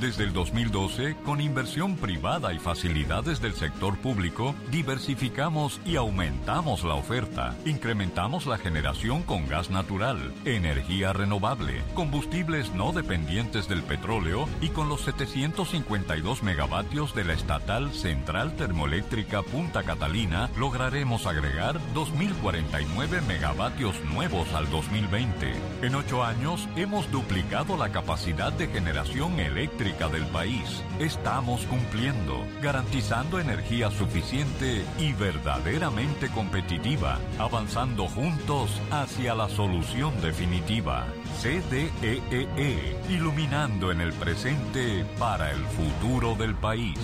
Desde el 2012, con inversión privada y facilidades del sector público, diversificamos y aumentamos la oferta. Incrementamos la generación con gas natural, energía renovable, combustibles no dependientes del petróleo y con los 752 megavatios de la estatal Central Termoeléctrica Punta Catalina, lograremos agregar 2.049 megavatios nuevos al 2020. En ocho años hemos duplicado la capacidad de generación eléctrica del país. Estamos cumpliendo, garantizando energía suficiente y verdaderamente competitiva, avanzando juntos hacia la solución definitiva. CDEE, e, iluminando en el presente para el futuro del país.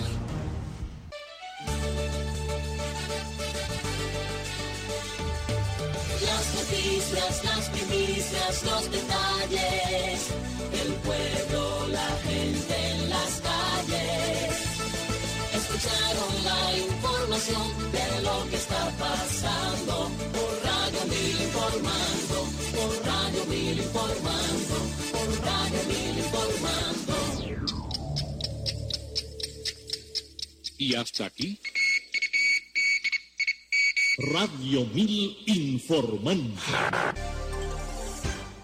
Las noticias, las primicias, los detalles. El pueblo, información de lo que está pasando. Por Radio Mil informando. Por Radio Mil informando. Por Radio Mil informando. Y hasta aquí. Radio Mil informando.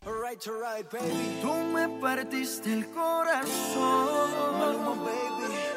Alright, alright, baby. Tú me partiste el corazón. Maluma, baby.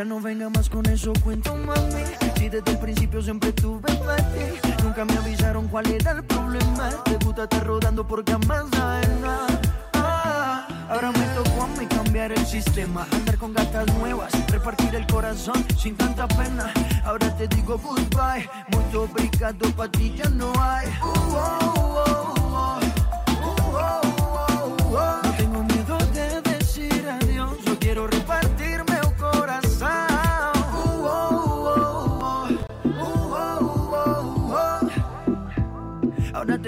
Ya no venga más con eso, cuento mami. Si desde el principio siempre tuve para ti. Nunca me avisaron cuál era el problema. Te gusta estar rodando por camas ajenas. Ah, Ahora me tocó a mí cambiar el sistema, andar con gatas nuevas, repartir el corazón sin tanta pena. Ahora te digo goodbye, muy obrigado, pa' ti ya no hay. Uh, oh, oh,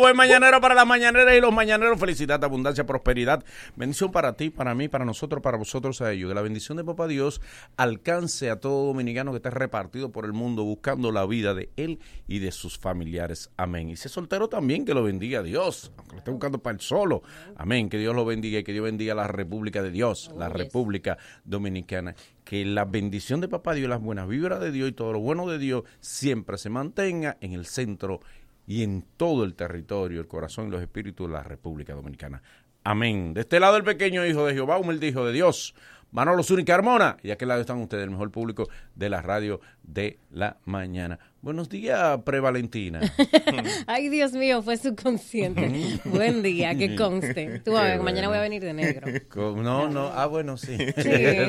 Buen mañanero para las mañaneras y los mañaneros. Felicidad, abundancia, prosperidad. Bendición para ti, para mí, para nosotros, para vosotros, a ellos. Que la bendición de Papá Dios alcance a todo dominicano que esté repartido por el mundo buscando la vida de él y de sus familiares. Amén. Y si es soltero también, que lo bendiga Dios. Aunque lo esté buscando para el solo. Amén. Que Dios lo bendiga y que Dios bendiga la República de Dios, la República Dominicana que la bendición de Papá Dios, las buenas vibras de Dios y todo lo bueno de Dios siempre se mantenga en el centro y en todo el territorio, el corazón y los espíritus de la República Dominicana. Amén. De este lado el pequeño hijo de Jehová, humilde hijo de Dios, Manolo Zúñiga Carmona. Y de aquel lado están ustedes, el mejor público de la radio de la mañana. Buenos días, Prevalentina. Ay, Dios mío, fue subconsciente. Buen día, que conste. Tú a ver, mañana voy a venir de negro. No, no, ah, bueno, sí.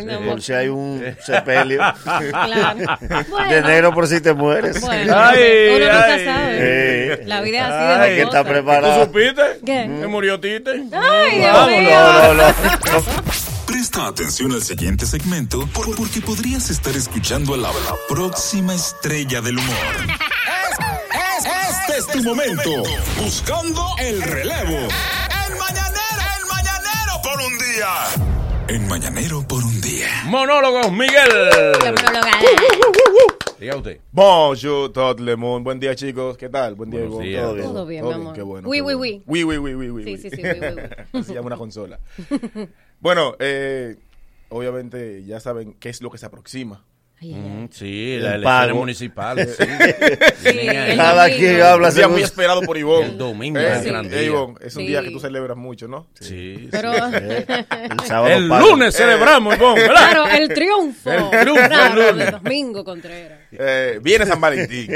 no, por si hay un sepelio. Claro. De enero por si te mueres. Bueno, Ay, uno nunca ay. sabe. La vida es así de Hay que estar preparado. ¿Tú supiste? ¿Qué? Que murió Tite. Ay, Dios Vámonos. mío. No, no, no. Presta atención al siguiente segmento por- porque podrías estar escuchando a la, la próxima estrella del humor. Este es tu momento. Buscando el relevo. El mañanero, el mañanero por un día. En mañanero por un día. Monólogos, Miguel. La monóloga. Diga usted. Bonjour, todo le monde. Buen día, chicos. ¿Qué tal? Buen día, Buenos días. Todo bien. Todo bien, Todo mi bien, amor. qué bueno. Oui, qué oui, bueno. oui. Oui, oui, oui, oui, oui, Sí, oui. sí, sí, oui, oui, oui. Así se llama una consola. bueno, eh, obviamente ya saben qué es lo que se aproxima. Ay, ay, ay. Mm, sí, El las elecciones municipales. Sí. Sí, el Cada domingo. quien habla Un día muy esperado por Ivonne. El domingo Eh, es gran eh, día. Ivonne, es un Sí. día que tú celebras mucho, ¿no? Sí, Pero, el lunes celebramos, Ivonne, ¿verdad? claro, el triunfo. El triunfo, Claro, el lunes. de Domingo Contreras. Eh, viene San Valentín.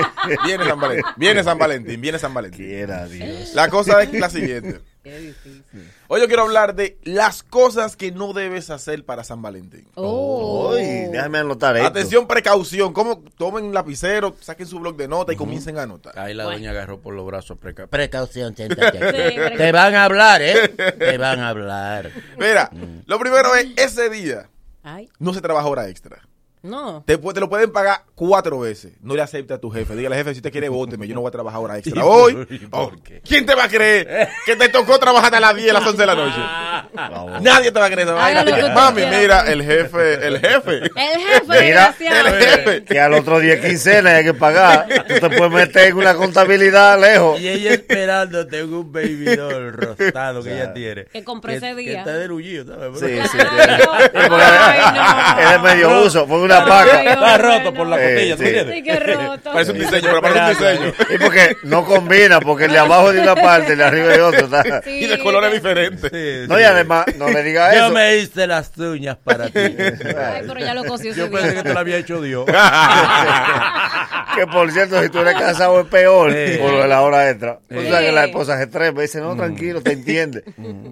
Viene San Valentín. Viene San Valentín. Viene San Valentín. Quiera Dios. La cosa es la siguiente. Qué difícil. Hoy yo quiero hablar de las cosas que no debes hacer para San Valentín. Oh. Uy, déjame anotar esto. Atención, precaución. ¿Cómo tomen un lapicero, saquen su blog de nota y comiencen a anotar? Ahí la Bueno. doña agarró por los brazos. preca- Precaución, siéntate. Sí, Te van a hablar, ¿eh? Te van a hablar. Mira, lo primero es ese día Ay, no se trabaja hora extra. No. Te, te lo pueden pagar cuatro veces. No le acepte a tu jefe. Dígale, jefe, si usted quiere, vóteme. Yo no voy a trabajar hora ¿Y extra. Hoy, oh, qué? ¿quién te va a creer que te tocó trabajar hasta las 10, las 11 de la noche? Nadie te va a creer esa vaina. Mami, mira, el jefe, el jefe. El jefe, Mira, el jefe. Que al otro día quincena hay que pagar. Tú te puedes meter en una contabilidad lejos. Y ella esperándote en un baby doll rostado que ella tiene. Que compró ese día. Que está derullido, ¿sabes? Sí, sí. Claro. Ay, no. Es de medio uso, fue una paca. Está roto por la costilla, ¿tú sí. entiendes? Sí, qué roto. Parece un diseño, pero parece un diseño. Y porque no combina, porque el de abajo de una parte, el de arriba de otra. Y de colores diferentes. No, y además, no le diga Yo eso. me hice las uñas para ti. Ay, pero ya lo cosió Yo pensé que te lo había hecho Dios. Que por cierto, si tú eres casado es peor por lo de la hora extra. O sea que la esposa se y dice, no, tranquilo, te entiende.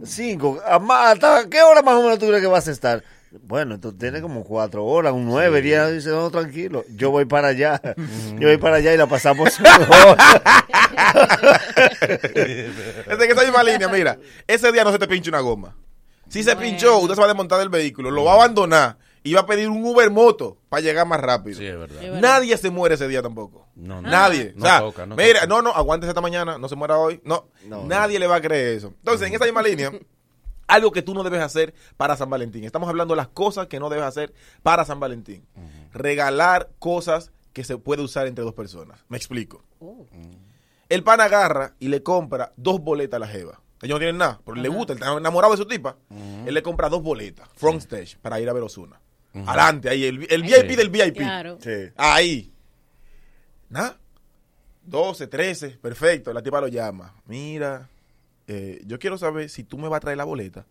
Cinco. a ma- ¿Hasta qué hora más o menos tú crees que vas a estar? Bueno, tú tienes como cuatro horas, un nueve, diez. Dice, no, tranquilo, yo voy para allá. Yo voy para allá y la pasamos mejor. Desde que esa misma línea, mira, ese día no se te pincha una goma. Si se Bueno. pinchó, usted se va a desmontar del vehículo, lo va a abandonar y va a pedir un Uber moto para llegar más rápido. Sí, es verdad. Es verdad. Nadie se muere ese día tampoco. No, no. Nadie. No o sea, toca, no mira, toca. no, no, aguántese esta mañana, no se muera hoy. No, No, nadie le va a creer eso. Entonces, en esa misma línea, algo que tú no debes hacer para San Valentín. Estamos hablando de las cosas que no debes hacer para San Valentín. Regalar cosas que se puede usar entre dos personas. Me explico. Oh. El pan agarra y le compra dos boletas a la jeva. Ellos no tienen nada, pero le gusta, él está enamorado de su tipa. Él le compra dos boletas, front stage, para ir a ver Osuna. Adelante, ahí, el, el VIP Sí. del VIP. Claro. Sí. Ahí. Nada. 12, 13, perfecto. La tipa lo llama. Mira, eh, yo quiero saber si tú me vas a traer la boleta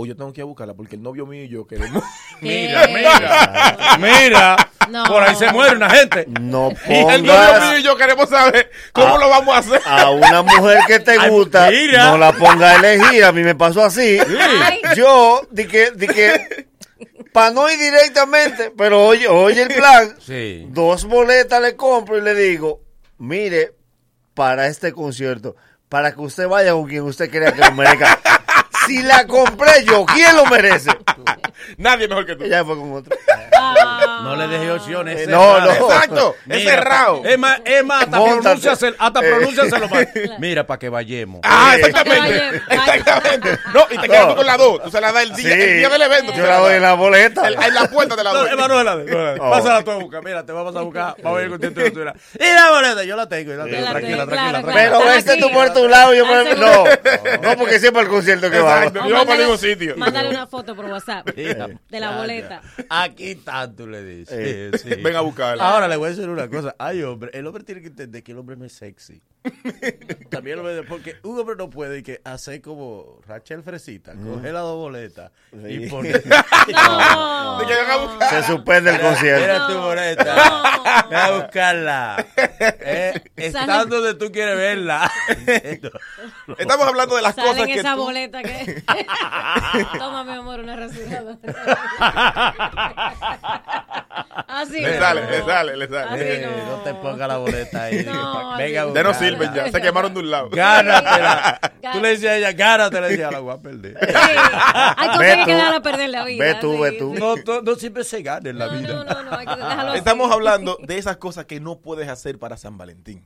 o yo tengo que ir a buscarla porque el novio mío y yo queremos. Mira, mira. Mira. No. Por ahí se muere una gente. No el novio mío pongas y yo queremos saber cómo lo vamos a hacer. a una mujer que te gusta, mira. no la ponga a elegir. A mí me pasó así. Yo, di que, di que, para no ir directamente, pero oye, oye el plan. Sí. Dos boletas le compro y le digo, mire, para este concierto, para que usted vaya con quien usted crea que lo merezca. Si la compré yo, ¿quién lo merece? Nadie mejor que tú. Ella fue con otro. Ah. No le dejé opciones. Eh, no, no. Exacto, es cerrado. Es más, es más, hasta pronúnciaselo, hasta Eh. pronúnciaselo más. Mira, para que vayamos. Ah, Eh. exactamente. Exactamente. No, y te quedas tú con las dos. Tú se la das el día, Sí. el día del evento. Yo la doy en la boleta. El- En la puerta de la No, doy. Eva, no la de, no la de. Oh. Pásala tú a buscar. Mira, te vamos a buscar. Vamos a ir con tiempo de la Y la boleta, yo la tengo. Yo la tengo. la Tranquila, tranquila. Pero este tú aquí. por tu lado y yo por el... Al No, no, porque siempre al concierto que vamos. Exacto. O Yo para el mismo sitio. Mándale una foto por WhatsApp de la boleta. Aquí tanto le dices. Eh. Ven a buscarla. Ahora le voy a decir una cosa. Ay, hombre, el hombre tiene que entender que el hombre no es sexy. También lo ve porque un hombre no puede que hacer como Rachel Fresita, coger las dos boletas y poner. No. A. Se suspende el concierto. Era tu boleta. No. Ve a buscarla. Eh, estando donde tú quieres verla. Estamos hablando de las cosas en que esa tú... boleta que. Toma, mi amor, una rasuradora. Así Le no. sale, le sale, le Así sale. Eh, no. no te ponga la boleta ahí. No, Venga, no buscarla. Ya. Se quemaron de un lado. Gánatela. Tú le decías a ella, gánatela. Y ella la voy a perder. Sí. Hay cosas que hay que tú. dejarla perder la vida. Ve tú, sí, ve tú. No, siempre se gana en la No, vida. no, no, no, hay que dejarlo así. Estamos hablando de esas cosas que no puedes hacer para San Valentín.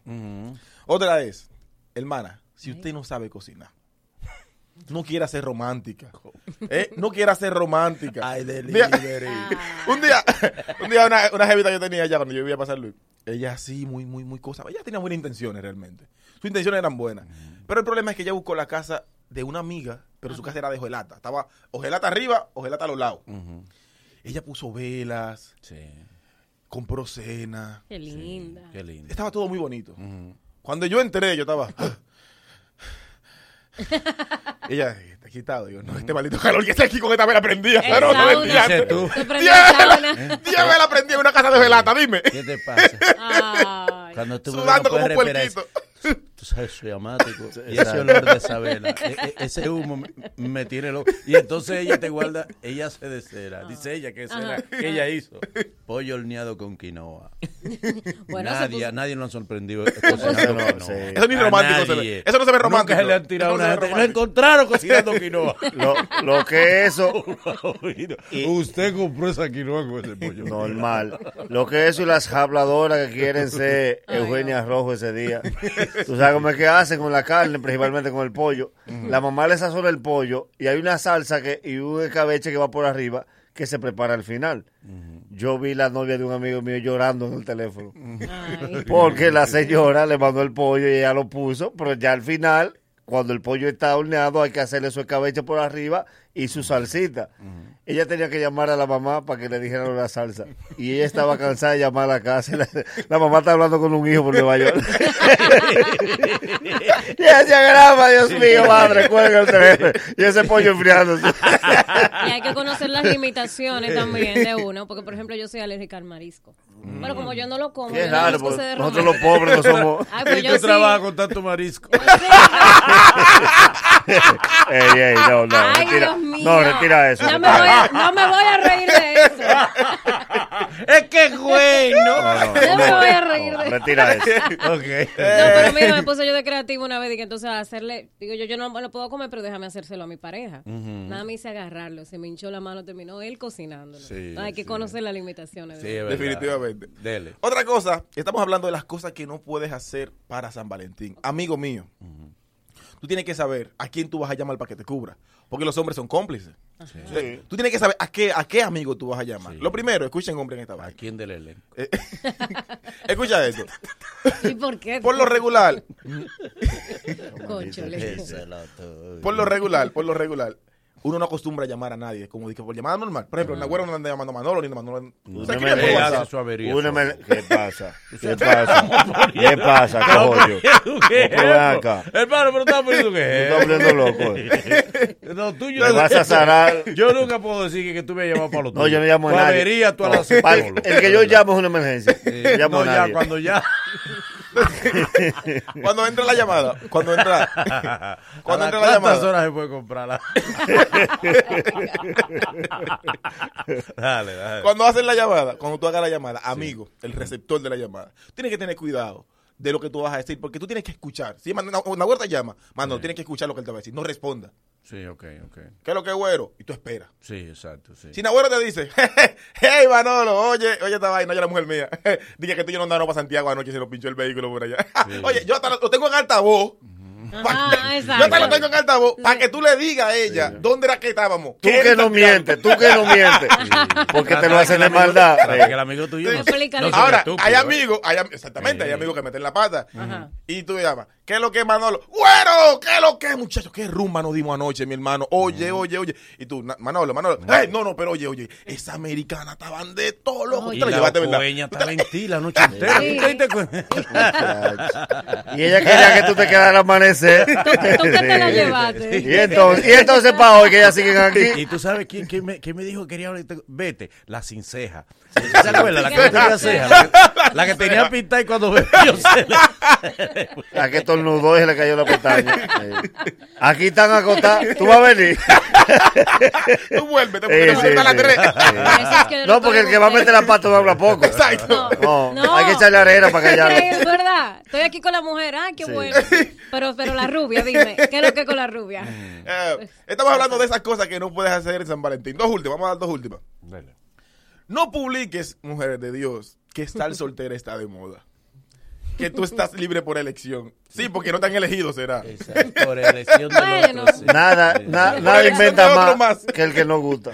Otra es, hermana, si usted no sabe cocinar, no quiera ser romántica, ¿eh? no quiera ser romántica. Ay, delivery. Ah. un día, un día una, una jevita que yo tenía allá cuando yo vivía para San Luis, ella sí, muy, muy, muy cosa. Ella tenía buenas intenciones realmente. Sus intenciones eran buenas. Pero el problema es que ella buscó la casa de una amiga, pero su casa era de hojelata. Estaba hojelata arriba, hojelata a los lados. Ella puso velas, Sí, compró cena. Qué linda. qué lindo. Estaba todo muy bonito. Cuando yo entré, yo estaba. Ella, "Eh, está quitado. Digo, no, este maldito calor que está aquí con esta vela prendida. El Pero no diantre. Dices tú. Se prendió la sábana. Diez velas prendidas en una casa de hojelata, dime. ¿Qué te pasa? Ay. Cuando tú Sudando no como un puerquito. Tú sabes, soy amático. Y ese olor de esa vela, e- e- ese humo me, me tiene loco. Y entonces ella te guarda, ella se de cera. Dice ella que cera Ajá. que ella hizo. Pollo horneado con quinoa. Bueno, nadie, puso- nadie lo han sorprendido Eso no, quinoa. sí. Eso ni A romántico se. Eso no se ve romántico. Nunca se le han tirado una no gente. Lo encontraron cocinando quinoa. Lo, lo que eso, Usted compró esa quinoa con ese pollo. normal. Lo que eso y las habladoras que quieren ser Eugenia Rojo ese día. Tú sabes cómo es que hacen con la carne, principalmente con el pollo. La mamá le sazona el pollo y hay una salsa que, y un escabeche que va por arriba que se prepara al final. Yo vi la novia de un amigo mío llorando en el teléfono. Ay. Porque la señora le mandó el pollo y ella lo puso, pero ya al final, cuando el pollo está horneado, hay que hacerle su escabeche por arriba y su salsita. Ella tenía que llamar a la mamá para que le dijeran la salsa. Y ella estaba cansada de llamar a la casa. La, la mamá está hablando con un hijo por Nueva York. y ella graba, Dios mío, madre, cuelga el teléfono. Y ese pollo enfriándose. Y hay que conocer las limitaciones también de uno, porque por ejemplo yo soy alérgica al marisco. Pero como yo no lo como, busco porque ese nosotros los pobres no somos... Ay, pues y yo tú sí. trabajas con tanto marisco. ey, ey, no, no, Ay, retira, Dios mío. no, retira eso. No me, voy a, eso. no me voy a reír de eso. es que bueno. No, no, No me voy a reír de eso. retira eso. Ok. No, pero mira, me puse yo de creativo una vez y que entonces hacerle, digo yo, yo no lo puedo comer, pero déjame hacérselo a mi pareja. Nada me hice agarrarlo, se me hinchó la mano, terminó él cocinándolo. Sí, hay que sí. conocer las limitaciones. de Sí, verdad. Definitivamente. Dele. Otra cosa, estamos hablando de las cosas que no puedes hacer para San Valentín. Amigo mío, tú tienes que saber a quién tú vas a llamar para que te cubra. Porque los hombres son cómplices. Eh, Tú tienes que saber a qué, a qué amigo tú vas a llamar. Sí. Lo primero, escuchen, hombre, en esta ¿A vaina. quién del elenco? Escucha esto. ¿Y por qué? Por lo regular, por lo regular, por lo regular, uno no acostumbra a llamar a nadie, como dije, por llamada normal. Por ejemplo, en la güera no anda llamando a Manolo ni a Manolo. Una emer- ¿Qué pasa? ¿Qué pasa? ¿Qué pasa? ¿Qué acá. Hermano, pero estás poniendo que estás volviendo loco. eh. No, tú yo, Me vas a zarar. yo nunca puedo decir que, que tú me llamas para los No, yo no llamo a nadie. avería, tú a solo. El que yo llamo es una emergencia. Sí. No llamo No, a ya, nadie. cuando ya. Cuando entra la llamada, cuando entra, cuando ¿A entra la ¿Cuántas llamada, horas se puede comprarla? dale, dale. cuando hacen la llamada, cuando tú hagas la llamada, amigo, el receptor de la llamada, tienes que tener cuidado de lo que tú vas a decir, porque tú tienes que escuchar. Si una, una huerta llama, mano, tienes que escuchar lo que él te va a decir, no responda. Sí, ok, ok. ¿Qué es lo que es güero? Y tú esperas. Sí, exacto, sí. Si Nagüero te dice, hey Manolo, oye, oye esta vaina, oye la mujer mía, dije que tú y yo no andamos para Santiago anoche se nos pinchó el vehículo por allá. oye, yo hasta lo, lo tengo en altavoz. Ajá, Yo hasta lo tengo en altavoz para que tú le digas a ella dónde era que estábamos. Tú ¿Qué que no mientes, tú que no mientes. Porque te lo hacen de maldad. Para que el amigo tuyo no, no Ahora, hay ¿eh? amigos, hay exactamente, Sí. hay amigos que meten la pata. Ajá. Y tú llamas, ¿qué es lo que es Manolo? ¡Güero! ¿Qué es lo que es, muchachos? ¿Qué rumba nos dimos anoche, mi hermano? Oye, oye, oye. Y tú, Manolo, Manolo. ¡Ey! No, no, pero oye, oye. Esa americana estaban de todo loco. Y la llevaste, ¿verdad? estaba en ti la noche entera. Sí. Y ella quería que tú te quedaras al amanecer. ¿Tú, tú qué te la llevaste? Y entonces, y entonces para hoy que ellas siguen aquí. Y tú sabes quién, quién me, quién me dijo que quería hablar. Vete, la sin ceja. ¿Se acuerdan? La que no tenía ceja. La que, tenía pinta y cuando bebió se le... La que estornudó y se le cayó la pestaña. Aquí están acotadas. ¿Tú vas a venir? Tú vuelves, te Sí, sí, a las sí. tres. Eso es que No, porque el que va a meter la pata no habla poco. Exacto. No, No. hay que echarle arena para que Es verdad. Estoy aquí con la mujer. Ay, qué Sí. bueno. Pero, pero la rubia, dime. ¿Qué es lo que es con la rubia? Eh, estamos hablando de esas cosas que no puedes hacer en San Valentín. Dos últimas, vamos a dar dos últimas. No publiques, mujeres de Dios, que estar soltera está de moda. Que tú estás libre por elección. Sí, porque no te han elegido, será. Por elección del Bueno. otro, sí. Nada, Sí. na- Por nada inventa de más, más. que el que no gusta.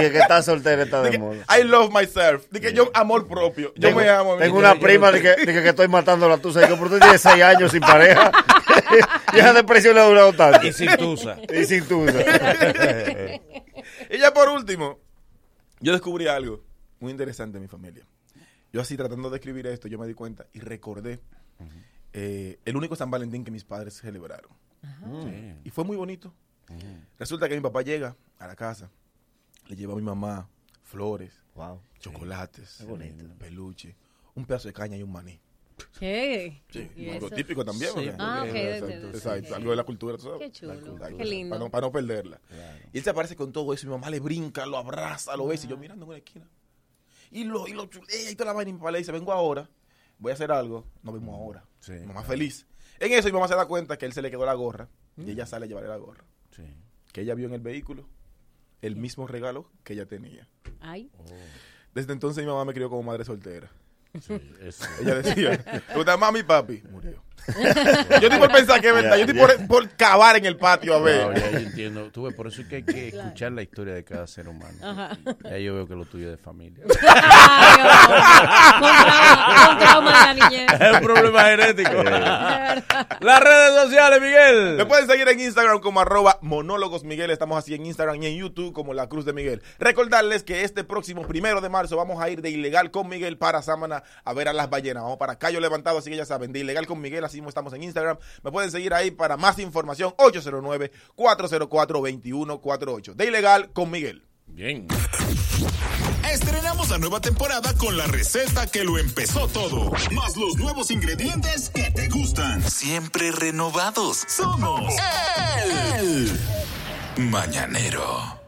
Y el que está soltero está de moda. I love myself. De que yo, amor propio. Yo Tengo, me amo. a mí. tengo una Yo- prima de que, de que, que estoy matando la tusa. Digo, pero tú tienes seis años sin pareja. y esa depresión le ha durado tanto. Y sin tusa. Y sin tusa. Y ya por último, yo descubrí algo muy interesante en mi familia. Yo así tratando de escribir esto, yo me di cuenta y recordé eh, el único San Valentín que mis padres celebraron. Y fue muy bonito. Resulta que mi papá llega a la casa, le lleva a mi mamá flores, Wow. chocolates, peluche, un pedazo de caña y un maní. ¿Qué? Sí, ¿Y algo eso? típico también. Sí, Ah, ok, porque- entiendo, exacto, exacto, algo de la cultura. ¿tú sabes? Qué chulo, qué lindo. Para no, para no perderla. Y él se aparece con todo eso y mi mamá le brinca, lo abraza, lo besa y yo mirando en una esquina. Y lo, y lo chulea y toda la vaina y mi papá le dice, vengo ahora, voy a hacer algo, nos vemos ahora. Sí. Mi mamá feliz. En eso mi mamá se da cuenta que él se le quedó la gorra y ella sale a llevarle la gorra. Sí. Que ella vio en el vehículo el mismo regalo que ella tenía. Ay. Desde entonces mi mamá me crió como madre soltera. Sí, eso. Ella decía, ¿te gusta mami papi? Murió. yo estoy por pensar que es verdad. Yo estoy por, por cavar en el patio a ver. No, ya yo entiendo. Tú ves, por eso es que hay que escuchar la historia de cada ser humano. Ajá. Ya yo veo que lo tuyo es de familia. Ay, oh, con trauma, con trauma de la niñez. es un problema genético. Las redes sociales, Miguel. Me pueden seguir en Instagram como arroba monólogos Miguel. Estamos así en Instagram y en YouTube como La Cruz de Miguel. Recordarles que este próximo primero de marzo vamos a ir de ilegal con Miguel para Sámana a ver a las ballenas. Vamos para Cayo Levantado, así que ya saben, de ilegal con Miguel, así mismo estamos en Instagram. Me pueden seguir ahí para más información, 809-404-2148. De ilegal con Miguel. Bien. Estrenamos la nueva temporada con la receta que lo empezó todo, más los nuevos ingredientes que te gustan. Siempre renovados. Somos el Mañanero.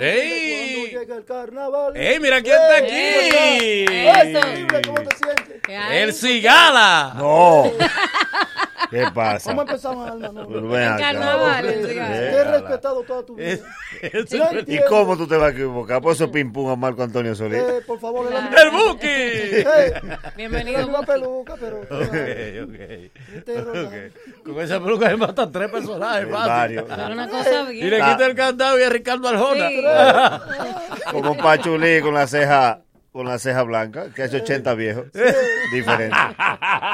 ¡Ey! llega el carnaval. ¡Ey, mira quién está aquí! Eso. Horrible, ¿Cómo te sientes? ¿Qué hay? ¡El Cigala! No. ¿Qué pasa? ¿Cómo empezamos, Alma? No, no. carnaval, Te el he respetado toda tu vida. ¡El ¿Y entiendo. cómo tú te vas a equivocar? Por eso pim pum a Marco Antonio Solís. Eh, por favor, el Claro. Buki! Eh, Bienvenido, es una peluca, pero... Ok, Este rollo. ok. Con esa peluca se matan tres personajes, fácil. Varios. Pero una cosa Y le quita el candado y a Ricardo Arjona. Sí. Como Pachulí con la ceja con la ceja blanca, que es 80 viejo. Diferente.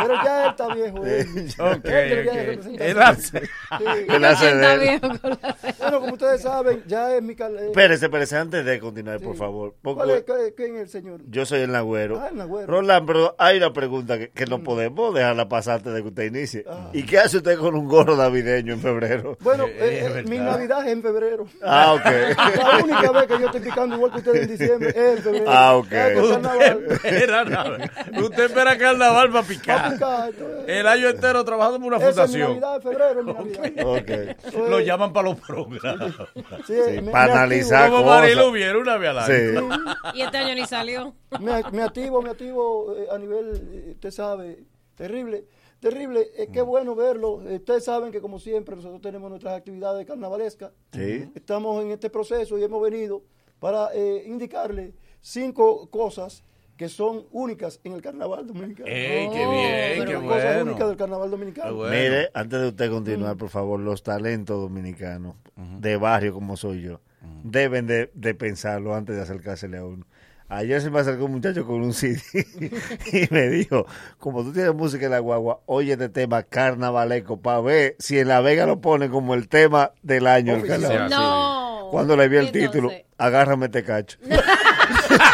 Pero ya él está viejo. eh. Ok, Él. Él hace- Sí. El hace de Está él. viejo con la Bueno, como ustedes saben, ya es mi... cal- eh, Espérese, espérese, antes de continuar, por favor. ¿Cuál es, qué- ¿Quién es el señor? yo soy el Nagüero. Ah, el Nagüero. Roland, pero hay una pregunta que, que no podemos dejarla pasar antes de que usted inicie. ¿Y qué hace usted con un gorro navideño en febrero? Bueno, Eh, eh, eh, mi Navidad es en febrero. Ah, ok. La única vez que yo estoy picando igual que ustedes en diciembre es en febrero. Ah, ok. Espera. Usted espera carnaval para Va a picar. El año entero trabajando por una Esa fundación. Febrero. Lo llaman para los programas. Sí, Sí, me- para me analizar. Como. Marilu una vez al año. Sí. Y este año ni salió. Me, me activo, me activo eh, a nivel, eh, usted sabe, terrible. Terrible, eh, qué bueno verlo. Eh, Ustedes saben que como siempre nosotros tenemos nuestras actividades carnavalescas. Sí. Estamos en este proceso y hemos venido para eh, indicarle cinco cosas que son únicas en el carnaval dominicano. ¡Ey, qué Oh, bien, pero qué cosas únicas del carnaval Qué dominicano. bueno. Mire, antes de usted continuar, por favor, los talentos dominicanos de barrio como soy yo deben de, de pensarlo antes de acercársele a uno. Ayer se me acercó un muchacho con un CD y me dijo, como tú tienes música en la guagua, oye este tema carnavaleco para ver si en La Vega lo ponen como el tema del año. el carnaval. No. Cuando le vi el Entonces, título, agárrame este cacho.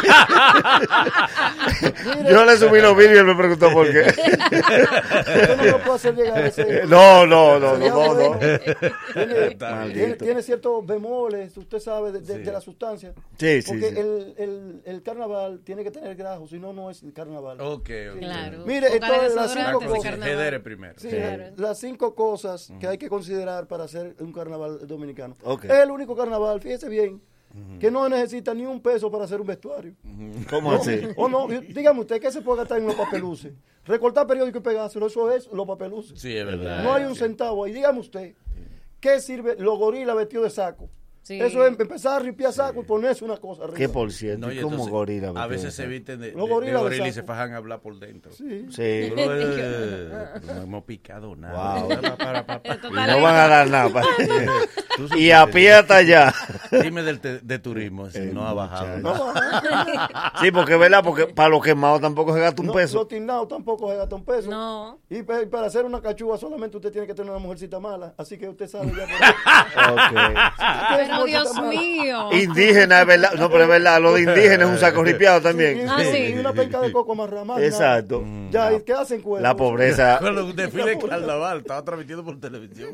Yo le subí los vídeos y él me preguntó por qué. Yo no lo puedo hacer llegar a ese. No, no, no, no, no. Tiene, tiene, ciertos bemoles, usted sabe, de, de- de la sustancia. Sí, sí, Porque sí. El, el, el carnaval tiene que tener grajo, si no, no es el carnaval. Ok, ok. Claro. Mire, entonces las cinco cosas. primero. Sí, Claro. las cinco cosas que hay que considerar para hacer un carnaval dominicano. Ok. Es el único carnaval, fíjese bien, que no necesita ni un peso para hacer un vestuario. ¿Cómo No, así? O no, dígame usted, ¿qué se puede gastar en los papeluces? Recortar periódico y pegárselo, eso es los papeluces. Sí, es verdad. No hay un centavo ahí. Dígame usted, ¿qué sirve los gorilas vestidos de saco? Sí. Eso es empezar a ripiar saco y ponerse una cosa arriba. ¿Qué por ciento? No, y ¿Cómo entonces, gorila? A veces se visten de, Los de- de gorila y se fajan a hablar por dentro. Sí. Sí. Pero, eh, no hemos picado nada. Wow. No van a dar nada. Y a pie hasta allá. Dime del te- de turismo, si no ha bajado. No, Sí, porque es verdad, porque para los quemados tampoco se gasta un no, peso. Los tinados tampoco se gasta un peso. No. Y para hacer una cachuga solamente usted tiene que tener una mujercita mala. Así que usted sabe ya. por ahí. Ok. Pero Dios mío. Indígena, es verdad. No, pero es verdad, lo de indígena es un saco ripiado Y, también. Ah, sí. y una penca de coco amarrada. más Exacto. nada. Ya, ¿y qué hacen cuerpo? La pobreza. Un desfile de carnaval, estaba transmitiendo por televisión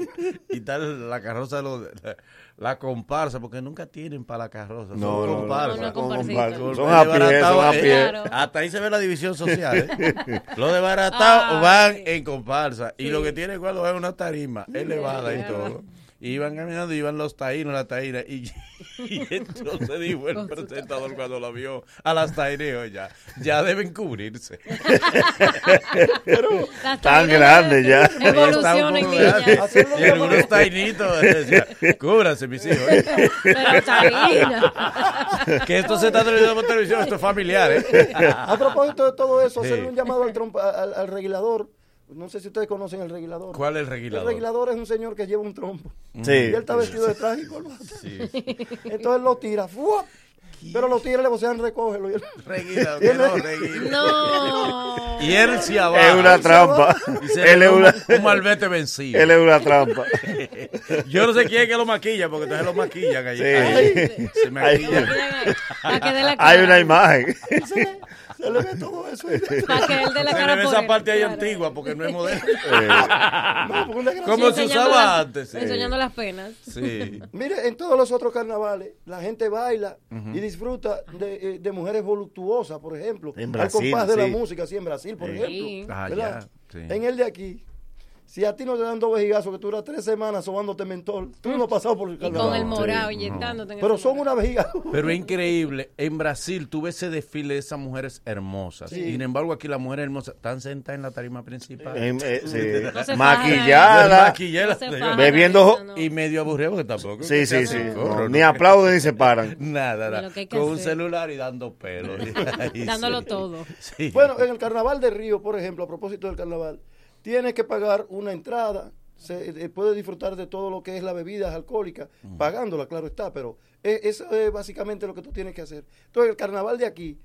y tal la carroza, de los- la, la comparsa, porque nunca tienen para la carroza, son No, no, no. comparsas. No, no, Son. Son a pie, son a eh, pie. Claro. Hasta ahí se ve la división social. ¿eh? Los desbaratados van en comparsa y lo que tiene cuando es una tarima elevada y todo. Iban caminando y iban los taínos, la taína. Y, y entonces dijo el presentador cuando lo vio a las taíneos ya, ya deben cubrirse. Las Tan taínas grande ya. Niñas. grande. Y algunos tainitos decían, cúbranse mis hijos. Pero taína. Que esto se está transmitiendo por televisión, esto es familiar, ¿eh? A propósito de todo eso, Sí. hacerle un llamado al, trompa- al, al reguilador. No sé si ustedes conocen el reguilador. ¿Cuál es el El reguilador? reguilador es un señor que lleva un trompo. Sí. Y él está vestido de traje y corbata. Entonces lo tira. ¡fua! Pero los tigres le vocean, recógelo. Y él- no, reguilador. No. Y él se abajo. Es una trampa. Él es una, un, un malvete vencido. él es una trampa. Yo no sé quién es que lo maquilla, porque entonces lo maquillan allí. Sí. Ahí, Se maquillan. Hay cara. una imagen. Se, le ve todo eso. Para que él dé la Se cara le ve esa parte ahí claro. antigua, porque no es moderno. No, porque un desgraciado. Como se usaba las- antes. sí. Enseñando las penas. Sí. Mire, en todos los otros carnavales, la gente baila y disfruta de, eh, de mujeres voluptuosas, por ejemplo. En al compás de la música, sí, en Brasil, por Sí. ejemplo. Ah, ¿verdad? ya, sí. En el de aquí, si a ti no te dan dos vejigazos que tú duras tres semanas sobándote mentol, tú no has pasado por el Y con carnaval. el morado inyectándote en Pero ese son morado. una vejiga. Pero es increíble. En Brasil tuve ese desfile de esas mujeres hermosas. Sí. Sin embargo, aquí las mujeres hermosas están sentadas en la tarima principal. Eh, sí. No se Maquillada. No bebiendo- eso, no. Y medio aburrido porque tampoco. Sí, sí, sí. ni ¿no? aplauden ni se paran. Nada, nada. Con un hacer. celular y dando pelo. Dándolo sí. todo. Sí. Bueno, en el carnaval de Río, por ejemplo, a propósito del carnaval, tienes que pagar una entrada, se eh, puede disfrutar de todo lo que es la bebida alcohólica, pagándola, claro está, pero eh, eso es básicamente lo que tú tienes que hacer. Entonces, el carnaval de aquí,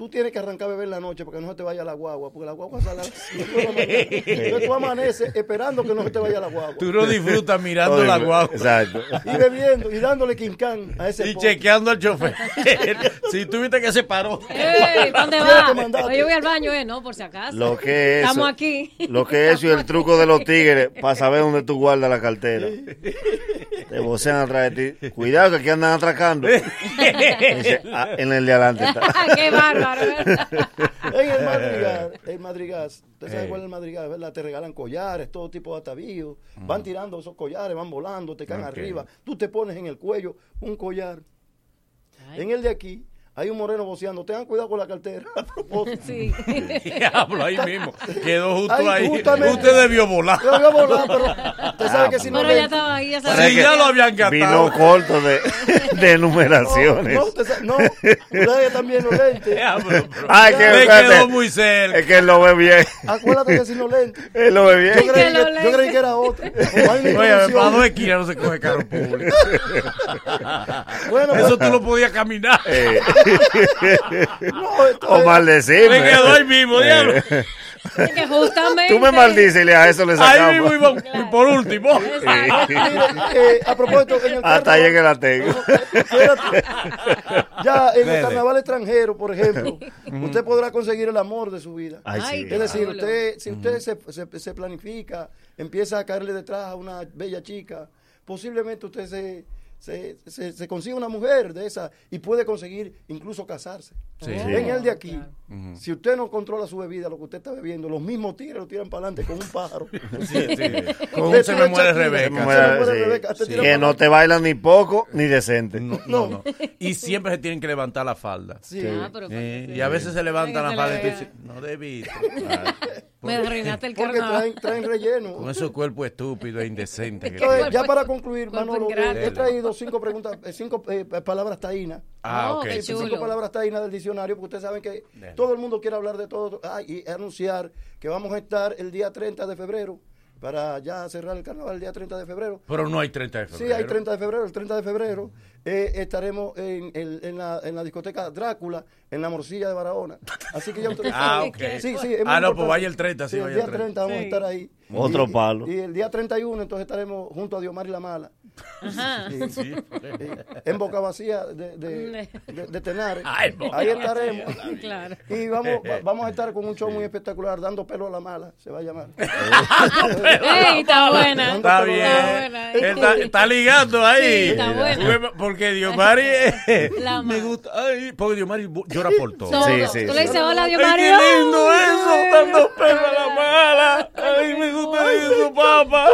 tú tienes que arrancar a beber la noche para que no se te vaya la guagua, porque la guagua sale a las cinco de la mañana. Entonces tú amaneces esperando que no se te vaya la guagua. Tú no disfrutas mirando la guagua. Exacto. Y bebiendo y dándole quincán a ese Y pobre. chequeando al chofer. si tuviste que se paró. ¡Ey! ¿Dónde va? Oye, yo voy al baño, ¿eh? No, por si acaso. Lo que es Estamos aquí. Lo que es eso y el truco de los tigres para saber dónde tú guardas la cartera. Te vocean atrás de ti. Cuidado que aquí andan atracando. Dice, "Ah, en el de adelante está. ¡Qué bárbaro! En el madrigal, el madrigal, usted sabe cuál es el madrigal, ¿verdad? Te regalan collares, todo tipo de atavíos, van tirando esos collares, van volando, te caen arriba, tú te pones en el cuello un collar. Ay. En el de aquí hay un moreno boceando, tengan cuidado con la cartera. A propósito. Sí. Diablo, ahí mismo. Quedó justo Ahí, ahí. Usted debió volar. A volar, pero usted sabe que si no Pero ya estaba ahí, ya sabía. Sí, que ya lo habían Vino gastado. corto de, de no, numeraciones. no, usted sabe- no, usted también los lentes. Diablo. Ay, que Me quedó muy cerca. Es que él lo ve bien. Acuérdate que si no lentes. Él lo ve bien. Yo creí, Que yo creí que era otro. Oye, para dos esquinas no se coge carro público. Bueno, Eso tú lo podías caminar. Eh, no, esto o es- maldecirme. Me quedó ahí mismo, diablo. Que justamente. Tú me maldices y le- a eso le Ahí sacamos. mismo iba- por último. Mire, eh, a propósito, en el Hasta ahí que la tengo. Ya en el carnaval extranjero, por ejemplo, usted podrá conseguir el amor de su vida. Ay, sí. Es decir, usted, si usted se, se- se planifica, empieza a caerle detrás a una bella chica, posiblemente usted se, se, se- se consiga una mujer de esa y puede conseguir incluso casarse. Sí. En el de aquí, si usted no controla su bebida, lo que usted está bebiendo, los mismos tigres lo tiran para adelante con un pájaro. Con un se me muere Rebeca. Que no te bailan ni poco ni decente. No, no, no. Y siempre se tienen que levantar la falda. Sí. Ah, pero Eh, sí. y a veces se levantan la falda y tú dices, no debiste. Me arruinaste el Porque traen, traen relleno. Con esos cuerpos estúpidos e indecentes. que Entonces, ya para concluir, Manolo, he traído cinco preguntas, eh, cinco eh, palabras taínas. Ah, ok. qué Cinco palabras taínas del diccionario, porque ustedes saben que todo el mundo quiere hablar de todo. Ah, y anunciar que vamos a estar el día 30 de febrero, para ya cerrar el carnaval el día 30 de febrero. Pero no hay 30 de Sí, febrero. hay 30 de febrero. El 30 de febrero eh, estaremos en, el- en la, en la discoteca Drácula, en la morcilla de Barahona. Así que ya ustedes Ah, ok. Sí, sí, Ah, no, pues vaya el 30, sí, el vaya día el 30. 30 vamos a Sí. estar ahí. Otro Y- palo. Y el día 31 entonces estaremos junto a Diomar y la Mala. Ajá. Sí. Eh, en Boca Vacía de, de, de- de Tenares. En Boca Ahí estaremos. Claro. Y vamos, va- vamos a estar con un show muy espectacular, dando pelo a la mala, se va a llamar. Ey, está buena. Está Está bien. buena, Él Está, está ligando ahí. Sí, está buena. Porque Diomari me gusta. Ay, porque Diomari llora por todo. Todo. Sí, sí, Tú sí. le dices hola, Dios Ay, Mario. qué lindo eso, dando pelo a la mala. Ay, me gusta eso, papá.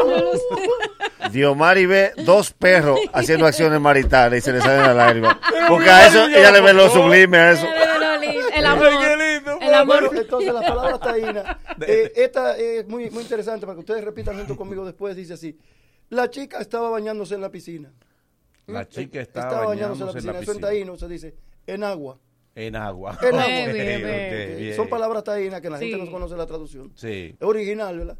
Diomari ve dos perros haciendo acciones maritales y se le salen las lágrimas. Porque a eso ella le ve lo sublime a eso. El amor. El amor. Entonces las palabras taínas. eh, esta es muy, muy interesante para que ustedes repitan junto conmigo después. Dice así: La chica estaba bañándose en la piscina. La chica estaba, Estaba bañándose en la piscina. en la Eso en taíno se dice en agua. En agua. En. Son palabras taínas que la gente no conoce la traducción. Sí. Es original, ¿verdad?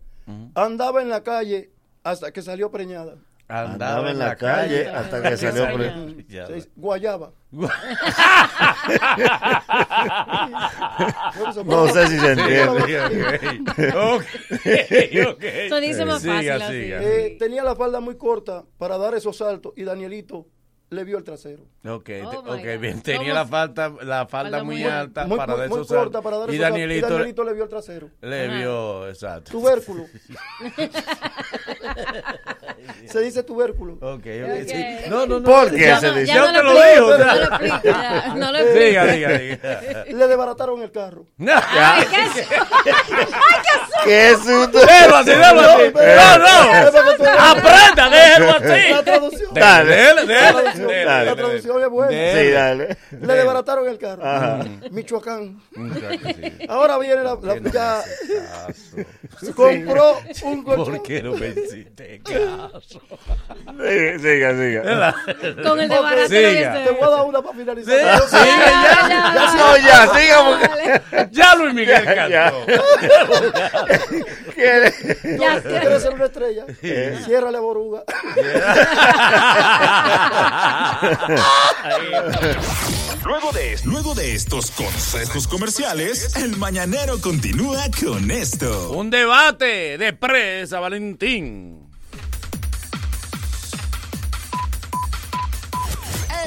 Andaba en la calle hasta que salió preñada. Andaba en la calle hasta que salió pre- Ya. Se dice, guayaba. No sé si se entiende. Ok, ok. Eso dice más fácil así. siga. Eh, tenía la falda muy corta para dar esos saltos y Danielito le vio el trasero. Ok, Oh, te- my ok, God. bien. Tenía la falta, la falda Falda muy muy- alta Muy, para muy- de muy esos corta para dar Y esos saltos. Danielito, y Danielito le vio el trasero. le Ajá. vio, exacto. Tubérculo. se dice tubérculo. Ok, ok, Ok. sí. No, no, no. ¿Por qué ya- se dice? Ya Yo no te lo digo. No lo explico, ya, no lo explico. Diga, diga, diga. Le desbarataron el carro. Ay, ¿qué? ¡Qué susto! Déjalo así, déjalo así. No, no. Aprenda, déjalo así. Dale. La traducción, dele, dale. la traducción es buena. Sí, dale. Le desbarataron el carro. Ajá. Michoacán. Ahora viene la, la- no ya compró un ¿Por colchón. qué no me hiciste caso? Siga, siga, siga. Con el de barato siga. Te voy a dar una para finalizar. Sí, siga ya. ya. No, ya, siga porque... Ya Luis Miguel Ya, ya. cantó. ¿Quiere? Ya, ¿Tú quieres ser una estrella? Ciérrale a Boruga. Luego de, luego de estos consejos comerciales, el mañanero continúa con esto. Un debate de presa, Valentín.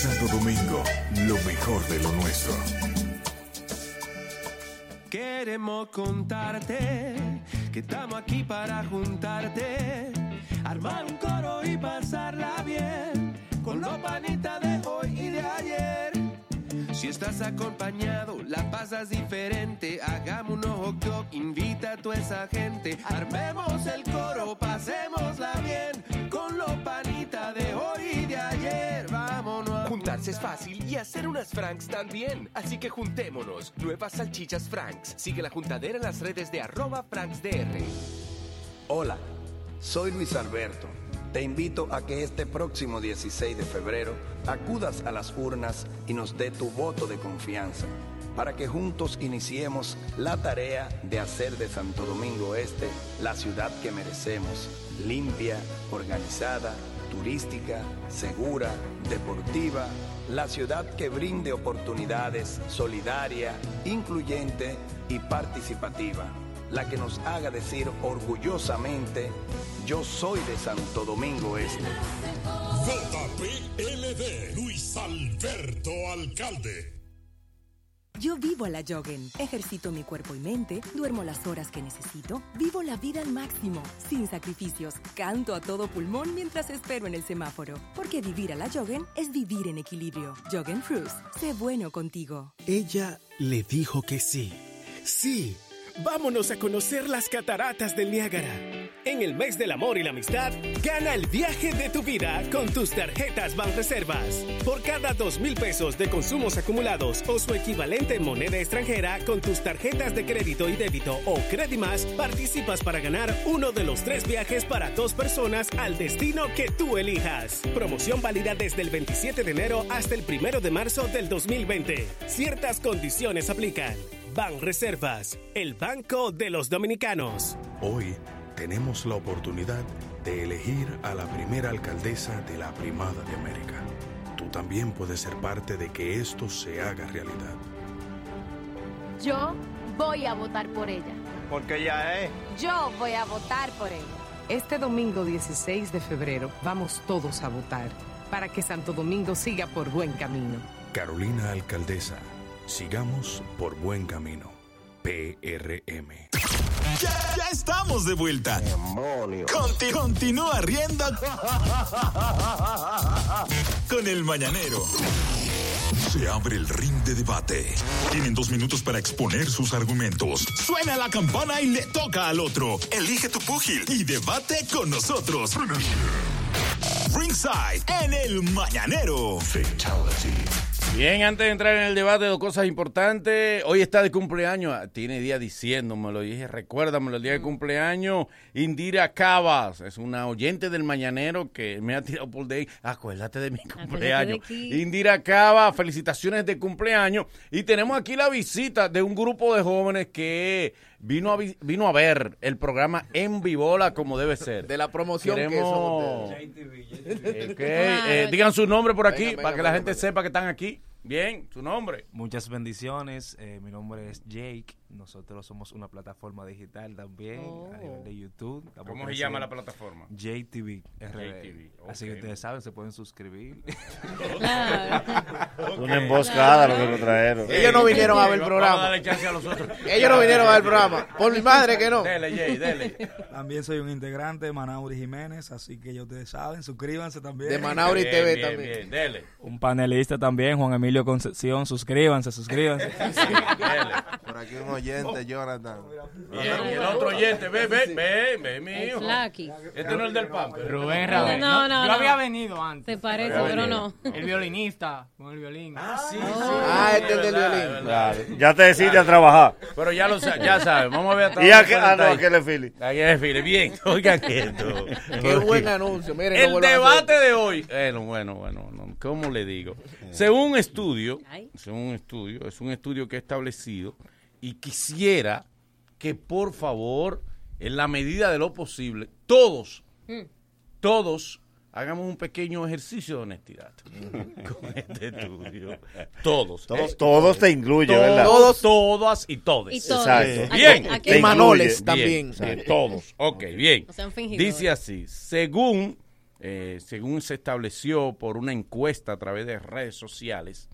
Santo Domingo, lo mejor de lo nuestro. Que queremos contarte que estamos aquí para juntarte, armar un coro y pasarla bien con los panitas de hoy y de ayer. Si estás acompañado, la pasas diferente. Hagamos unos hot dog, invita a toda esa gente. Armemos el coro, pasémosla bien con los panitas de hoy es fácil y hacer unas Franks también. Así que juntémonos. Nuevas salchichas Franks. Sigue la juntadera en las redes de arroba FranksDR. Hola, soy Luis Alberto. Te invito a que este próximo 16 de febrero acudas a las urnas y nos dé tu voto de confianza para que juntos iniciemos la tarea de hacer de Santo Domingo Este la ciudad que merecemos, limpia, organizada, turística, segura, deportiva, la ciudad que brinde oportunidades, solidaria, incluyente y participativa la que nos haga decir orgullosamente, yo soy de Santo Domingo Este. JPLD, Luis Alberto Alcalde. Yo vivo a la Joggen. Ejercito mi cuerpo y mente, duermo las horas que necesito, vivo la vida al máximo, sin sacrificios, canto a todo pulmón mientras espero en el semáforo. Porque vivir a la Joggen es vivir en equilibrio. Joggen Fruits, sé bueno contigo. Ella le dijo que sí. Sí, vámonos a conocer las cataratas del Niágara. En el mes del amor y la amistad, gana el viaje de tu vida con tus tarjetas Banreservas. Por cada dos mil pesos de consumos acumulados o su equivalente en moneda extranjera con tus tarjetas de crédito y débito o Credimas, participas para ganar uno de los tres viajes para dos personas al destino que tú elijas. Promoción válida desde el 27 de enero hasta el 1 de marzo del 2020. Ciertas condiciones aplican. Ban Reservas, el banco de los dominicanos. Hoy tenemos la oportunidad de elegir a la primera alcaldesa de la Primada de América. Tú también puedes ser parte de que esto se haga realidad. Yo voy a votar por ella. Porque ella es. Yo voy a votar por ella. Este domingo 16 de febrero vamos todos a votar para que Santo Domingo siga por buen camino. Carolina Alcaldesa, sigamos por buen camino. PRM. Ya, ya estamos de vuelta. Conti- continúa riendo con el mañanero. Se abre el ring de debate. Tienen dos minutos para exponer sus argumentos. Suena la campana y le toca al otro. Elige tu púgil y debate con nosotros. Ringside en el mañanero. Bien, antes de entrar en el debate, dos cosas importantes. Hoy está de cumpleaños, ah, tiene día diciéndomelo, dije, recuérdamelo, el día de cumpleaños. Indira Cabas, es una oyente del mañanero que me ha tirado por de ahí. Acuérdate de mi cumpleaños. Indira Cabas, felicitaciones de cumpleaños. Y tenemos aquí la visita de un grupo de jóvenes que vino a, vi- vino a ver el programa en Vivola como debe ser. De la promoción que Queremos- son Ok, eh, digan su nombre por aquí Venga, venga, para que la venga, gente sepa que están aquí. Bien, su nombre. Muchas bendiciones. eh, mi nombre es Jake. Nosotros somos una plataforma digital también a nivel de YouTube. Estamos ¿Cómo se llama la plataforma? JTV. JTV, Así que ustedes saben, se pueden suscribir. Una emboscada lo que nos trajeron. Ellos no vinieron a ver el Vamos programa. a a los otros. Ellos no vinieron a ver el programa. Por mi madre que no. Dele, Jay, dele. También soy un integrante de Manauri Jiménez, así que ya ustedes saben, suscríbanse también. De Manauri Bien, TV bien, también. bien, dele. Un panelista también, Juan Emilio Concepción. Suscríbanse, suscríbanse. Por aquí un oyente, Jonathan. Bien, y el otro oyente, ve, ve, ve, ve, mi hijo. Flaky. Este no es el del pan. Rubén No, Raúl. no, no, Yo no. había venido antes. Se parece, pero no. El violinista con el violín. Ah, sí, Ah, este es el del violín. Claro, ya te decidiste a trabajar. Pero ya lo ya sabes, vamos a ver ¿Y a qué- puede ah, no, ahí. aquel es Philly. Aquel es Philly. Bien, oigan esto. Qué buen anuncio. Miren, El debate de hoy. Bueno, bueno, bueno, no, ¿cómo le digo? Según un estudio, según un estudio, es un estudio que he establecido y quisiera que por favor, en la medida de lo posible, todos, todos hagamos un pequeño ejercicio de honestidad con este estudio. Todos. Todos- ¿eh? todos te incluye, ¿verdad? Todos, todas y todos. Y todos. Exacto. Bien. Aquí- Y Manoles también. Bien, bien, todos. Ok, bien. Sean fingidores. Dice así, según, eh, según se estableció por una encuesta a través de redes sociales,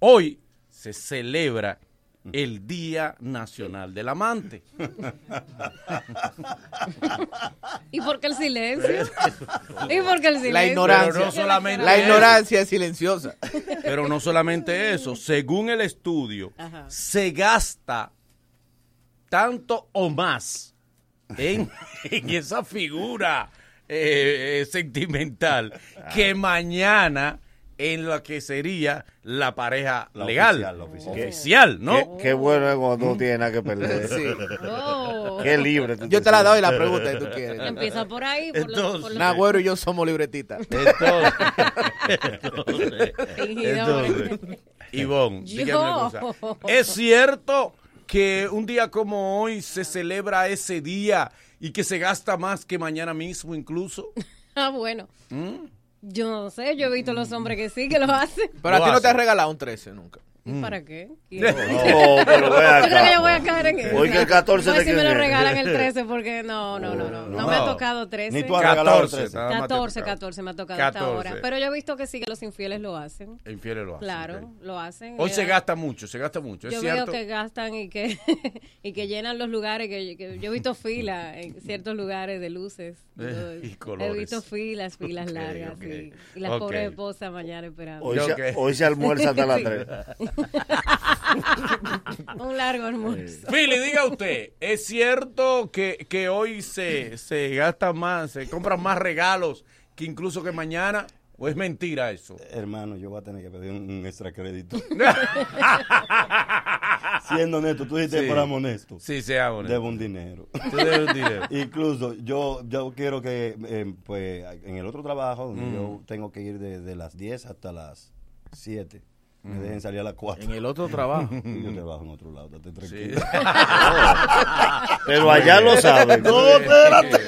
hoy se celebra el Día Nacional del Amante. ¿Y por qué el silencio? ¿Y por qué el silencio? La ignorancia. Pero no solamente la ignorancia es silenciosa. Pero no solamente eso, según el estudio, se gasta tanto o más en, en esa figura eh, eh, sentimental que mañana en la que sería la pareja La legal, oficial, la oficial. oficial, ¿no? Qué, qué bueno es cuando tú no tienes nada que perder. Sí. Oh. Qué libre. tú Yo te la doy la pregunta que tú quieres. Empieza por ahí. Por lo- por Nagüero y yo somos libretitas. Entonces, entonces, entonces, Ivonne, Yo. dígame una cosa. ¿Es cierto que un día como hoy se celebra ese día y que se gasta más que mañana mismo incluso? Ah, bueno. ¿Mm? Yo no sé, yo he visto los hombres que sí, que lo hacen. Pero a ti no te has regalado un 13 nunca. ¿Y para qué? ¿Y- No, pero ve Yo creo que yo voy a caer en eso. Hoy que el 14 Voy de si me lo regalan el 13 porque no, no, no, no. No, me ha No. tocado 13. Ni tú has regalado el 13. nada más te 14, tocaba. 14 me ha tocado hasta 14. ahora. Pero yo he visto que sí, que los infieles lo hacen. Infieles lo hacen. Claro, ok. lo hacen. Hoy Eh, se gasta mucho, se gasta mucho, es Yo cierto. veo que gastan y que, y que llenan los lugares. que, que yo he visto filas en ciertos lugares de luces. Eh, y He colores. visto filas, filas Ok, largas. ok. sí. Y las pobres esposas mañana esperando. Hoy, se, hoy se almuerza hasta las Sí. 3. Un largo almuerzo. Philly, diga usted, ¿es cierto que, que hoy se, se gasta más, se compran más regalos que incluso que mañana? ¿O es mentira eso? Hermano, yo voy a tener que pedir un, un extra crédito. Siendo honesto, tú dijiste Sí. que fuéramos honestos. Sí, seamos honestos. Debo un dinero. Tú debes un dinero. Incluso yo, yo quiero que, eh, pues, en el otro trabajo, donde Mm. yo tengo que ir de, de las 10 hasta las 7, me Mm. dejen salir a las 4. En el otro trabajo. Yo trabajo en otro lado, estate Sí. tranquilo. Pero allá lo saben. No, espérate.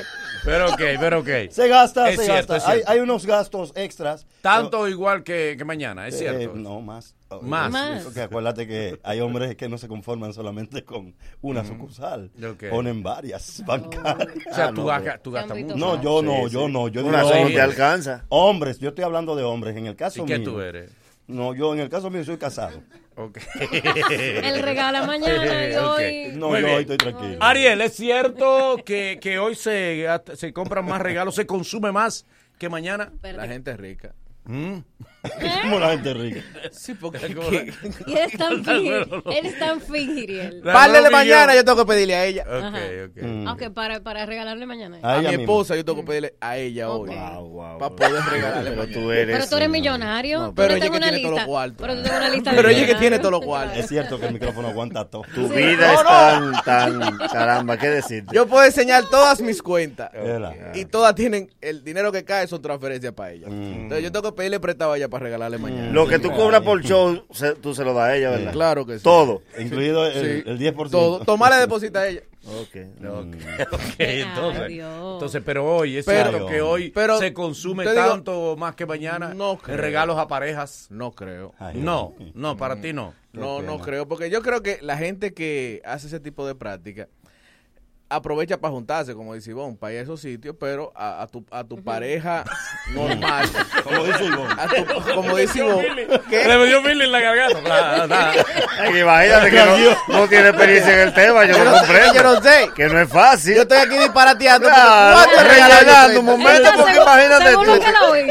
Pero ok, pero ok. Se gasta, Es se cierto, gasta. Hay, hay unos gastos extras. Tanto igual que, que mañana, es Eh, cierto. no, más. Más. Más. Porque acuérdate que hay hombres que no se conforman solamente con una sucursal. Ok. Ponen varias bancarias. O sea, Ah, tú, no, gastas- mucho. No, yo no, Sí, yo sí. no. Yo Una no hombres. te alcanza. Hombres, yo estoy hablando de hombres. En el caso ¿Y qué mío. tú eres? No, yo en el caso mío soy casado. Ok. Él regala mañana y Ok. hoy. No, Muy yo bien. hoy estoy tranquilo. Ariel, ¿es cierto que, que hoy se, se compran más regalos, se consume más que mañana? La gente es rica. ¿Mm? Como la gente rica. Sí, porque... Y eres tan fingir. Eres tan fingiriel. Parle de mañana yo tengo que pedirle a ella. Ok, ok. Mm. Ok, para, para regalarle mañana. A A mi misma. esposa yo tengo que pedirle a ella hoy. Wow, wow. Para poder regalarle Pero tú eres. Pero tú eres millonario. No, pero no ella una tiene todos lista. los cuartos. Pero tú tienes una lista de Pero ella que tiene todos los cuartos. Es cierto que el micrófono aguanta todo. Tu vida es tan, tan. Caramba, ¿qué decirte? Yo puedo enseñar todas mis cuentas. Y todas tienen, el dinero que cae son transferencias para ella. Mm. Entonces yo tengo que pedirle prestado a ella para regalarle mañana. Lo que tú cobras por show, se- tú se lo das a ella, ¿verdad? Claro que sí. Todo. Incluido el, Sí. el 10%. Todo. Tomarle deposita a ella. Ok. Ok, ok, entonces, Dios. entonces, pero hoy, es Pero- cierto que hoy pero se consume te digo- tanto más que mañana No en creo. regalos a parejas. No creo. Ay, No, no, para ti no. No, no creo. Porque yo creo que la gente que hace ese tipo de práctica aprovecha para juntarse, como dice Ivonne, para ir a esos sitios, pero a, a tu, a tu pareja normal. Como dice Ivonne. tu- como dice Ivonne. Le dio Billy en la garganta. Imagínate que no, no tiene experiencia en el tema, yo Yo lo no sé, comprendo. yo no sé. Que no es fácil. Yo estoy aquí disparateando. Claro, ¿cuántos regalos yo rellenando estoy- un momento, Entonces, porque según- imagínate según tú.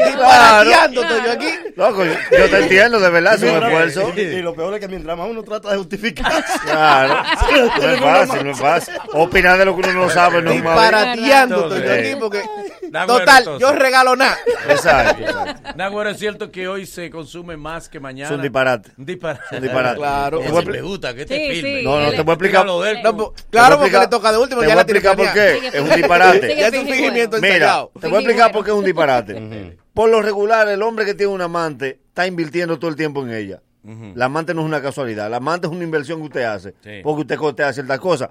Disparateando estoy yo aquí. Loco, yo, yo te entiendo, de verdad, es un esfuerzo. Y, y lo peor es que mientras más uno trata de justificarse. Claro, no es fácil, no es fácil. Opinar de lo que uno no sabe no. Disparateando aquí porque... Total, entonces. yo regalo nada. Exacto, exacto. Nagüero, es cierto que hoy se consume más que mañana. Es un disparate. Un disparate. Un disparate. Claro. Te voy a gusta que te Sí, filme. sí. No, no, te voy a explicar. Dígalo de él. No, pues, claro, porque le toca de último. Te Ya voy a explicar por qué. Es un disparate. Ya es un fingimiento Mira, te voy a explicar por qué es un disparate. Por lo regular, el hombre que tiene un amante está invirtiendo todo el tiempo en ella. La amante no es una casualidad. La amante es una inversión que usted hace. Sí. Porque usted cotea ciertas cosas.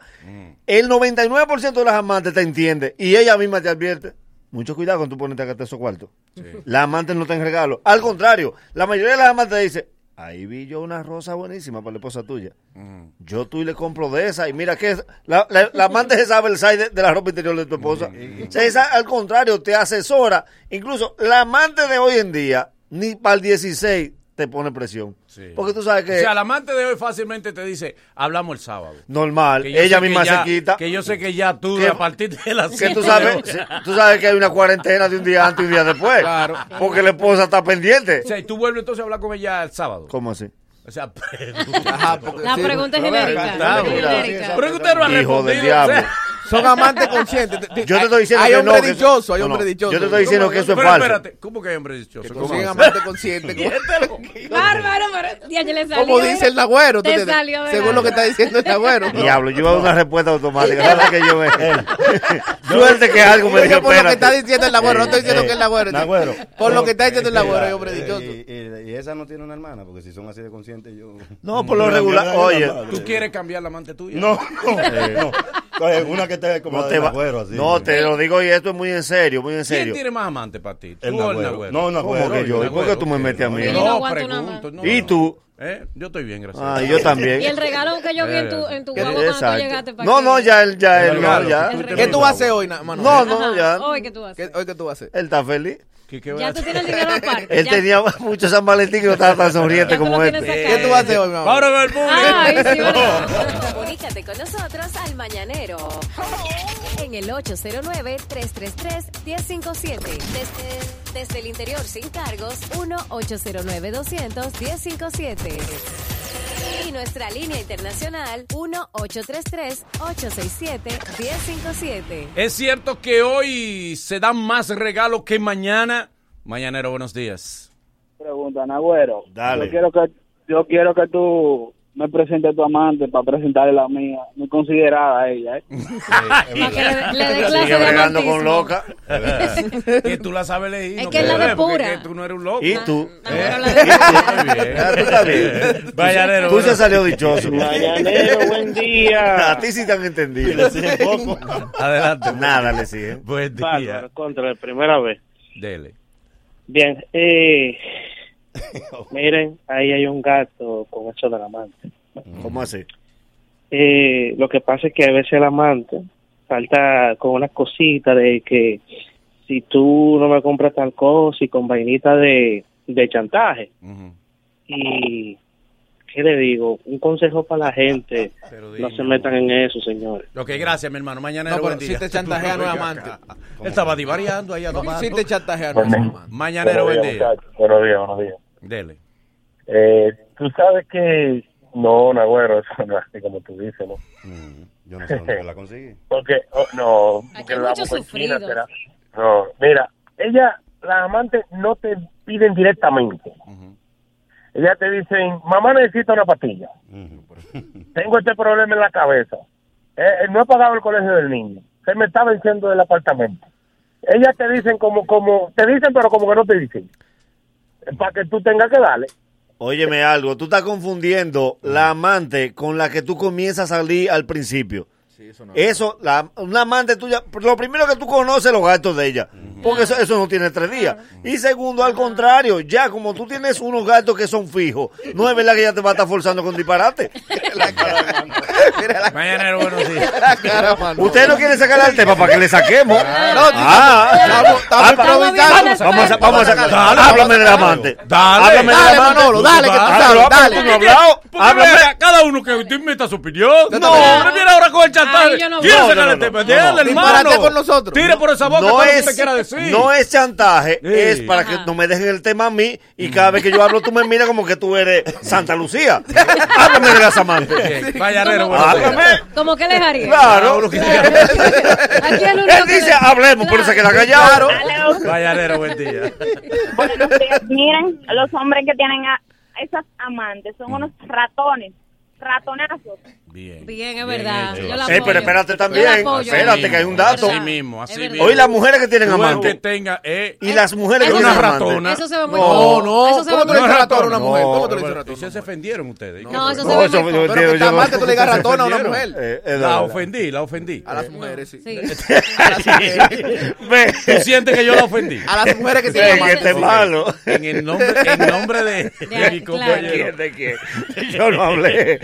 El 99% de las amantes te entiende y ella misma te advierte. Mucho cuidado cuando tú pones a gastar esos cuartos. La amante no te en regalo. Al contrario, la mayoría de las amantes dice, ahí vi yo una rosa buenísima para la esposa tuya. Yo tú y le compro de esa y mira que la, la- la amante se sabe el size de, de la ropa interior de tu esposa. O sea, esa, al contrario, te asesora. Incluso la amante de hoy en día, ni para el 16 te pone presión. Sí. Porque tú sabes que O sea, el amante de hoy fácilmente te dice, hablamos el sábado. normal, ella misma ya- se quita. Que yo sé que ya tú, Que- a partir de las que tú sabes, de hoy- tú sabes que hay una cuarentena de un día antes y un día después. Claro. Porque la esposa está pendiente. O sea, y tú vuelves entonces a hablar con ella el sábado. ¿Cómo así? O sea, La pregunta es genérica. Claro. Pero que usted no ha Hijo del respondido. diablo. o sea. Son amantes conscientes. Te- Yo te estoy diciendo hay que hombre no, dichoso, hay no, hombre dichoso. Yo te estoy diciendo que eso es Pero falso. espérate, ¿cómo que hay hombre dichoso? ¿Cómo Consiguen amante consciente. como- Bárbaro, pero ya le salió. Como dice el Nagüero, Te salió según lo que está diciendo el Nagüero. Diablo, yo iba a dar una respuesta automática. Nada que yo me... Suerte que algo me dijo, dije por lo que está diciendo el Nagüero, no estoy diciendo Eh, que el Nagüero. Por lo que está diciendo el eh, Nagüero, hay eh, hombre dichoso. Y, esa no tiene una hermana, porque si son así de conscientes, yo. No, por lo regular, oye. ¿Tú quieres cambiar la amante tuya? No, no, una que esté como No te, va- Nagüero, así. no, te lo digo y esto es muy en serio, muy en ¿Quién serio. tiene más amante para ti? ¿Tú El o el Nagüero. No, Nagüero. ¿Cómo que yo? ¿Y por qué tú me metes a mí? No pregunto. no, ¿Y tú? ¿Eh? Yo estoy bien, gracias. Ah, y yo también. Y el regalo que yo vi en tu, en tu ¿Qué- guagua cuando tú llegaste para No, no, ya él, ya él, no, regalo. ya. El ¿Qué tú vas a hacer hoy, Manuel? No, no, ya. Hoy que tú vas a hacer. ¿Qué- hoy qué tú vas a hacer? Él está feliz. ¿Qué, qué Ya tú tienes el dinero aparte. Él ya- tenía mucho San Valentín que no estaba tan sonriente como lo este. ¿Qué tú vas a hacer hoy, mi amor? Ahora ve el público. Ay, sí. Comunícate con nosotros al Mañanero. En el 809-333-1057. Desde, desde el interior sin cargos, 1-809-200-1057. Y nuestra línea internacional, 1-833-867-1057. Es cierto que hoy se dan más regalos que mañana. Mañanero, buenos días. Pregunta, Nagüero. Dale. Yo quiero que yo quiero que tú me presentes a tu amante para presentarle la mía. Muy considerada ella, ¿eh? Para que le, le dé clase Sigue de bregando con loca. que tú la sabes leer. Es que es la de porque pura. es que tú no eres un loco. ¿Y tú? ¿Eh? Ah, tú estás bien. Mañanero, Tú se buenos- salió dichoso. Buen día. A ti sí te han entendido. Adelante. Nada le sigue. Buen día. Bárbaro, contra la primera vez. Dele. Bien, eh, miren, ahí hay un gato con eso del amante. ¿Cómo así? Eh, lo que pasa es que a veces el amante falta con una cosita de que si tú no me compras tal cosa y con vainita de, de chantaje. Y, ¿qué le digo? Un consejo para la gente. No se metan en eso, señores. Ok, gracias, mi hermano. Mañana No, buen día. si te chantajea, no es amante. Él estaba divariando ahí a tomar. Si te chantajea, no es amante. Mañanero, buen día. Buenos días, buenos días. Dele. Eh, tú sabes que no, Nagüero, eso no es así como tú dices, ¿no? Mm, Yo no sé dónde la conseguí. Porque, oh, no, porque la china será. No, mira, ella, las amantes no te piden directamente. Ellas te dicen, mamá necesita una pastilla. Tengo este problema en la cabeza. Eh, eh, no he pagado el colegio del niño. Se me está venciendo el apartamento. Ellas te dicen como, como, te dicen pero como que no te dicen. Para que tú tengas que darle. Óyeme algo, tú estás confundiendo la amante con la que tú comienzas a salir al principio. Eso la, una amante tuya, lo primero que tú conoces los gastos de ella, porque eso, eso no tiene tres días. Y segundo, al contrario, ya como tú tienes unos gastos que son fijos, no es verdad que ella te va a estar forzando con disparate. Mañanero, buenos días. Usted no quiere sacar al tema para que le saquemos. Ah, Ah, improvisando. Vamos a, vamos a sacar. Dale, háblame dale, del amante. Dale. Háblame del Dale, amante. Manolo, dale, que tú sabes, pero dale. no. Porque Háblame. cada uno que te invita su opinión. No. No, viene ahora con el chantaje. Ay, yo no con nosotros. Tire por esa boca no todo lo que es, usted quiera decir. no es chantaje, Sí. es para que no me dejen el tema a mí y cada vez que yo hablo tú me miras como que tú eres Santa Lucía. Háblame de las amantes. Días. Háblame. ¿Cómo que les haría? Claro. Aquí el único Él que dice, le- hablemos, pero se queda callado. Mañanero, buen día. Buenos días. Miren, los hombres que tienen a esas amantes son unos ratones, ratonazos. Bien. Bien, es verdad. Yo la Eh, pero espérate también. Espérate, que hay un dato. Así mismo, así mismo. Hoy las mujeres que tienen el que tenga, eh, y las mujeres que Eso tienen ratona. Eso se ve muy No, no. Eso se ¿Cómo tú le dices ratón a una mujer? no, ¿Cómo tú le dices ratón? y se ofendieron ustedes. No, eso se ve eso muy yo- Pero está mal que tú le digas ratón a una mujer. Eh, La ofendí, la ofendí. A las mujeres, sí. ¿Tú sientes que yo la ofendí? A las mujeres que tienen que este es malo. En el nombre, en nombre de, mi compañero. ¿Quién de quién? Yo no hablé.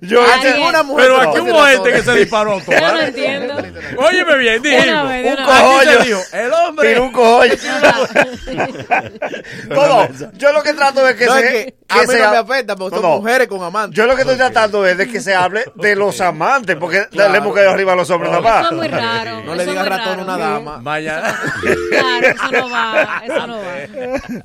Yo. una mujer Pero aquí hubo gente que se disparó todo. Yo no entiendo. Óyeme bien, dijimos. Un cojollo. el hombre. Tiene un cojollo. Todo. Yo lo que trato es que se. que a mí se no me afecta porque No, son mujeres con amantes. Yo lo que estoy tratando es de que se hable de los amantes, porque le hemos caído arriba a los hombres nada Eso es más. muy raro. No le digas ratón a una dama. Vaya. Claro, eso no va. Eso no va.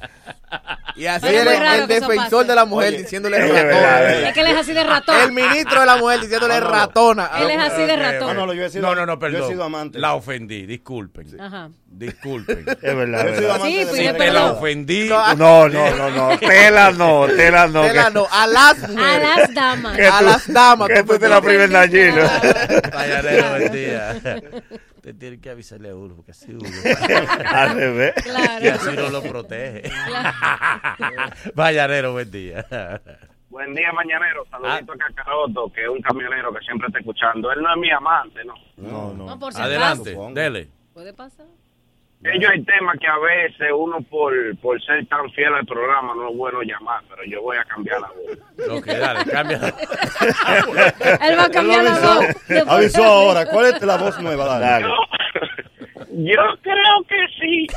Y así Pero es él muy es raro el defensor pase. de la mujer Oye, diciéndole es verdad, es ratona. verdad. Es que él es así de ratón. El ministro de la mujer diciéndole ratona. a Él la es mujer. así de No, ratón. no, yo he sido, No, no, no, Yo perdón. he sido amante. La ofendí, disculpen. Ajá. Disculpen. Es verdad. Yo he sido amante Sí, pues, Pide te la ofendí. No, No, no, no, no. Tela no, tela no. Tela no, a las A las damas. que a las damas, Que tú tú te la primer dañino. Vallanero, buen día. Te tiene que avisarle a uno, porque así uno. Al revés. Y Claro. así no lo protege. Vallanero, buen día. Buen día, mañanero. Saludito a Cacaroto, que es un camionero que siempre está escuchando. Él no es mi amante, ¿no? No, No, no. por si Adelante, dele. Puede pasar. Ellos hay temas que a veces uno por, por ser tan fiel al programa no es bueno llamar, pero yo voy a cambiar la voz. Ok, dale, cambia. Él va a cambiar la voz. Avisó ahora. ¿Cuál es la voz nueva? Dale. Dale. Yo creo que sí.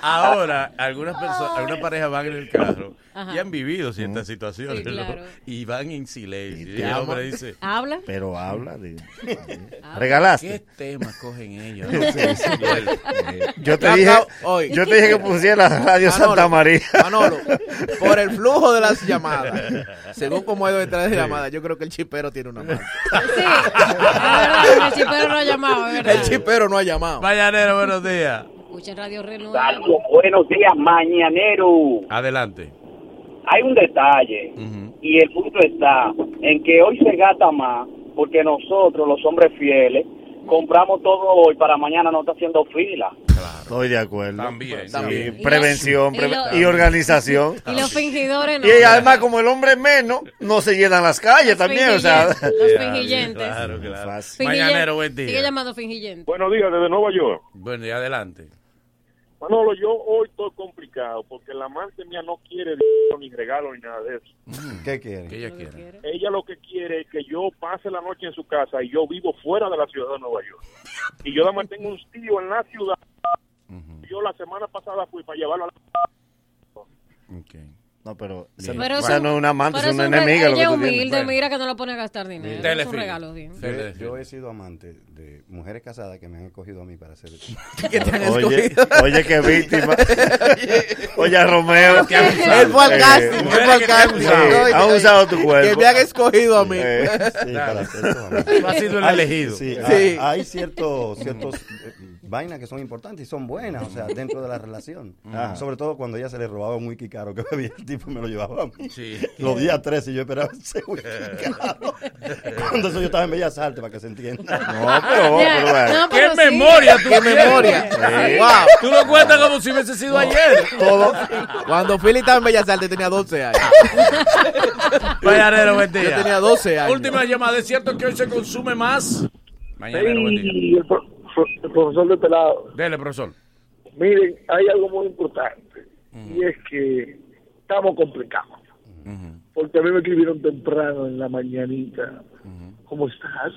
Ahora, algunas personas, algunas parejas van en el carro Ajá. y han vivido ciertas situaciones Sí, ¿no? claro. y van en silencio. Y, te el hombre dice, Habla. Pero habla. de- ¿qué ¿Regalaste? temas cogen ellos? Yo te dije, yo te dije que pusiera Radio Manolo, Santa María. Manolo, por el flujo de las llamadas, según como ido detrás de llamadas, yo creo que el chipero tiene una mano. Sí. Verdad, el chipero no ha llamado, verdad. El chipero no ha llamado. Vallanero, buenos días. Escuchen Radio. Saludos, buenos días, mañanero. Adelante. Hay un detalle y el punto está en que hoy se gasta más porque nosotros, los hombres fieles, compramos todo hoy para mañana no está haciendo fila. Estoy de acuerdo. También, Sí, también. Prevención Y preve- lo- y organización. Y los fingidores no. Y además, como el hombre es menos, no se llenan las calles también. O sea, Los fingillentes. Claro, claro. Mañanero, buen Sigue día. llamando fingillente. Buenos días desde Nueva York. Buen día, adelante. Manolo, yo hoy estoy complicado porque la amante mía no quiere dinero, ni regalo ni nada de eso. ¿Qué quiere? ¿Qué ella quiere? Ella lo que quiere es que yo pase la noche en su casa y yo vivo fuera de la ciudad de Nueva York. Y yo además tengo un tío en la ciudad. Yo la semana pasada fui para llevarlo a la... No, pero esa, Pero esa eso- no es una amante, es una un enemiga. lo que Ella es tú tienes. humilde, mira que no lo pone a gastar dinero. Es un regalo, bien. Yo Phil. he sido amante de mujeres casadas que me han escogido a mí para hacer ¿Qué te han Oye, escogido? oye, qué víctima. Oye, a Romeo. Él fue al casting, él fue al casting. Ha usado tu cuerpo. Que me han escogido a mí. Eh, Sí, para hacer has sido el elegido. Sí, Sí. Hay, hay ciertos, ciertos eh, vainas que son importantes y son buenas, o sea, dentro de la relación. Ajá. Sobre todo cuando ella se le robaba un whisky caro que bebía el tipo y me lo llevaba a mí. Sí. Los días 13 yo esperaba ese whisky caro. Cuando eso yo estaba en Bellas Artes, para que se entienda. No, pero, Ya, pero bueno. no, ¿Qué pero sí. memoria tú ¿Qué memoria? Sí. Wow. Tú lo cuentas como si hubiese sido ayer. Todo. Cuando Philly estaba en Bellas Artes tenía 12 años. Vallanero, buen día. Yo tenía 12 años. Última llamada. ¿Es cierto que hoy se consume más? Buen día. Profesor de pelado. Dele, profesor. Miren, hay algo muy importante y es que estamos complicados. Porque a mí me escribieron temprano en la mañanita. ¿Cómo estás?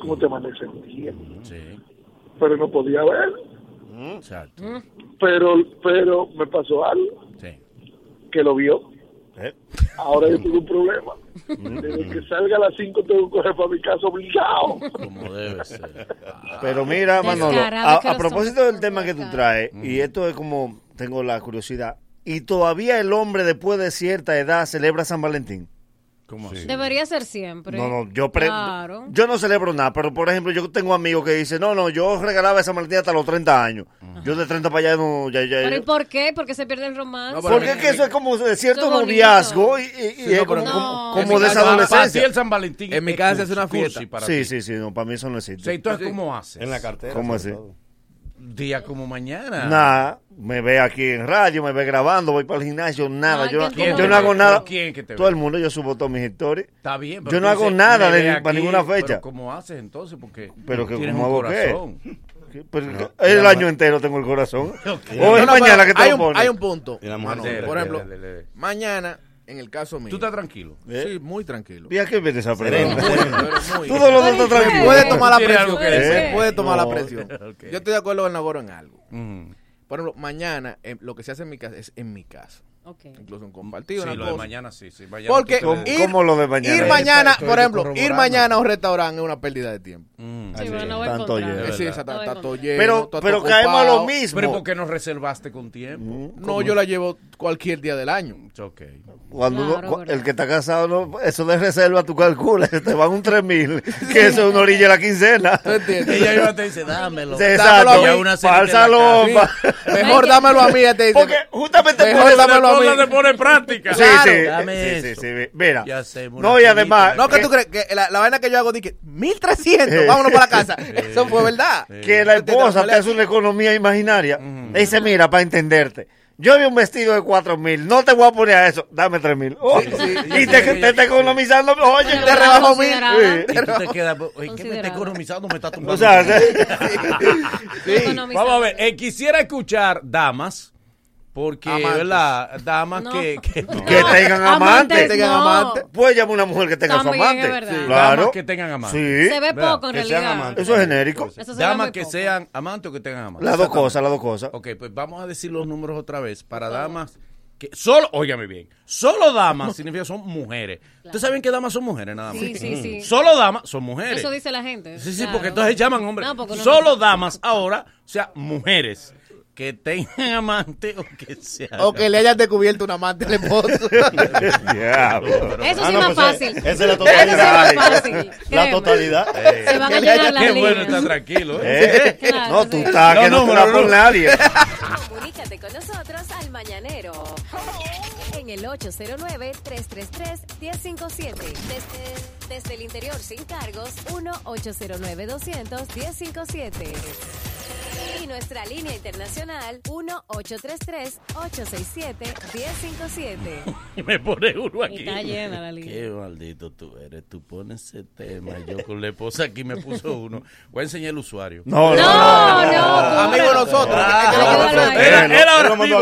¿Cómo te amaneces el día? Sí. Pero no podía ver. Exacto. Pero, pero me pasó algo Sí. que lo vio. Eh. Ahora yo tengo un problema. Desde que salga a las 5 tengo que correr para mi casa obligado. Como debe ser. Pero mira, Manolo, a, a propósito del tema que tú traes, y esto es como, tengo la curiosidad, y todavía el hombre después de cierta edad celebra San Valentín. ¿Cómo así? Debería ser siempre. No, no, yo, pre- Claro. yo no celebro nada, pero por ejemplo, yo tengo amigos que dicen, no, no, yo regalaba esa Valentín hasta los 30 años. Yo de 30 para allá no, ya, ya. ¿Pero y por qué? Porque se pierde el romance. No, porque es que eso es como de cierto bonito. noviazgo y, y- y Sí, es no, como, pero como, de esa casa, Para ti adolescencia. el San Valentín En mi es casa es una fiesta. para Sí, ti. sí, sí, no, para mí eso no O existe. sea, entonces, ¿cómo haces? En la cartera. ¿Cómo así? todo. Día como mañana. Nada, me ve aquí en radio, me ve grabando, voy para el gimnasio, nada. Ay, yo, qué no hago nada. ¿Pero quién que te Todo ve? el mundo, yo subo todas mis historias. Está bien. Yo no hago dices, nada de- para ninguna fecha. Pero ¿cómo haces entonces? Porque Pero que tienes ¿cómo un hago qué? corazón. Pero el año entero tengo el corazón. O es no, mañana pero que te hay lo un, pones. hay un punto. Por ejemplo, mañana en el caso mío. ¿Tú estás tranquilo? Sí, muy tranquilo. ¿Y a qué viene esa Sereno, pregunta? pero muy. Todo lo otro está tranquilo. Puede tomar la presión. eh, Puede tomar la No, presión. Yo estoy de acuerdo con Nagoro en algo. Ujú. Por ejemplo, mañana eh, lo que se hace en mi casa es en mi casa. Incluso en compartido. Sí, lo de mañana sí, sí. Mañana Porque te- ir, ¿Cómo lo de mañana? ir mañana, por ejemplo, ir mañana a un restaurante es una pérdida de tiempo. Mm. Sí, bueno, no Tanto lleno. Esa- No lleno. Pero, pero caemos a lo mismo. Pero ¿y por qué no reservaste con tiempo? No, yo la llevo cualquier día del año. Cuando uno- Claro, cu- verdad. el que está casado, no, eso de reserva tú calculas, te van un 3 mil, que eso es una orilla de la quincena. ¿Tú entiendes? Ella iba a te dice, dámelo. Dámelo a exacto. mí. Una pa- Mejor dámelo a mí. ya te dice. Porque justamente Mejor dámelo a mí. Esposa te pone en práctica. Sí, Claro. sí, Dame sí, sí, eso. sí, Mira, Ya hacemos no, y además, No, que que- tú crees que la, la vaina que yo hago, dije, 1300, vámonos para la casa. Eso fue verdad. que la esposa te hace una economía imaginaria. Dice, mira, para entenderte. Yo vi un vestido de cuatro mil, no te voy a poner a eso, dame tres mil. Oh, Sí, sí, y te, te está economizando, oye, te rebajo mil. Y tú te quedas, oye, ¿qué me está economizando? Me está tumbando. O sea, Sí. Vamos a ver, eh, quisiera escuchar damas, porque, Amantes. ¿verdad? Damas No. que, que, que tengan amantes. Que tengan no. amantes. Puede llamar una mujer que tenga También su amante. Sí. Claro. damas que tengan amantes. Sí. Se ve ¿Verdad? poco en Que sean realidad. amantes. Eso es genérico. Eso se ve Damas que poco. sean amantes o que tengan amantes. Las dos cosas, las dos cosas. Ok, pues vamos a decir los números otra vez. Para damas que solo, óigame bien, solo damas significa son mujeres. ¿Ustedes saben que damas son mujeres nada más? Sí, sí, sí. Solo damas son mujeres. Eso dice la gente. Sí, sí, claro. porque entonces llaman hombres. No, Solo no- damas ahora, o sea, mujeres que tengan amante o que sean. O que le hayan descubierto un amante al esposo. Diablo. Eso sí no, más fácil. Esa es la totalidad. fácil. La totalidad. Se van a llenar las Qué bueno estar tranquilo. ¿eh? ¿Eh? Claro, No, tú sí. estás No, que no, no, te no. por nadie. Comunícate con nosotros al Mañanero. En el 809-333-1057. Desde, desde el interior sin cargos, 1-809-200-1057. Nuestra línea internacional, 1-833-867-1057. Y me pone uno aquí. Está llena la línea. Qué maldito tú eres. Tú pones ese tema. Yo con la esposa aquí me puso uno. Voy a enseñar el usuario. No, No, no. Amigo lo que déjalo nosotros-. Él, ahora él mismo,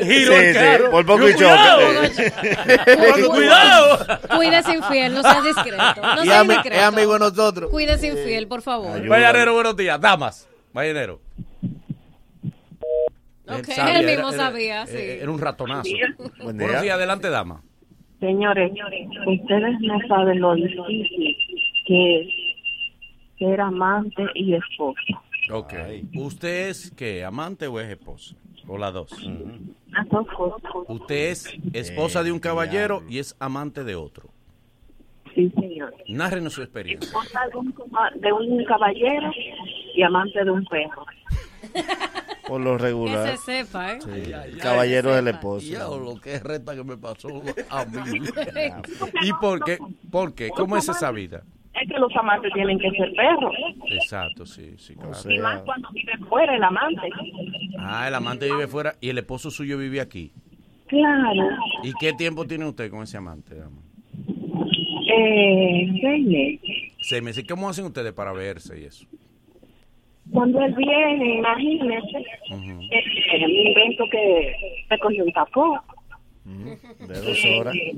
giró Sí, el sí, carro. por poco Yo, y choque. Cuidado. Cuídese infiel, no seas discreto. No seas discreto. es amigo de nosotros. Cuídese infiel, por favor. Mañanero, buenos días. Damas. Mañanero. Ok, sabía, él mismo era- sabía, era- sí. Era un ratonazo. Buen Buenos día. días, adelante, dama. Señores, ustedes no saben lo difícil que es ser amante y esposa. Ok. ¿Usted es qué? ¿Amante o es esposa? O las dos. Las dos cosas. Usted es esposa de un caballero y es amante de otro. Sí, señor. Nárrenos su experiencia. Esposa de un, caba- de un caballero y amante de un perro. Por lo Que regular. se sepa, ¿eh? Sí, caballero del esposo. lo que reta que me pasó a mí. ¿Y por qué? ¿Por qué? ¿Cómo es esa vida? Es que los amantes tienen que ser perros. Exacto, sí, sí, claro. Y más cuando vive fuera el amante. Ah, el amante vive fuera y el esposo suyo vive aquí. Claro. ¿Y qué tiempo tiene usted con ese amante, dama? Eh, seis meses. Seis meses. ¿Cómo hacen ustedes para verse y eso? Cuando él viene, imagínese, eh, me invento que me cogió un tapón. De dos horas. Eh,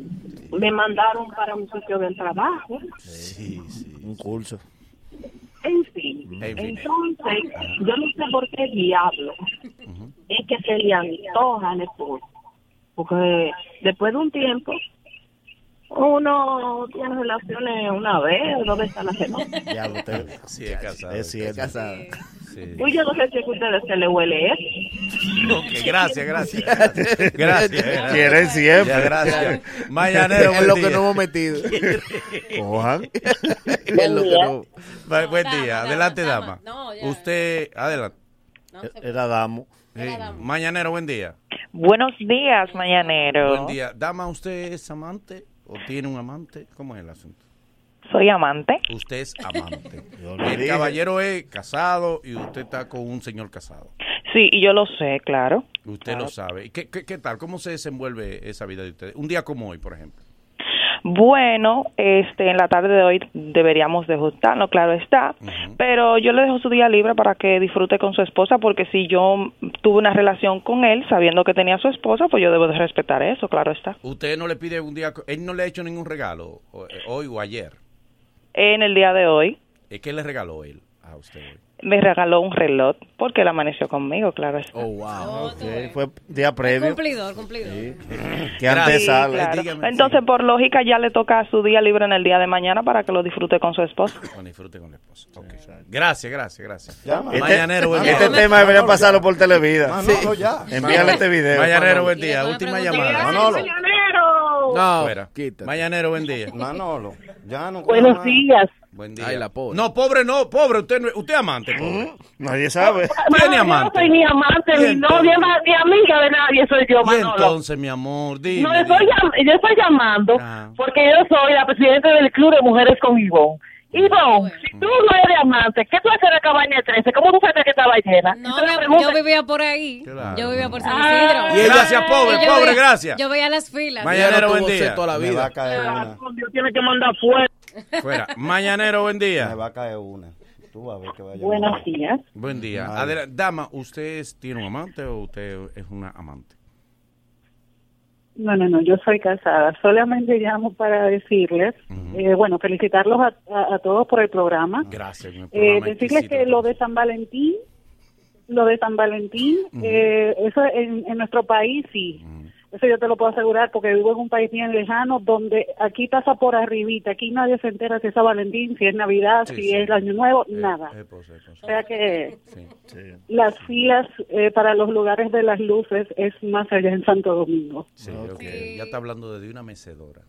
me mandaron para un sitio del trabajo. Sí, sí. Un curso. En fin. En fin. Entonces, yo no sé por qué diablo es que se le antoja al esposo. Porque después de un tiempo, uno tiene relaciones una vez dos veces a la semana. Ya tengo. Sí, es casado. Es cierto. Sí. Pues yo no sé si a ustedes se le huele eso. Ok, gracias, gracias. Gracias. gracias. Quieren siempre. Ya, gracias. Mañanero, Es buen lo día. que no hemos metido. Cojan. Es lo que no. Bu- Buen Dama, día. Adelante, dama. dama. No, ya. Usted, adelante. No, se- Era damo. Sí. Mañanero, buen día. Buenos días, mañanero. Buen día. Dama, ¿usted es amante o tiene un amante? ¿Cómo es el asunto? Soy amante. Usted es amante. El caballero es casado y usted está con un señor casado. Sí, y yo lo sé, claro. Usted lo sabe. ¿Y qué, qué, qué tal? ¿Cómo se desenvuelve esa vida de ustedes? Un día como hoy, por ejemplo. Bueno, este, en la tarde de hoy deberíamos de juntarnos, claro está, pero yo le dejo su día libre para que disfrute con su esposa, porque si yo tuve una relación con él sabiendo que tenía su esposa, pues yo debo de respetar eso, claro está. Usted no le pide un día, él no le ha hecho ningún regalo eh, hoy o ayer. En el día de hoy Eh, ¿Qué le regaló él a usted? hoy? Me regaló un reloj porque él amaneció conmigo, claro está. Oh, wow. Ok, Fue día previo. Cumplidor, cumplidor. Que antes Sí, sale. claro. Entonces, por lógica, ya le toca su día libre en el día de mañana para que lo disfrute con su esposa. Bueno, disfrute con la esposa. Ok. Gracias, gracias, gracias. Este, Mañanero, buen día. este tema debería pasarlo por Televida. Manolo, ya. Envíale este video. Mañanero, buen día. Última llamada. Manolo. No, Fuera. Mañanero, buen día. Manolo, ya no. Buenos días. Buen día. Ay, la pobre. No, pobre no, pobre. Usted, no- usted es amante, pobre. Nadie sabe. ¿Tiene Yo no amante? soy ni amante, ¿Y ni novia, ni amiga de nadie, soy yo, Y Manolo. entonces, mi amor, dime. No, estoy llam- yo estoy llamando Ah. porque yo soy la presidenta del Club de Mujeres con Ivonne. Ivonne, si tú no eres amante, ¿qué tú haces en la cabaña 13? ¿Cómo tú sabes que estaba llena? No, Entonces yo, vivía por ahí. Claro. Yo vivía por San Ah. Isidro. Y ella Gracias, pobre, pobre, veía- gracias. Yo veía las filas. Mañanero, buen día. sed toda la Me va a caer una. Dios tiene que mandar fuera. Fuera. Mañanero, buen Me día. va a caer una. Tú vas a ver que vaya. Buenos días. Buen día. Adela- Dama, ¿usted tiene un amante o usted es una amante? No, no, no, yo soy casada. Solamente llamo para decirles, eh, bueno, felicitarlos a, a- a todos por el programa. Gracias. mi Eh, decirles que lo de San Valentín, lo de San Valentín, eh, eso en, en nuestro país sí. Eso yo te lo puedo asegurar porque vivo en un país bien lejano donde aquí pasa por arribita, aquí nadie se entera si es San Valentín, si es Navidad, Sí, si sí. es Año Nuevo, Eh, nada. eh, pues, eh, pues. O sea que Sí. las filas eh, para los lugares de las luces es más allá en Santo Domingo. Sí, ok. Ya está hablando de una mecedora.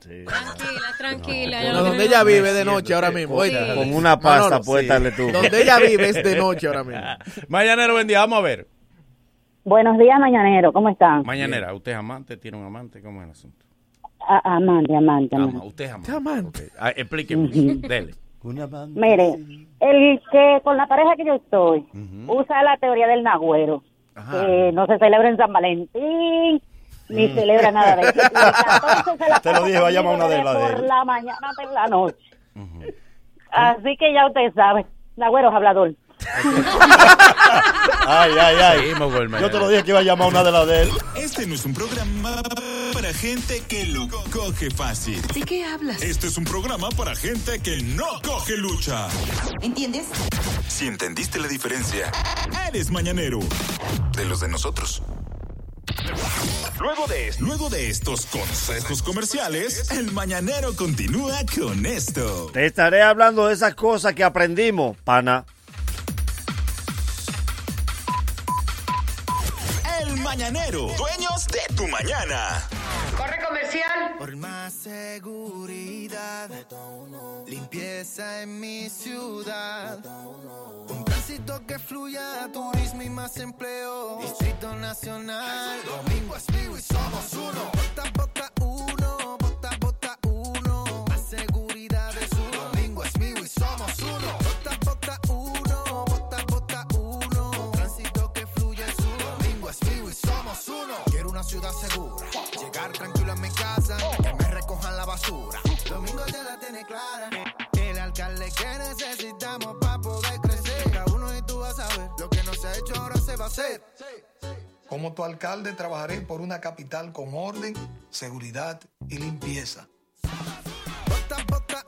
Tranquila, tranquila. No, no donde ella vive de noche ahora mismo. Con, oíste. con una pasta Manolo, sí. darle tú. Donde ella vive es de noche ahora mismo. Mañanero, buen día. Vamos a ver. Buenos días, Mañanero, ¿cómo están? Mañanera, ¿usted es amante? ¿Tiene un amante? ¿Cómo es el asunto? amante, amante, Ama, usted es amante. Ok. Ah, explíqueme. Dele. Una amante. Mire, el que con la pareja que yo estoy usa la teoría del nagüero, Ajá. que no se celebra en San Valentín, ni celebra nada de eso. Y el 14 se la Te lo dije, va a llamar una de las de por la mañana por la noche. Así que ya usted sabe, nagüero es hablador. Ay, ay, ay. Seguimos Yo te lo dije que iba a llamar una de las de él. Este no es un programa para gente que lo coge fácil. ¿De qué hablas? Este es un programa para gente que no coge lucha. ¿Entiendes? Si entendiste la diferencia, eres mañanero. De los de nosotros. Luego de, luego de estos consejos comerciales, el mañanero continúa con esto. Te estaré hablando de esas cosas que aprendimos, pana. Mañanero, dueños de tu mañana. Corre comercial. Por más seguridad, limpieza en mi ciudad. Un tránsito que fluya, turismo y más empleo. Distrito Nacional, Domingo es mío y somos uno. Vota, vota uno, El alcalde que necesitamos para poder crecer. Cada uno y tú vas a ver lo que no se ha hecho ahora se va a hacer. Como tu alcalde trabajaré por una capital con orden, seguridad y limpieza. Vota, vota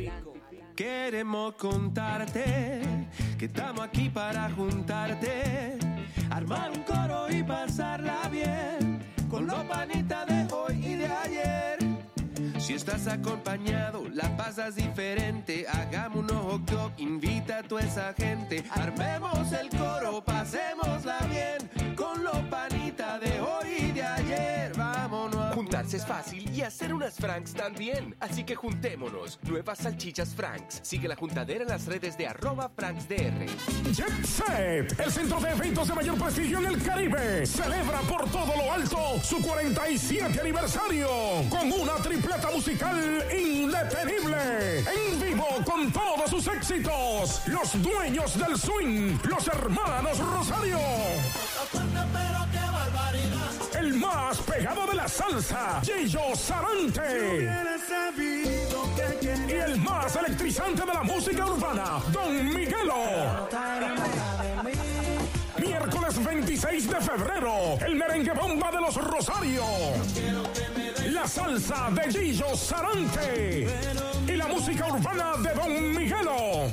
Queremos contarte que estamos aquí para juntarte, armar un coro y pasarla bien con los panitas de hoy y de ayer. Si estás acompañado, la pasas diferente. Hagamos un ojo dog, invita a toda esa gente. Armemos el coro, pasémosla bien. Con lo panita de hoy y de ayer. Vámonos es fácil y hacer unas Franks también. Así que juntémonos. Nuevas salchichas Franks. Sigue la juntadera en las redes de arroba FranksDR. Jet Set, el centro de eventos de mayor prestigio en el Caribe, celebra por todo lo alto su 47 aniversario con una tripleta musical indetenible. En vivo con todos sus éxitos, los dueños del swing, los hermanos Rosario. El más pegado de la salsa, Gillo Sarante. Y el más electrizante de la música urbana, Don Miguelo. Miércoles 26 de febrero, el merengue bomba de los Rosarios. La salsa de Gillo Sarante. Y la música urbana de Don Miguelo.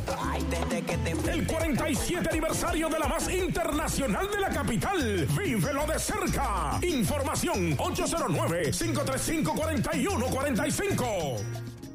El 47 aniversario de la más internacional de la capital. Vívelo de cerca. Información 809-535-4145.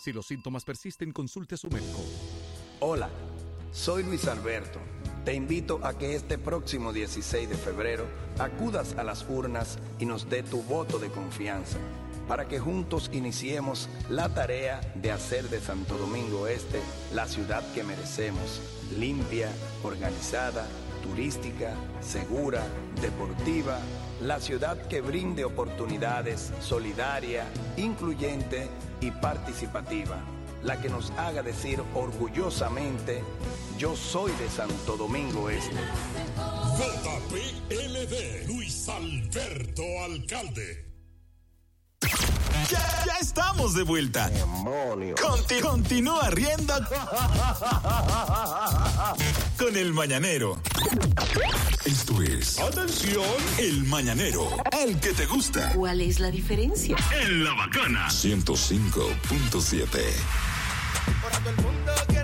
Si los síntomas persisten, consulte a su médico. Hola, soy Luis Alberto. Te invito a que este próximo 16 de febrero acudas a las urnas y nos dé tu voto de confianza para que juntos iniciemos la tarea de hacer de Santo Domingo Este la ciudad que merecemos, limpia, organizada, turística, segura, deportiva, la ciudad que brinde oportunidades, solidaria, incluyente y participativa, la que nos haga decir orgullosamente, yo soy de Santo Domingo Este. JPLD, Luis Alberto Alcalde. Ya, ya estamos de vuelta. Conti- continúa riendo con el mañanero. Esto es. Atención. El mañanero. El que te gusta. ¿Cuál es la diferencia? En la bacana. 105.7. Y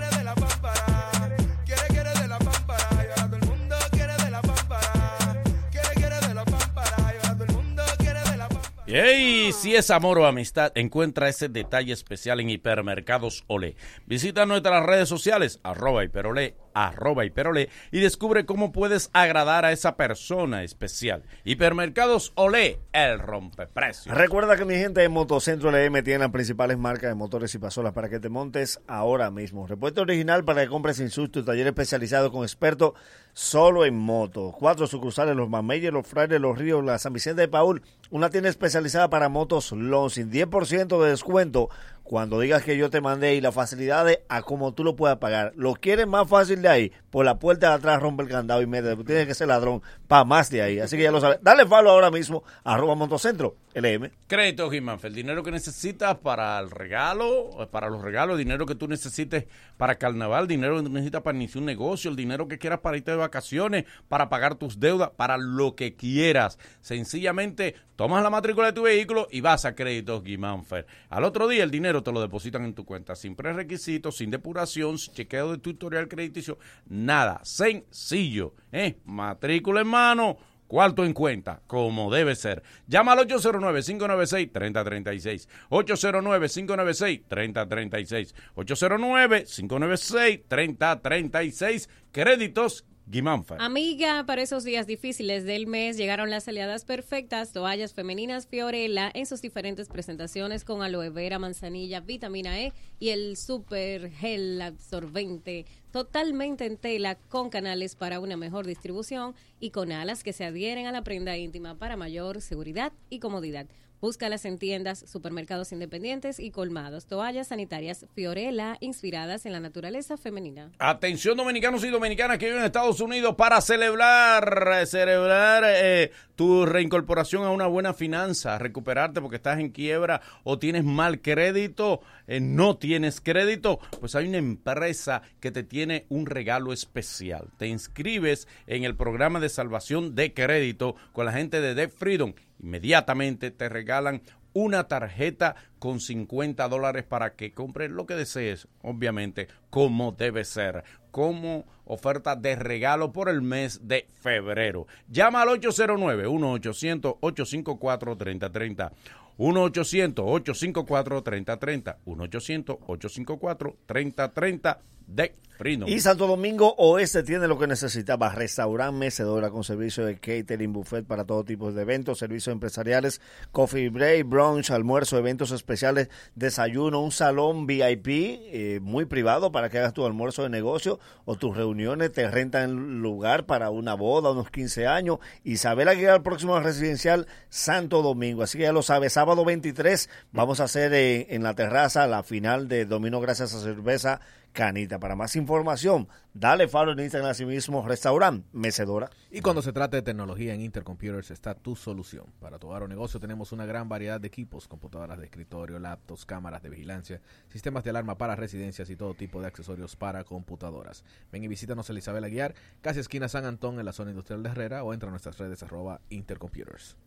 hey, si es amor o amistad, encuentra ese detalle especial en Hipermercados Olé. Visita nuestras redes sociales, arroba hiperolé, arroba hiperolé, y descubre cómo puedes agradar a esa persona especial. Hipermercados Olé, el rompeprecios. Recuerda que mi gente de Motocentro LM tiene las principales marcas de motores y pasolas para que te montes ahora mismo. Repuesto original para que compres sin susto, taller especializado con expertos solo en moto. Cuatro sucursales, los Mameyes, los Frailes, los Ríos, la San Vicente de Paul. Una tienda especializada para motos Lonsin. 10% de descuento cuando digas que yo te mandé y las facilidades a como tú lo puedas pagar. ¿Lo quieres más fácil de ahí? Por la puerta de atrás rompe el candado y mete. Tienes que ser ladrón para más de ahí. Así que ya lo sabes. Dale follow ahora mismo. Arroba Motocentro LM. Crédito Gimanfe, el dinero que necesitas para el regalo, para los regalos, dinero que tú necesites para carnaval, dinero que necesitas para iniciar un negocio, el dinero que quieras para irte de vacaciones, para pagar tus deudas, para lo que quieras. Sencillamente tomas la matrícula de tu vehículo y vas a Créditos Guimánfer. Al otro día el dinero te lo depositan en tu cuenta sin prerequisitos, sin depuración, sin chequeo de tu historial crediticio, nada. Sencillo. ¿eh? Matrícula en mano. Cuarto en cuenta, como debe ser. Llama al 809-596-3036. 809-596-3036. 809-596-3036. Créditos Guimánfer. Amiga, para esos días difíciles del mes llegaron las aliadas perfectas, toallas femeninas Fiorella en sus diferentes presentaciones con aloe vera, manzanilla, vitamina E y el super gel absorbente totalmente en tela con canales para una mejor distribución y con alas que se adhieren a la prenda íntima para mayor seguridad y comodidad. Búscalas en tiendas, supermercados independientes y colmados. Toallas sanitarias Fiorella, inspiradas en la naturaleza femenina. Atención dominicanos y dominicanas que viven en Estados Unidos para celebrar, celebrar eh, tu reincorporación a una buena finanza, recuperarte porque estás en quiebra o tienes mal crédito, eh, no tienes crédito, pues hay una empresa que te tiene un regalo especial. Te inscribes en el programa de salvación de crédito con la gente de Debt Freedom. Inmediatamente te regalan una tarjeta con 50 dólares para que compres lo que desees, obviamente, como debe ser, como oferta de regalo por el mes de febrero. Llama al 809-1-800-854-3030. 1-800-854-3030. 1-800-854-3030 de Freedom. Y Santo Domingo Oeste tiene lo que necesitaba. Restaurante Mecedora con servicio de catering, buffet para todo tipo de eventos, servicios empresariales, coffee break, brunch, almuerzo, eventos especiales, desayuno, un salón VIP eh, muy privado para que hagas tu almuerzo de negocio o tus reuniones. Te rentan lugar para una boda, unos 15 años. Isabel Aguilar, próximo residencial Santo Domingo. Así que ya lo sabes, sábado 23 vamos a hacer eh, en la terraza la final de Domino Gracias a Cerveza Canita. Para más información, dale follow en Instagram así mismo, restaurante Mecedora. Y cuando se trata de tecnología en Intercomputers está tu solución. Para tu hogar o negocio tenemos una gran variedad de equipos, computadoras de escritorio, laptops, cámaras de vigilancia, sistemas de alarma para residencias y todo tipo de accesorios para computadoras. Ven y visítanos en Isabel Aguiar, casi esquina San Antón en la zona industrial de Herrera o entra a nuestras redes arroba Intercomputers.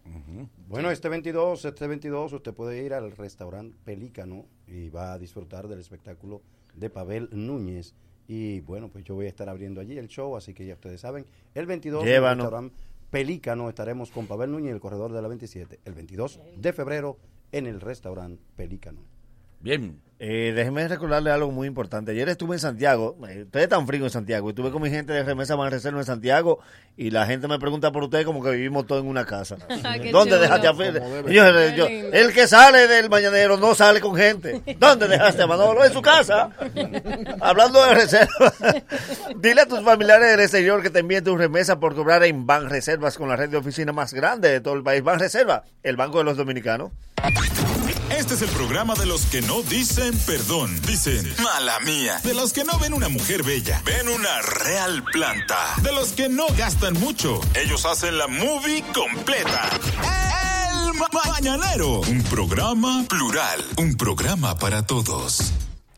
Bueno, este 22, este 22 usted puede ir al restaurante Pelícano y va a disfrutar del espectáculo de Pavel Núñez. Y bueno, pues yo voy a estar abriendo allí el show, así que ya ustedes saben, el 22 en el Llévanos. restaurante Pelícano estaremos con Pavel Núñez, el corredor de la 27, el 22 de febrero en el restaurante Pelícano. Bien. Eh, déjeme recordarle algo muy importante. Ayer estuve en Santiago, eh, ustedes están frío en Santiago, y estuve con mi gente de Remesa Banreserva en Santiago, y la gente me pregunta por ustedes como que vivimos todos en una casa. Qué ¿Dónde chulo. dejaste a Yo-. El que sale del mañanero no sale con gente. ¿Dónde dejaste a Manolo? En su casa. Hablando de reserva, dile a tus familiares del exterior que te envíen tu remesa por cobrar en Ban Reservas con la red de oficina más grande de todo el país. Ban Reserva, el banco de los dominicanos. Este es el programa de los que no dicen perdón. Dicen, mala mía. De los que no ven una mujer bella, ven una real planta. De los que no gastan mucho, ellos hacen la movie completa. El Ma- Mañanero. Un programa plural. Un programa para todos.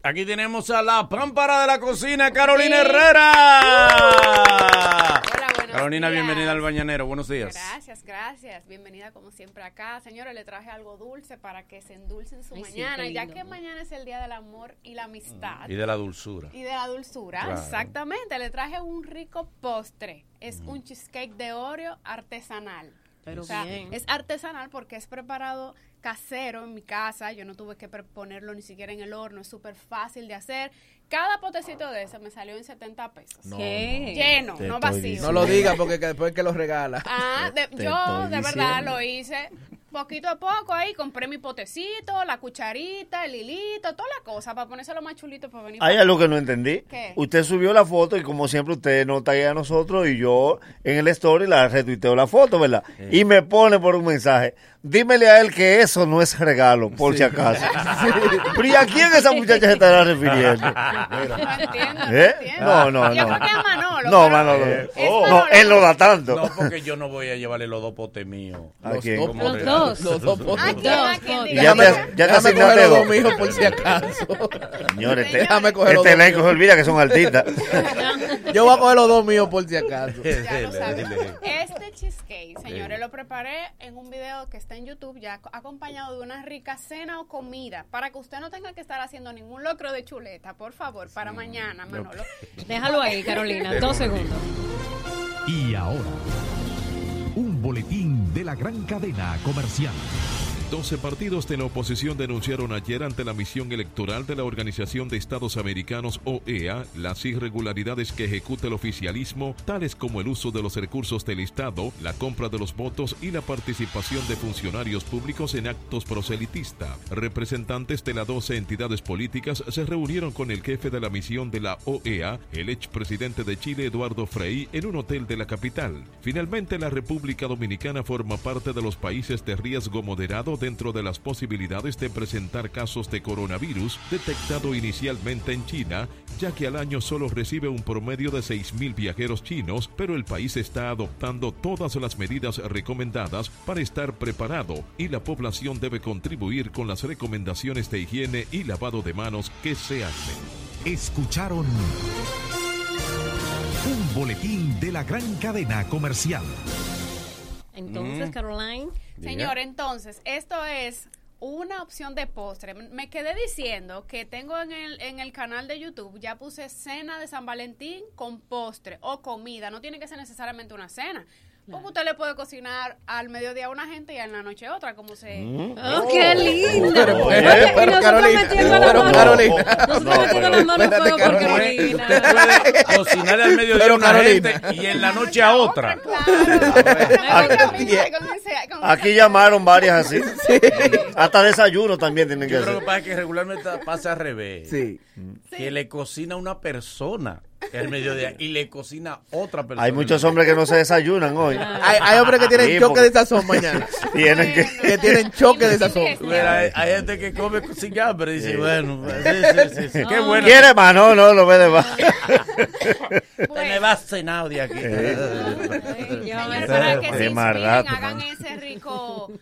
Aquí tenemos a la pámpara de la cocina, Carolina Herrera. Carolina, días. bienvenida al Bañanero. Buenos días. Gracias, gracias. Bienvenida como siempre acá. Señores, le traje algo dulce para que se endulcen su Ay, mañana, ya que mañana es el Día del Amor y la Amistad. Y de la dulzura. Y de la dulzura, Claro. exactamente. Le traje un rico postre. Es un cheesecake de Oreo artesanal. Pero O sea, bien. es artesanal porque es preparado casero en mi casa. Yo no tuve que pre- ponerlo ni siquiera en el horno. Es súper fácil de hacer. Cada potecito de eso me salió en 70 pesos. No, ¿Qué? no. Lleno, Te no vacío. diciendo. No lo diga porque que después que lo regala. Ah, de- yo de verdad lo hice poquito a poco ahí, compré mi potecito, la cucharita, el hilito, toda la cosa para ponérselo más chulito para venir. Hay algo que no entendí. ¿Qué? Usted subió la foto y como siempre usted no taguea a nosotros y yo en el story la retuiteo la foto, ¿verdad? Y me pone por un mensaje. Dímele a él que eso no es regalo, por si acaso. Pero ¿y a quién esa muchacha se estará refiriendo? No entiendo, no ¿Eh? entiendo. No, no, Yo no. creo que es Manolo. No, Manolo. Es Oh. Manolo. No, él no da tanto. No, porque yo no voy a llevarle los dos potes míos. ¿A Los quién? dos Los. Dos. Los dos ya te, ya te Déjame asignaste coger los dos. dos míos por si acaso. Señores, este, Déjame coger los este dos elenco se olvida que son artistas. Yo voy a coger los dos míos por si acaso. Ya lo saben. Este cheesecake, señores, lo preparé en un video que está en YouTube, ya ac- acompañado de una rica cena o comida, para que usted no tenga que estar haciendo ningún locro de chuleta, por favor, para mañana, Manolo. Déjalo ahí, Carolina. Dos segundos. Y ahora, un boletín de la gran cadena comercial. 12 partidos de la oposición denunciaron ayer ante la misión electoral de la Organización de Estados Americanos OEA las irregularidades que ejecuta el oficialismo, tales como el uso de los recursos del Estado, la compra de los votos y la participación de funcionarios públicos en actos proselitistas. Representantes de las 12 entidades políticas se reunieron con el jefe de la misión de la OEA, el expresidente de Chile Eduardo Frei, en un hotel de la capital. Finalmente, la República Dominicana forma parte de los países de riesgo moderado dentro de las posibilidades de presentar casos de coronavirus detectado inicialmente en China, ya que al año solo recibe un promedio de 6.000 viajeros chinos, pero el país está adoptando todas las medidas recomendadas para estar preparado y la población debe contribuir con las recomendaciones de higiene y lavado de manos que se hacen. Escucharon un boletín de la gran cadena comercial. Entonces, Mm. Caroline. Señor, entonces, esto es una opción de postre. Me quedé diciendo que tengo en el, en el canal de YouTube, ya puse cena de San Valentín con postre o comida. No tiene que ser necesariamente una cena. Porque usted le puede cocinar al mediodía a una gente y en la noche a otra, como se... Mm. ¡Oh, qué lindo! Pero, pero, y pero, nosotros Carolina, metiendo la pero, mano. Carolina. Nosotros No, metiendo pero- la mano en espérate, fuego por Carolina. Carolina. Usted puede cocinar al mediodía Pero, a una gente y en la noche a otra. Aquí llamaron varias así. Hasta desayuno también tienen que Yo creo hacer. que pasa que regularmente pasa al revés. Sí. Que le cocina una persona el mediodía y le cocina otra persona. Hay muchos hombres que no se desayunan hoy. Hay, hay hombres que tienen Sí, choque porque de sazón mañana. Tienen que... que tienen choque de sazón. Mira, hay, hay gente que come sin hambre y dice, bueno, sí, sí, sí, sí, qué bueno. ¿Quiere más? No, no, lo ve de más. Te me vas cenado de aquí. Señor, para que se hagan ese rico,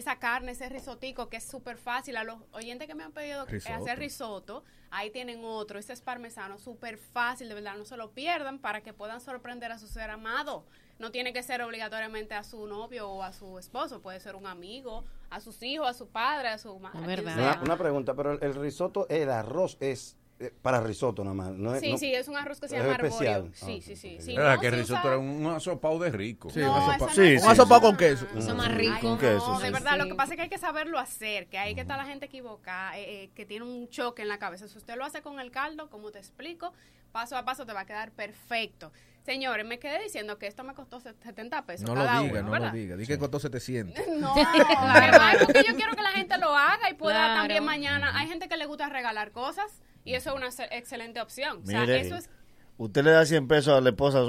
esa carne, ese risotico que es súper fácil. A los oyentes que me han pedido Risotto. hacer risotto, ahí tienen otro. Ese es parmesano, súper fácil, de verdad, no se lo pierdan para que puedan sorprender a su ser amado. No tiene que ser obligatoriamente a su novio o a su esposo, puede ser un amigo, a sus hijos, a su padre, a su madre. verdad. Una, una pregunta, pero el, el risotto, el arroz es para risotto nada más. No es, Sí, no- sí, es un arroz que se es llama especial. Ah, Sí, sí, sí. sí. Era no que risotto usa- era un asopado de rico. Sí, No, un no Sí, sí, Un sí. asopado con queso. Eso más rico. Con queso, de verdad, lo que pasa es que hay que saberlo hacer, que ahí que está la gente equivocada, eh, eh, que tiene un choque en la cabeza. Si usted lo hace con el caldo, como te explico, paso a paso te va a quedar perfecto. Señores, me quedé diciendo que esto me costó 70 pesos No lo cada diga, uno, no ¿verdad? lo diga. Di que costó 700. No, ¿verdad? porque yo quiero que la gente lo haga y pueda Claro. también mañana. Hay gente que le gusta regalar cosas y eso es una ex- excelente opción. O sea, Mire, eso es usted le da 100 pesos a la esposa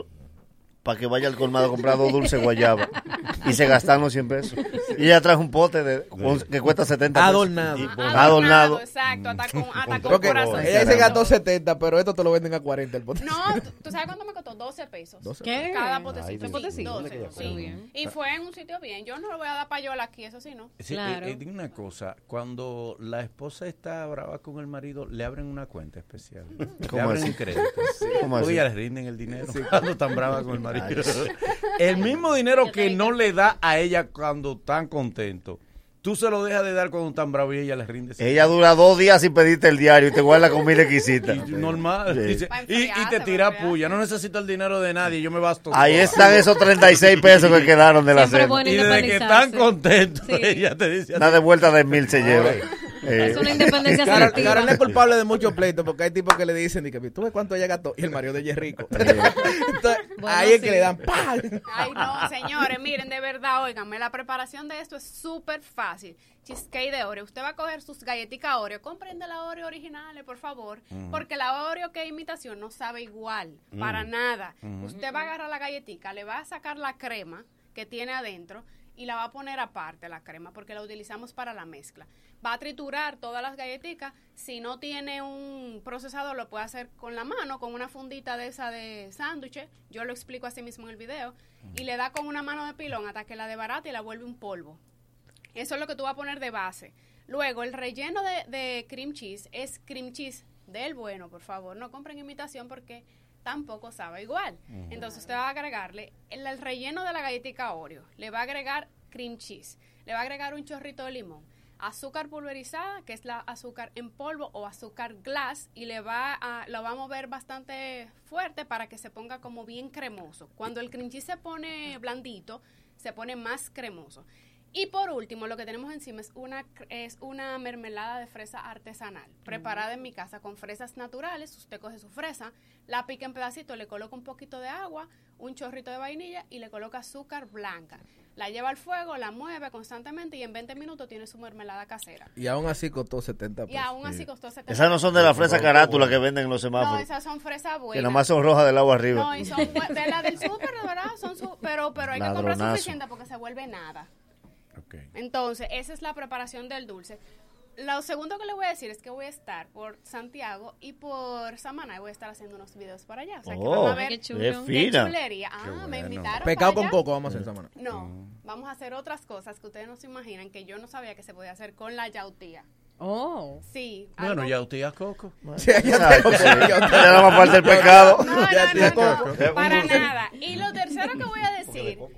para que vaya al colmado a comprar dos dulces guayaba y se gastan los 100 pesos. Y ella trajo un pote de, que cuesta 70 pesos. Adornado. Y- adornado, adornado. exacto, hasta con, hasta con corazón. ella se gastó 70, pero esto te lo venden a 40 el bote. No, ¿tú- ¿tú sabes cuánto me costó? 12 pesos. 12 ¿Qué? Cada Ay, potecito. Sí, potecito. 12, Qué sí. bien. Y fue en un sitio bien. Yo no lo voy a dar payola aquí, eso sí, ¿no? Sí, Claro. eh, eh, dime una cosa, cuando la esposa está brava con el marido, le abren una cuenta especial. Le ¿Cómo abren así? un crédito. ¿Cómo Porque así? ya les rinden el dinero cuando están bravas con el marido. el mismo dinero que no le da a ella cuando están contentos. Tú se lo dejas de dar cuando están bravos y ella les rinde. Ella dura dos días sin pedirte el diario y te guarda comida exquisita. Y normal. Sí. dice, Pa' y, y te tira puya. No necesito el dinero de nadie. Yo me basto. Ahí sola". están esos 36 pesos que quedaron de la Siempre cena. Y desde que están contentos, Sí. ella te dice. Una de vuelta de mil se lleva. Eh, Es una independencia selectiva. Carol es culpable de muchos pleitos porque hay tipos que le dicen, ¿tú ves cuánto ella gastó? Y el marido de ella es rico. Entonces, Bueno, ahí es que le dan ¡pam! Ay, no, señores, miren, de verdad, óiganme, la preparación de esto es súper fácil. Cheesecake de Oreo. Usted va a coger sus galletitas Oreo. Compren de la Oreo originales, por favor. Porque la Oreo que es imitación no sabe igual, para nada. Usted va a agarrar la galletica, le va a sacar la crema que tiene adentro y la va a poner aparte la crema porque la utilizamos para la mezcla. Va a triturar todas las galletitas. Si no tiene un procesador, lo puede hacer con la mano, con una fundita de esa de sándwiches. Yo lo explico así mismo en el video. Y le da con una mano de pilón hasta que la debarate y la vuelve un polvo. Eso es lo que tú vas a poner de base. Luego, el relleno de, de cream cheese es cream cheese del bueno, por favor. No compren imitación porque tampoco sabe igual. Entonces, usted va a agregarle el, el relleno de la galletita Oreo. Le va a agregar cream cheese. Le va a agregar un chorrito de limón. Azúcar pulverizada, que es la azúcar en polvo o azúcar glass, y le va a, lo va a mover bastante fuerte para que se ponga como bien cremoso. Cuando el cream cheese se pone blandito, se pone más cremoso. Y por último, lo que tenemos encima es una, es una mermelada de fresa artesanal, preparada en mi casa con fresas naturales. Usted coge su fresa, la pica en pedacitos, le coloca un poquito de agua, un chorrito de vainilla y le coloca azúcar blanca. La lleva al fuego, la mueve constantemente y en 20 minutos tiene su mermelada casera. Y aún así costó 70 Y pesos. aún así costó 70 Esas no son de la fresa carátula que venden en los No, semáforos. esas son fresas buenas. que nomás son rojas del agua arriba. No, y son de la del súper, verdad, son su- pero, pero hay que comprar suficiente porque se vuelve nada. Entonces, esa es la preparación del dulce. Lo segundo que le voy a decir es que voy a estar por Santiago y por Samaná y voy a estar haciendo unos videos por allá. O sea, que Oh, van a ver qué. Qué chulería. Ah, me invitaron. Pescado para con allá. coco vamos a hacer esta semana. No, vamos a hacer otras cosas que ustedes no se imaginan que yo no sabía que se podía hacer con la yautía. Oh. Sí. Bueno, algo- ya usted ya coco. Ya no más falta el pecado. No, no, Ya no, no, coco. para nada. Y lo tercero que voy a decir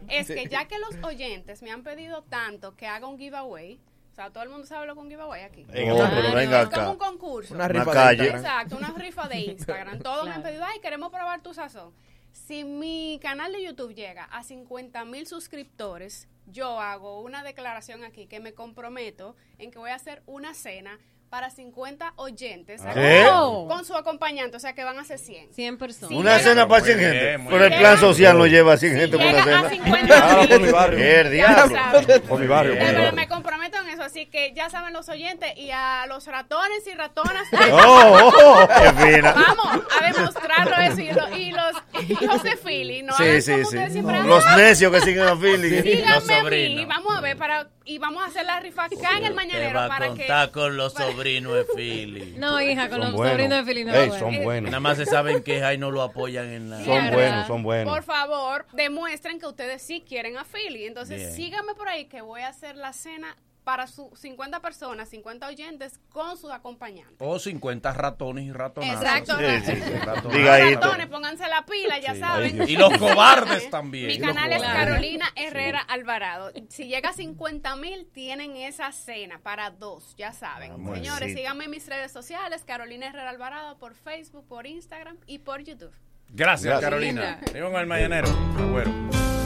es que ya que los oyentes me han pedido tanto que haga un giveaway, o sea, todo el mundo sabe lo que es un giveaway aquí. Pero venga es acá. como un concurso. Una rifa de Una calle. Instagram. Exacto, una rifa de Instagram. Todos me han pedido, ay, queremos probar tu sazón. Si mi canal de YouTube llega a 50 mil suscriptores, yo hago una declaración aquí que me comprometo en que voy a hacer una cena para 50 oyentes ¿Qué? con su acompañante, o sea que van a ser 100. 100 personas. Una cena para 100 bien, gente. muy Pero el bien. plan social no lleva a 100 gente por una llega a cena. 50 Ah, por mi barrio. ¿Qué Ya diablo? saben. Por mi barrio. De por mi verdad, barrio. me comprometo en eso, así que ya saben los oyentes y a los ratones y ratonas. Oh, oh, qué fina. Vamos a demostrarlo eso y, lo- y los hijos de Philly, no Sí, hagan sí, como sí. ustedes siempre Los necios que siguen a Philly. Síganme a mí, vamos a ver para y vamos a hacer la rifa acá en el mañanero va a para contar que con los sobrinos de Philly. No, hija, con Son los buenos. sobrinos de Fili no Ey, son buenos. Nada más se saben que Jai no lo apoyan en la. Son buenos, son buenos. Por favor, demuestren que ustedes sí quieren a Philly. Entonces, Bien. síganme por ahí que voy a hacer la cena para sus 50 personas, 50 oyentes con sus acompañantes. O 50 ratones y ratonas. Exacto. Sí, sí, sí, ratones. Diga ahí. Los ratones, pónganse la pila, ya Sí. saben. Ay. Y los cobardes también. Mi canal es. Carolina Herrera Alvarado. Si llega a 50 mil, tienen esa cena para dos, ya saben. muy Señores, síganme en mis redes sociales, Carolina Herrera Alvarado, por Facebook, por Instagram y por YouTube. Gracias, Gracias. Carolina. Seguimos con el mañanero. Agüero.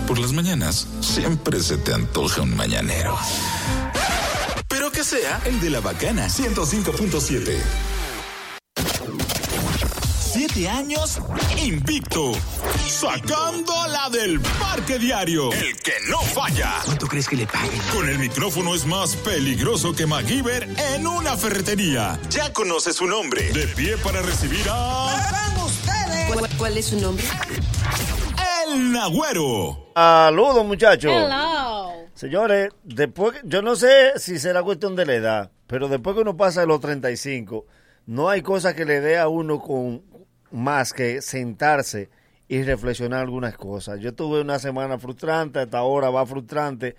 Por las mañanas siempre se te antoja un mañanero. Pero que sea el de la bacana 105.7. Siete años invicto. Sacando la del parque diario. El que no falla. ¿Cuánto crees que le paguen? Con el micrófono es más peligroso que MacGyver en una ferretería. Ya conoce su nombre. De pie para recibir a. ¿Cuál, cuál es su nombre? El Nagüero. Saludos, muchachos. Hello. Señores, después, yo no sé si será cuestión de la edad, pero después que uno pasa de los 35, no hay cosa que le dé a uno con más que sentarse y reflexionar algunas cosas. Yo tuve una semana frustrante, hasta ahora va frustrante,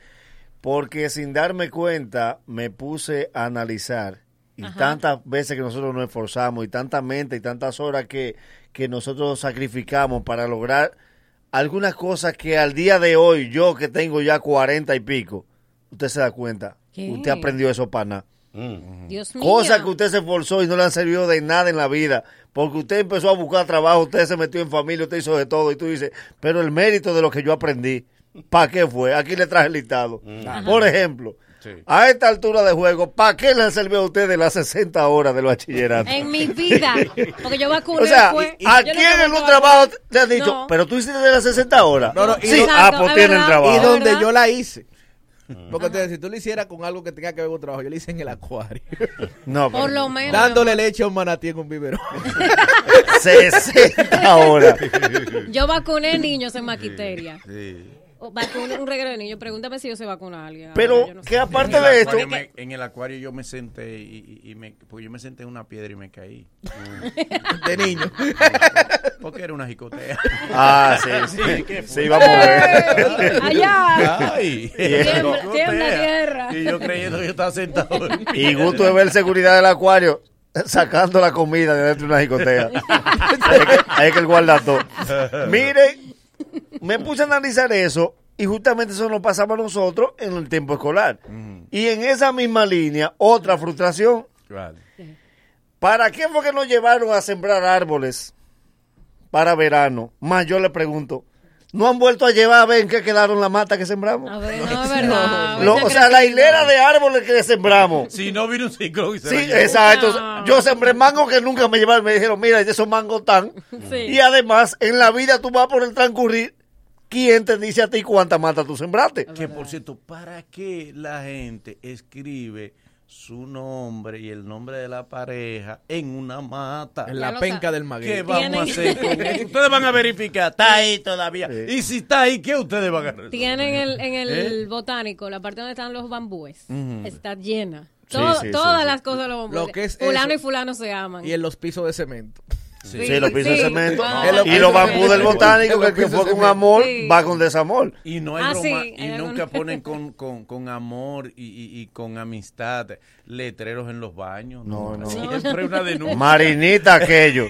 porque sin darme cuenta me puse a analizar y Ajá. tantas veces que nosotros nos esforzamos y tanta mente y tantas horas que, que nosotros sacrificamos para lograr algunas cosas que al día de hoy, yo que tengo ya cuarenta y pico, usted se da cuenta. ¿Qué? Usted aprendió eso para nada. Dios mío. Cosas que usted se esforzó y no le han servido de nada en la vida. Porque usted empezó a buscar trabajo, usted se metió en familia, usted hizo de todo. Y tú dices, pero el mérito de lo que yo aprendí, ¿para qué fue? Aquí le traje el listado. Ajá. Por ejemplo, a esta altura de juego, ¿para qué le han servido a ustedes las 60 horas del bachillerato? En mi vida. Porque yo vacuné. O sea, fue- ¿a yo no quién en un trabajo te han dicho, No. pero tú hiciste de las 60 horas? No, no, y sí, do- ah, pues tiene el trabajo. Y donde yo la hice. Porque te- si tú lo hicieras con algo que tenga que ver con trabajo, yo lo hice en el acuario. No, Por lo menos. Dándole leche a un manatí en un biberón. 60 horas. Yo vacuné niños en maquiteria. O Vacuné un reguero de niños. Pregúntame si yo sé vacunar a alguien. Pero Ahora, yo no que sé. aparte de esto, me- en el acuario yo me senté y, y- y me, porque yo me senté en una piedra y me caí. De niño. Porque era una jicotea. Ah, sí, sí. ¿qué Sí, fue? vamos a ver. Allá. Ay, Tiembla- tierra. Y yo creyendo que yo estaba sentado en y gusto de ver seguridad del acuario sacando la comida de dentro de una jicotea. Ahí es que, ahí es que el guarda todo. Mire, me puse a analizar eso y justamente eso nos pasaba a nosotros en el tiempo escolar. Y en esa misma línea, otra frustración. ¿Para qué fue que nos llevaron a sembrar árboles para verano? Más yo le pregunto, ¿no han vuelto a llevar a ver en qué quedaron las matas que sembramos? A ver, no, es verdad. Lo- o sea, la hilera de árboles que sembramos. Si no vino un ciclo y se Sí, exacto. Yo sembré mango que nunca me llevaron. Me dijeron, mira, esos mangos tan. Sí. Y además, en la vida tú vas por el transcurrir. ¿Quién te dice a ti cuánta mata tú sembraste? Que por cierto, ¿para qué la gente escribe su nombre y el nombre de la pareja en una mata. En la penca del maguey. ¿Qué vamos Tienen- a hacer con eso? Ustedes van a verificar, está ahí todavía. Y si está ahí, ¿qué ustedes van a hacer? Tienen el, en el ¿Eh? botánico, la parte donde están los bambúes, está llena. Sí, Todo- sí, todas sí, las sí. cosas de los bambúes. Lo que es fulano eso. y fulano se aman. Y en los pisos de cemento. Sí, Sí, los pisos de de cemento. Ah. Y los bambú del botánico, En que el que fue con cemento. amor, Sí. va con desamor. Y no hay Ah, broma, sí, y hay nunca ponen con, con, con amor y, y- y con amistad letreros en los baños. No, no. Siempre una denuncia. Marinita aquello,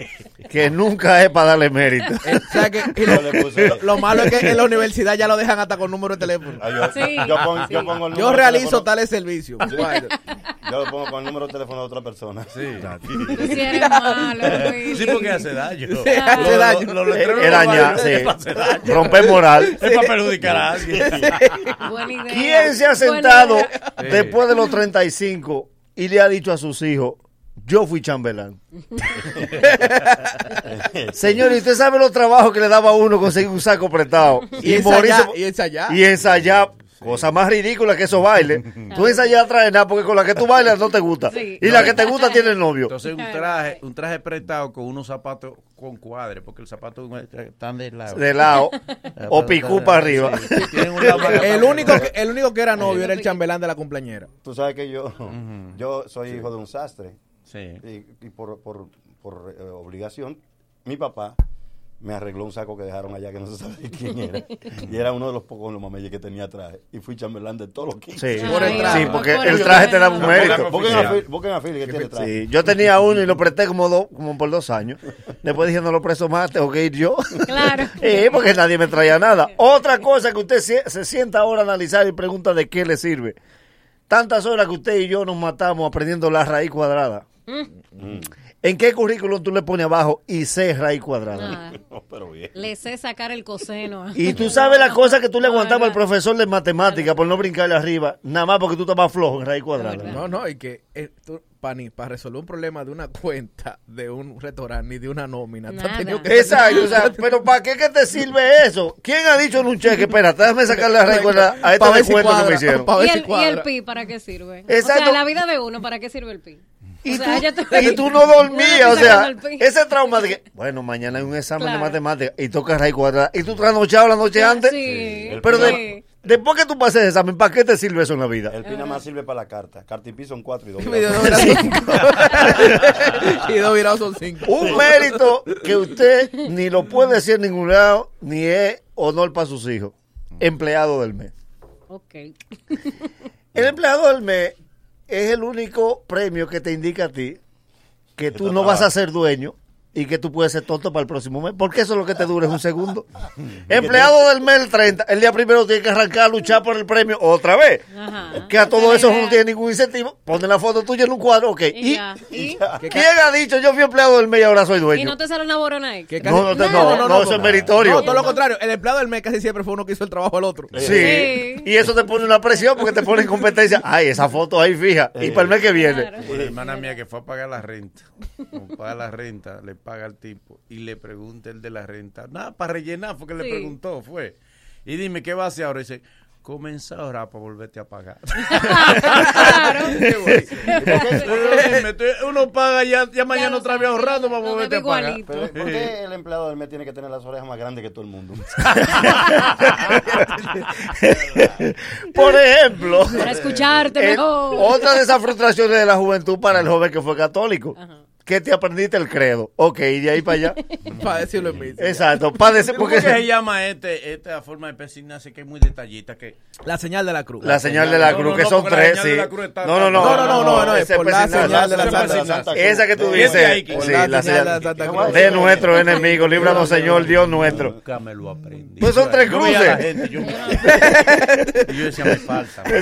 que nunca es para darle mérito. ¿Sabes qué? Y lo, lo- lo malo es que en la universidad ya lo dejan hasta con número de teléfono. Ah, yo- Sí. yo pongo- yo pongo el Yo número de realizo tales servicios. Yo lo pongo con el número de teléfono de otra persona. Sí. Eres malo, Sí, porque hace daño. Sí, hace Lo- daño. lo- lo Es baños sí. daño. Romper moral. Es para perjudicar a alguien. Buena idea. ¿Quién se ha Buena sentado idea. después de los 35 y le ha dicho a sus hijos, yo fui chambelán? Señor, ¿y usted sabe los trabajos que le daba a uno conseguir un saco prestado? Y ensayar, y ensayar. Y ensayar. Cosa más ridícula que esos bailes. Tú ensayas traer nada porque con la que tú bailas no te gusta. Sí. Y la que te gusta tiene el novio. Entonces un traje, un traje prestado con unos zapatos con cuadres, porque los zapatos están de lado. De lado. O picú para arriba. Sí, El único, que, el único que era novio era el chambelán de la cumpleañera. Tú sabes que yo, yo soy hijo de un sastre. Sí. Y, y por, por, por eh, obligación, mi papá me arregló un saco que dejaron allá que no se sabe quién era. y era uno de los pocos los mameyes que tenía traje. Y fui chambelán de todos los 15. Sí, sí, porque el traje te da un mérito. Busquen a Phil- busquen a Phil que tiene traje. Sí, yo tenía uno y lo presté como dos, como por dos años. Después dije, no lo presto más, tengo que ir yo. Claro. Sí, porque nadie me traía nada. Otra cosa que usted se, se sienta ahora a analizar y pregunta de qué le sirve. Tantas horas que usted y yo nos matamos aprendiendo la raíz cuadrada. Mm. ¿En qué currículum tú le pones abajo y sé raíz cuadrada? Nada. No, pero bien. Le sé sacar el coseno. Y tú sabes la cosa que tú le aguantabas al profesor de matemática por no brincarle arriba, nada más porque tú estabas flojo en raíz cuadrada. No, no, y que eh, tú, para resolver un problema de una cuenta de un restaurante ni de una nómina, tú has Nada. tenido que Exacto, o sea, pero ¿para qué que te sirve eso? ¿Quién ha dicho en un cheque? Espérate, déjame sacarle la raíz cuadrada a Pa' ver si descuento que me hicieron. ¿Y el, y el pi para qué sirve? Exacto. O sea, la vida de uno, ¿para qué sirve el pi? Y, O sea, tú, ya te- y tú no dormías, o sea, ese trauma de que, bueno, mañana hay un examen Claro. de matemáticas y toca raíz cuadrada y tú trasnochado la noche antes. Sí. Pero de- después que tú pases el examen, ¿para qué te sirve eso en la vida? El pin nada más sirve para la carta. Carta y pi son cuatro y dos. Y dos virados son cinco. y dos virados son cinco. Un mérito que usted ni lo puede decir en ningún lado, ni es honor para sus hijos. Empleado del mes. Ok. El empleado del mes es el único premio que te indica a ti que tú no vas a ser dueño y que tú puedes ser tonto para el próximo mes, porque eso es lo que te dura es un segundo. Empleado del mes el 30, el día primero tiene que arrancar a luchar por el premio otra vez. Ajá. Que a todo eso no tiene ningún incentivo. Pone la foto tuya en un cuadro, ok. Y ¿Y, ya. ¿Y? quién ha dicho yo fui empleado del mes y ahora soy ¿Y dueño? no te sale una borona ahí? Que No, no, te- no, no, eso es meritorio. No, todo lo contrario. El empleado del mes casi siempre fue uno que hizo el trabajo al otro. Sí. Sí. y eso te pone una presión porque te pone en competencia. Ay, esa foto ahí fija. Y para el mes que viene. Claro. Una hermana mía que fue a pagar la renta, como paga la renta, le paga al tipo y le pregunta el de la renta, nada, para rellenar, fue que le Sí. preguntó, fue. Y dime, ¿qué va a hacer ahora? Y dice, comenzar ahora para volverte a pagar. Claro. Uno, paga ya, ya mañana otra vez ahorrando para volverte a pagar. igualito. Pero, ¿Por qué el empleado del mes tiene que tener las orejas más grandes que todo el mundo? Por ejemplo, Para escucharte eh, mejor. otra de esas frustraciones de la juventud para el joven que fue católico. Que te aprendiste el credo. Ok, y de ahí para allá. Para decirlo en mí. Exacto, para decir, ¿Cómo porque que se llama este, esta forma de persignarse que es muy detallista? Que La señal de la cruz. la señal de la cruz, que son tres, señal de sí. la cruz está- No, no, no, No, no, no, no, no, es por la señal de la Santa Cruz. Esa que tú dices, sí, la señal de la Santa Cruz. de nuestro enemigo, líbranos Señor, Dios nuestro. Nunca me lo aprendí. Pues son tres cruces. yo, y yo decía, me falta. Se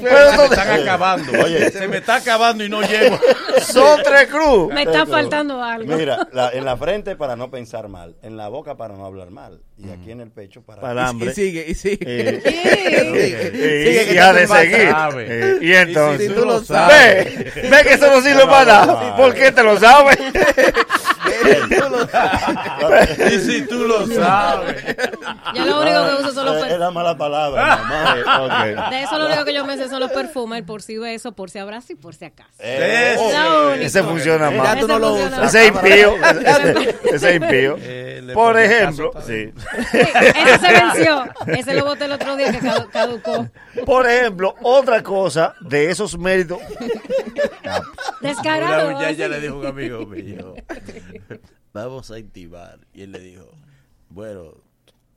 me están acabando. Oye. se me está acabando y no llego. Son tres Me está faltando algo. Mira, la- en la frente para no pensar mal, en la boca para no hablar mal y aquí en el pecho para... Para el Y sigue, y sigue. Eh, eh, y ha de seguir. sabe. Eh, y entonces, Y si tú lo sabes. ve, ve que eso no sirve para nada. ¿Por qué te lo sabes? Y si tú lo sabes. Yo lo único que uso son los Eh, perfumes. Era mala palabra, mamá. De eso lo único que yo me sé son los perfumes, el por si beso, por si abrazo y por si acaso. Eh, Es lo único. Ese funciona más. Ya tú no lo usas. Ese es impío. Ese- es impío. Eh, Por ejemplo, caso, sí. Ese se venció. Ese lo boté el otro día que cadu- caducó. Por ejemplo, otra cosa de esos méritos. Descarado. Muchacha así. le dijo un amigo mío, vamos a intimar. Y él le dijo, bueno,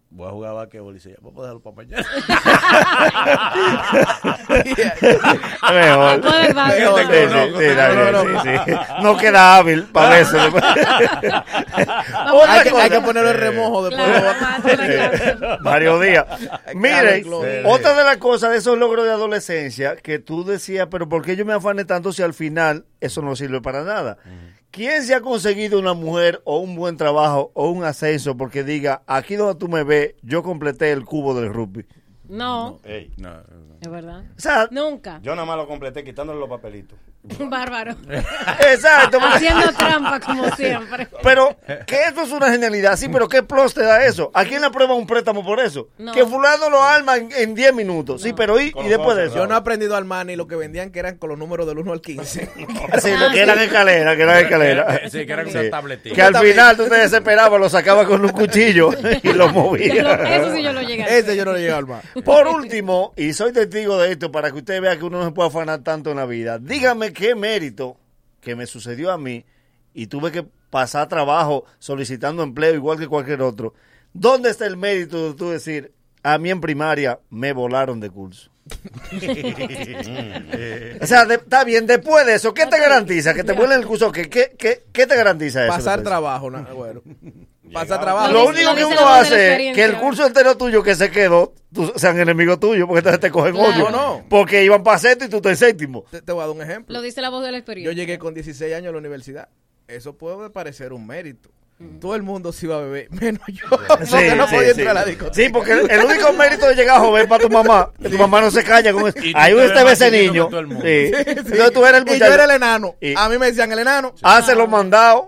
voy a jugar a basquetbol. Y dice, vamos a dejarlo para mañana. Mejor. No queda hábil para eso. Hay que, hay que en remojo después. Claro, Díaz. Miren, Claro, otra de las cosas de esos logros de adolescencia que tú decías, pero ¿por qué yo me afané tanto si al final eso no sirve para nada? ¿Quién se ha conseguido una mujer o un buen trabajo o un ascenso porque diga, aquí donde tú me ves, yo completé el cubo del rugby? No, No, no. Es verdad. O sea, Nunca. yo nada más lo completé quitándole los papelitos. Bárbaro. exacto. Haciendo trampa como siempre. Pero que esto es una genialidad, sí, pero ¿qué plus te da eso? ¿A quién le aprueba un préstamo por eso? No. Que fulano lo arma en en 10 minutos, sí, pero ¿y, y después de eso? Yo no he aprendido al man y lo que vendían que eran con los números del 1 al 15. Sí, lo que eran escaleras, que eran escaleras. Sí, que eran Sí. una tabletita. Que al final tú te desesperabas, lo sacabas con un cuchillo y lo lo- movías. Eso sí yo lo llegué a. Ese yo no le llegué al man. Por último, y soy testigo de esto para que usted vea que uno no se puede afanar tanto en la vida, dígame qué mérito que me sucedió a mí y tuve que pasar trabajo solicitando empleo igual que cualquier otro. ¿Dónde está el mérito de tú decir, a mí en primaria me volaron de curso? o sea, de- está bien, después de eso, ¿qué te garantiza? Que te vuelen el curso, ¿qué, qué, qué, qué te garantiza eso? Pasar trabajo, na- bueno. Pasar trabajo. Lo único que uno hace es que el curso entero tuyo que se quedó tú- sean enemigos tuyos porque entonces te cogen Claro. odio. No, no. Porque iban para sexto y tú estás en séptimo. Te, te voy a dar un ejemplo. Lo dice la voz de la Yo experiencia. llegué con 16 años a la universidad. Eso puede parecer un mérito. Todo el mundo se iba a beber, menos yo. porque no sí, podía sí. entrar a la discoteca. Sí, porque el, el único mérito de llegar joven para tu mamá, que tu mamá no se calla con eso. Ahí te usted ve ese niño. que todo el mundo. Sí. Sí. Entonces tú eres el Y yo muchacho. era el enano. Y- A mí me decían el enano. Hace los mandados,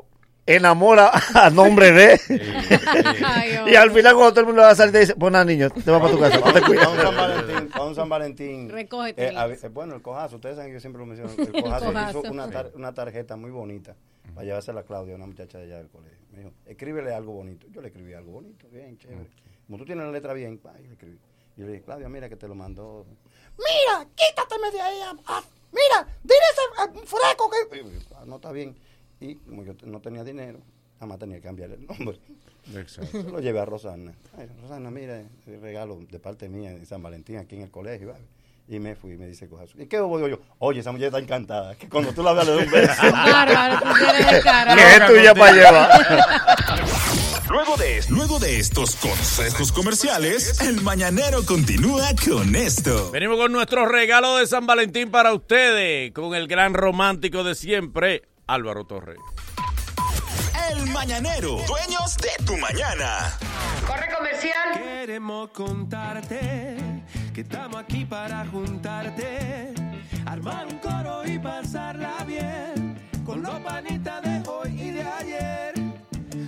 enamora a nombre de. Y al final cuando todo el mundo va a salir te dice, pues nada niño, te vas para tu casa, no te Para un San. Valentín, para un San Valentín. Recógete. eh, eh, bueno, el cojazo, ustedes saben que yo siempre lo menciono. El cojazo, cojazo. hizo una, tar- una tarjeta muy bonita para llevársela a Claudia, una muchacha de allá del colegio. Me dijo, escríbele algo bonito. Yo le escribí algo bonito, bien, chévere. Como tú tienes la letra bien, pa, yo le escribí. Y yo le dije, Claudia, mira que te lo mandó. Mira, quítateme de ahí. ah, ah, mira, dile ese freco que. "Ah, no está bien. Y como yo no tenía dinero, nada más tenía que cambiarle el nombre. Exacto. Lo llevé a Rosana. Ay, Rosana, mira, el regalo de parte mía de San Valentín aquí en el colegio. ¿vale? Y me fui, me dice cojazo. ¿Y qué hubo? Digo yo, oye, esa mujer está encantada. Que cuando tú la veas le doy un beso. Bárbaro, tú. Que es tuya para llevar. Luego de, luego de estos consejos comerciales, el mañanero continúa con esto. Venimos con nuestro regalo de San Valentín para ustedes, con el gran romántico de siempre, Álvaro Torres. El mañanero, dueños de tu mañana. Corre comercial. Queremos contarte que estamos aquí para juntarte, armar un coro y pasarla bien con los panitas de hoy y de ayer.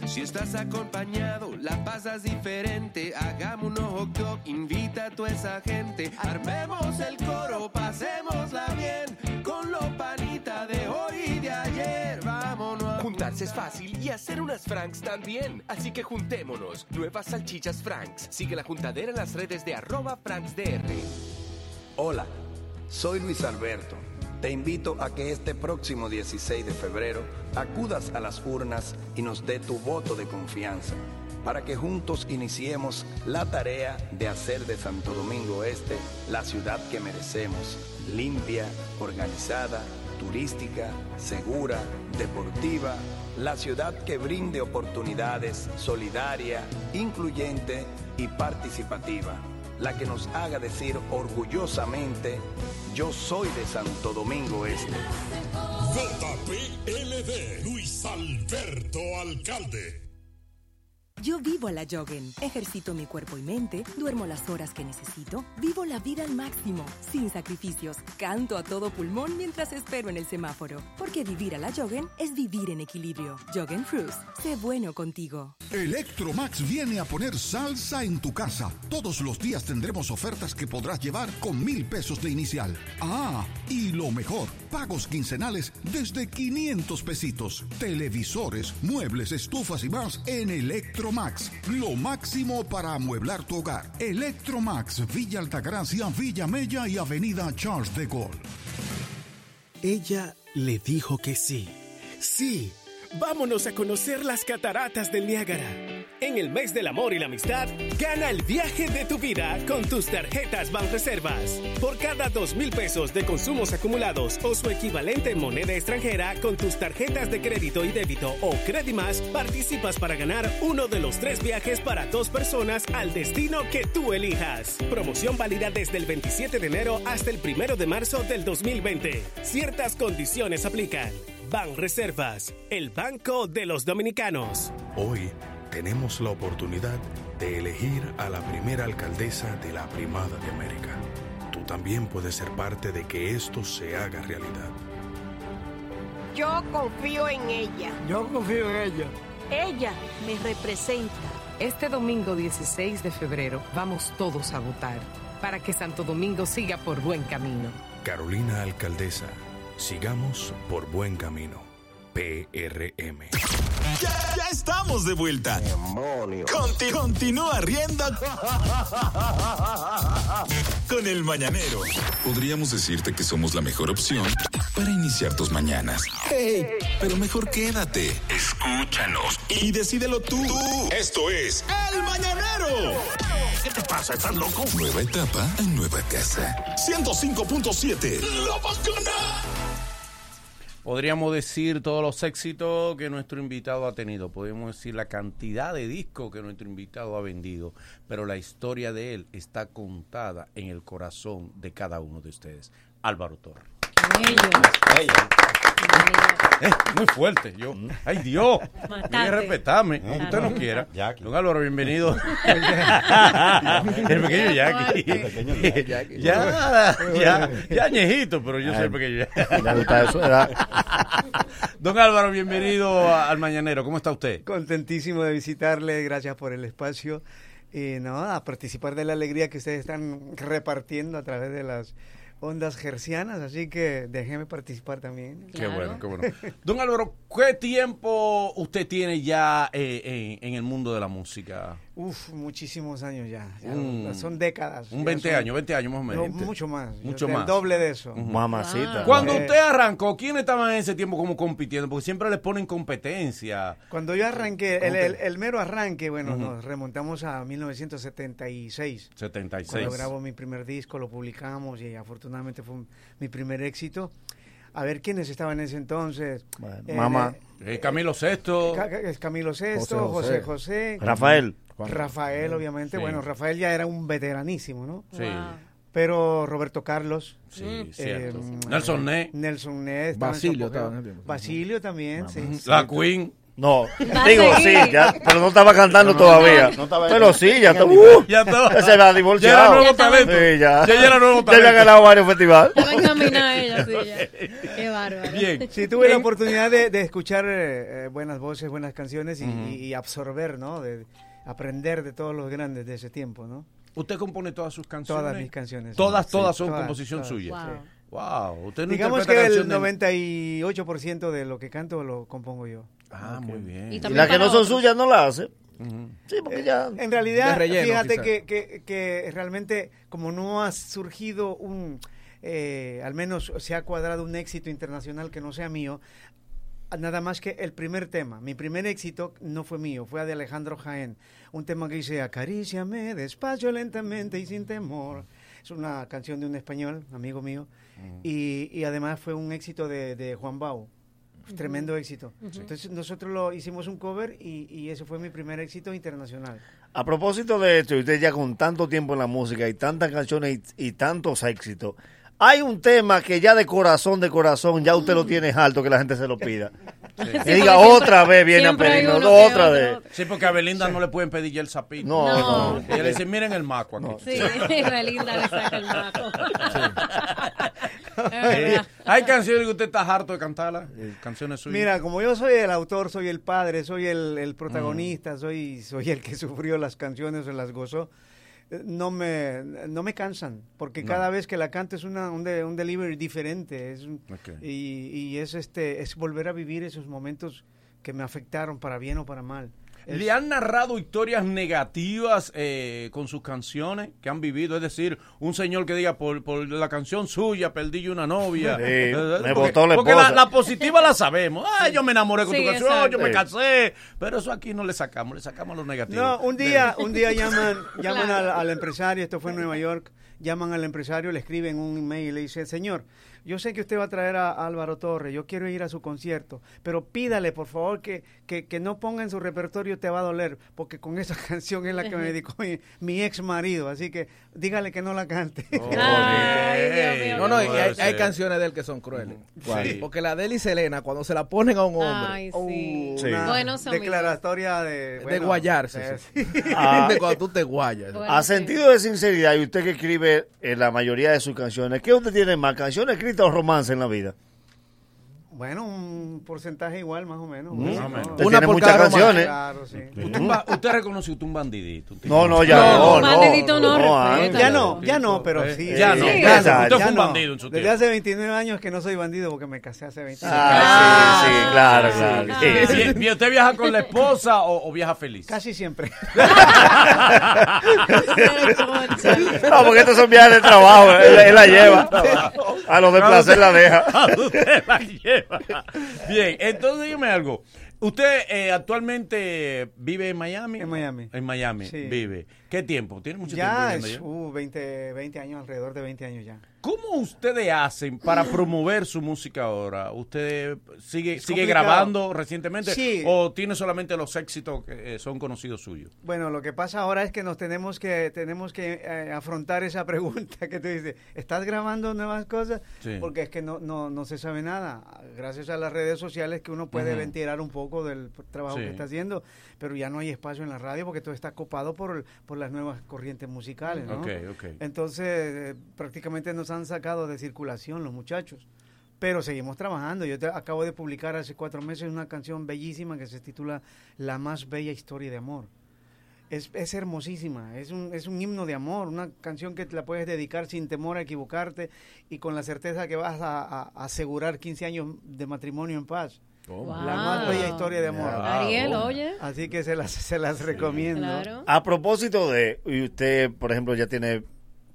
Si estás acompañado, la pasas diferente. Hagamos un ojo club, invita a toda esa gente. Armemos el coro, pasémosla bien con los panitas de hoy y de ayer. Vámonos. a Juntarse es fácil y hacer unas Franks también. Así que juntémonos. Nuevas salchichas Franks. Sigue la juntadera en las redes de arroba FranksDR. Hola, soy Luis Alberto. Te invito a que este próximo 16 de febrero acudas a las urnas y nos dé tu voto de confianza para que juntos iniciemos la tarea de hacer de Santo Domingo Este la ciudad que merecemos, limpia, organizada, turística, segura, deportiva, la ciudad que brinde oportunidades, solidaria, incluyente y participativa la que nos haga decir orgullosamente, yo soy de Santo Domingo Este. JPLD, Luis Alberto Alcalde. Yo vivo a la Joggen. Ejercito mi cuerpo y mente, duermo las horas que necesito, vivo la vida al máximo, sin sacrificios. Canto a todo pulmón mientras espero en el semáforo. Porque vivir a la Joggen es vivir en equilibrio. Joggen Fruits. Sé bueno contigo. Electromax viene a poner salsa en tu casa. Todos los días tendremos ofertas que podrás llevar con mil pesos de inicial. Ah, y lo mejor, pagos quincenales desde 500 pesitos. Televisores, muebles, estufas y más en Electromax. Lo máximo para amueblar tu hogar. Electromax, Villa Altagracia, Villa Mella y Avenida Charles de Gaulle. Ella le dijo que sí. Sí, vámonos a conocer las cataratas del Niágara. En el mes del amor y la amistad, gana el viaje de tu vida con tus tarjetas Banreservas. Por cada dos mil pesos de consumos acumulados o su equivalente en moneda extranjera con tus tarjetas de crédito y débito o Credimas, participas para ganar uno de los tres viajes para dos personas al destino que tú elijas. Promoción válida desde el 27 de enero hasta el 1 de marzo del 2020. Ciertas condiciones aplican. Ban Reservas, el banco de los dominicanos. Hoy tenemos la oportunidad de elegir a la primera alcaldesa de la Primada de América. Tú también puedes ser parte de que esto se haga realidad. Yo confío en ella. Yo confío en ella. Ella me representa. Este domingo 16 de febrero vamos todos a votar para que Santo Domingo siga por buen camino. Carolina Alcaldesa, sigamos por buen camino. PRM. Ya, ya estamos de vuelta. Conti- continúa riendo con el mañanero. Podríamos decirte que somos la mejor opción para iniciar tus mañanas. Hey, pero mejor quédate. Escúchanos y decídelo tú. Esto es El Mañanero. ¿Qué te pasa? ¿Estás loco? Nueva etapa en nueva casa. 105.7. La bacana. Podríamos decir todos los éxitos que nuestro invitado ha tenido, podemos decir la cantidad de discos que nuestro invitado ha vendido, pero la historia de él está contada en el corazón de cada uno de ustedes. Álvaro Torres. Eh, muy fuerte, yo. Ay Dios, aunque usted no quiera. Don Álvaro, bienvenido. el pequeño Jackie. El pequeño Jackie. ya, ya, ya añejito, pero yo soy el pequeño Jackie. Don Álvaro, bienvenido al Mañanero. ¿Cómo está usted? Contentísimo de visitarle, gracias por el espacio. Y no, a participar de la alegría que ustedes están repartiendo a través de las ondas gercianas, así que déjeme participar también. Qué bueno, qué bueno. Don Álvaro, ¿qué tiempo usted tiene ya eh, en, en el mundo de la música? Uf, muchísimos años ya. ya Mm. Son décadas. Un Ya 20 son- años, 20 años más o menos. No, mucho más. Mucho el más. doble de eso. Mamacita. Cuando Eh, usted arrancó, ¿quiénes estaban en ese tiempo como compitiendo? Porque siempre les ponen competencia. Cuando yo arranqué, el, el- el mero arranque, bueno, Ujú. nos remontamos a 1976. 76. Cuando grabo mi primer disco, lo publicamos y afortunadamente fue mi primer éxito. A ver quiénes estaban en ese entonces. Eh, Mamá. Eh, Camilo Sesto. Ca- Camilo Sesto, José José José. José. Rafael. Rafael, obviamente. Sí. Bueno, Rafael ya era un veteranísimo, ¿no? Sí. Pero Roberto Carlos. Sí, eh, cierto. mm, Nelson eh, Ney. Nelson Ney. estaba en su Basilio apogeo. estaba en ese tiempo. Basilio también, sí. La Queen. No, digo, seguir. sí, ya, pero no estaba cantando No, no, todavía. no, no estaba- pero sí, ya está. Ya Uh, Ya estaba. Ese era divorciado. Ya era nuevo talento. Sí, ya. Ya era nuevo Ya había talento. ganado varios festivales. Ya ella, sí, ya. Qué bárbaro. Sí, tuve la oportunidad de, de escuchar eh, buenas voces, buenas canciones y, Ujú. y- y absorber, ¿no? De aprender de todos los grandes de ese tiempo, ¿no? ¿Usted compone todas sus canciones? Todas mis canciones. Todas, Sí, todas son todas, composición todas, suya. sí. Wow. Usted no Digamos que el canción de- 98% de lo que canto lo compongo yo. Ah, muy bien. Y Y las que no son suyas no las hace. Sí, porque ya. Eh, En realidad, relleno, fíjate que, que realmente como no ha surgido un, eh, al menos se ha cuadrado un éxito internacional que no sea mío, nada más que el primer tema, mi primer éxito no fue mío, fue de Alejandro Jaén, un tema que dice acaríciame despacio, lentamente y sin temor. Es una canción de un español, amigo mío, y, y además fue un éxito de, de Juan Bau. Tremendo éxito. Entonces nosotros lo hicimos un cover y, y ese fue mi primer éxito internacional. A propósito de esto, y usted ya con tanto tiempo en la música y tantas canciones y, y tantos éxitos, hay un tema que ya de corazón, de corazón, ya usted lo tiene alto que la gente se lo pida. Que diga otra vez viene no, que otra otro, vez. Sí, porque a Belinda no le pueden pedir ya el sapito. No, No. no. Y le dice, miren el maco aquí. Sí, Belinda le saca el maco. Eh, Hay canciones que usted está harto de cantarlas, eh, canciones suyas. Mira, como yo soy el autor, soy el padre, soy el, el Mm. protagonista, soy, soy el que sufrió las canciones o las gozó, eh, no me, no me cansan, porque No. cada vez que la canto es una, un, de- un delivery diferente es y, y es, este, es volver a vivir esos momentos que me afectaron para bien o para mal. Es- ¿Le han narrado historias negativas eh, con sus canciones que han vivido? Es decir, un señor que diga, por, por la canción suya perdí yo una novia. Sí, Eh, me porque, botó la porque la, positiva la sabemos. Ay, yo me enamoré con Sí, tu canción, exacto. yo me casé. Pero eso aquí no le sacamos, le sacamos lo negativo. No, un día, un día llaman, llaman Claro. al, al empresario, esto fue en Nueva York, llaman al empresario, le escriben un email y le dicen, señor, yo sé que usted va a traer a Álvaro Torres, yo quiero ir a su concierto, pero pídale por favor que, que, que no ponga en su repertorio Te va a doler, porque con esa canción es la que me dedicó mi, mi ex marido, así que dígale que no la cante. No, no, y hay, hay canciones de él que son crueles. ¿Cuál? Sí. Porque la de él y Selena, cuando se la ponen a un hombre, Ay, sí. una Buenos amigos. declaratoria de... de bueno, guayarse. eh, sí. Ah. de cuando tú te guayas. A sentido de sinceridad, y usted que escribe en la mayoría de sus canciones, ¿qué usted tiene más, canciones escritas o romance en la vida? Bueno, un porcentaje igual, más o menos. Mm. Bueno, Más o menos. no. Usted tiene muchas canciones. Claro, sí. Usted, usted reconoce usted un bandidito. No, no, ya no, no. bandidito no, no. Ya no, ya no, pero Eh, sí. ya no, sí, ya ya no. Usted fue un no. bandido en su Desde tiempo. hace 29 años que no soy bandido porque me casé hace 29 Ah, sí, sí, claro, claro. ¿Y- y usted viaja con la esposa o, o viaja feliz? Casi siempre. No, porque estos son viajes de trabajo, él, él la lleva. A los de placer la deja. Usted la lleva. Bien, entonces dígame algo. Usted eh, actualmente vive en Miami. En Miami. En Miami Sí. vive. ¿Qué tiempo? ¿Tiene mucho Ya, tiempo allá? uh, 20, 20 años, alrededor de 20 años ya. ¿Cómo ustedes hacen para promover su música ahora? ¿Usted sigue, Es sigue complicado. grabando recientemente Sí. o tiene solamente los éxitos que eh, son conocidos suyos? Bueno, lo que pasa ahora es que nos tenemos que tenemos que eh, afrontar esa pregunta que tú dices, ¿estás grabando nuevas cosas? Sí. Porque es que no, no, no se sabe nada. Gracias a las redes sociales que uno puede Ujú. ventilar un poco del trabajo Sí. que está haciendo, pero ya no hay espacio en la radio porque todo está copado por, por las nuevas corrientes musicales, ¿no? Ok, ok. Entonces, eh, prácticamente nos han sacado de circulación los muchachos. Pero seguimos trabajando. Yo te- acabo de publicar hace cuatro meses una canción bellísima que se titula La más bella historia de amor. Es, es hermosísima, es un, es un himno de amor, una canción que te la puedes dedicar sin temor a equivocarte y con la certeza que vas a, a- a asegurar 15 años de matrimonio en paz. La más bella historia de amor. Ariel, oye. Así que se las, se las recomiendo. Claro. A propósito de, y usted, por ejemplo, ya tiene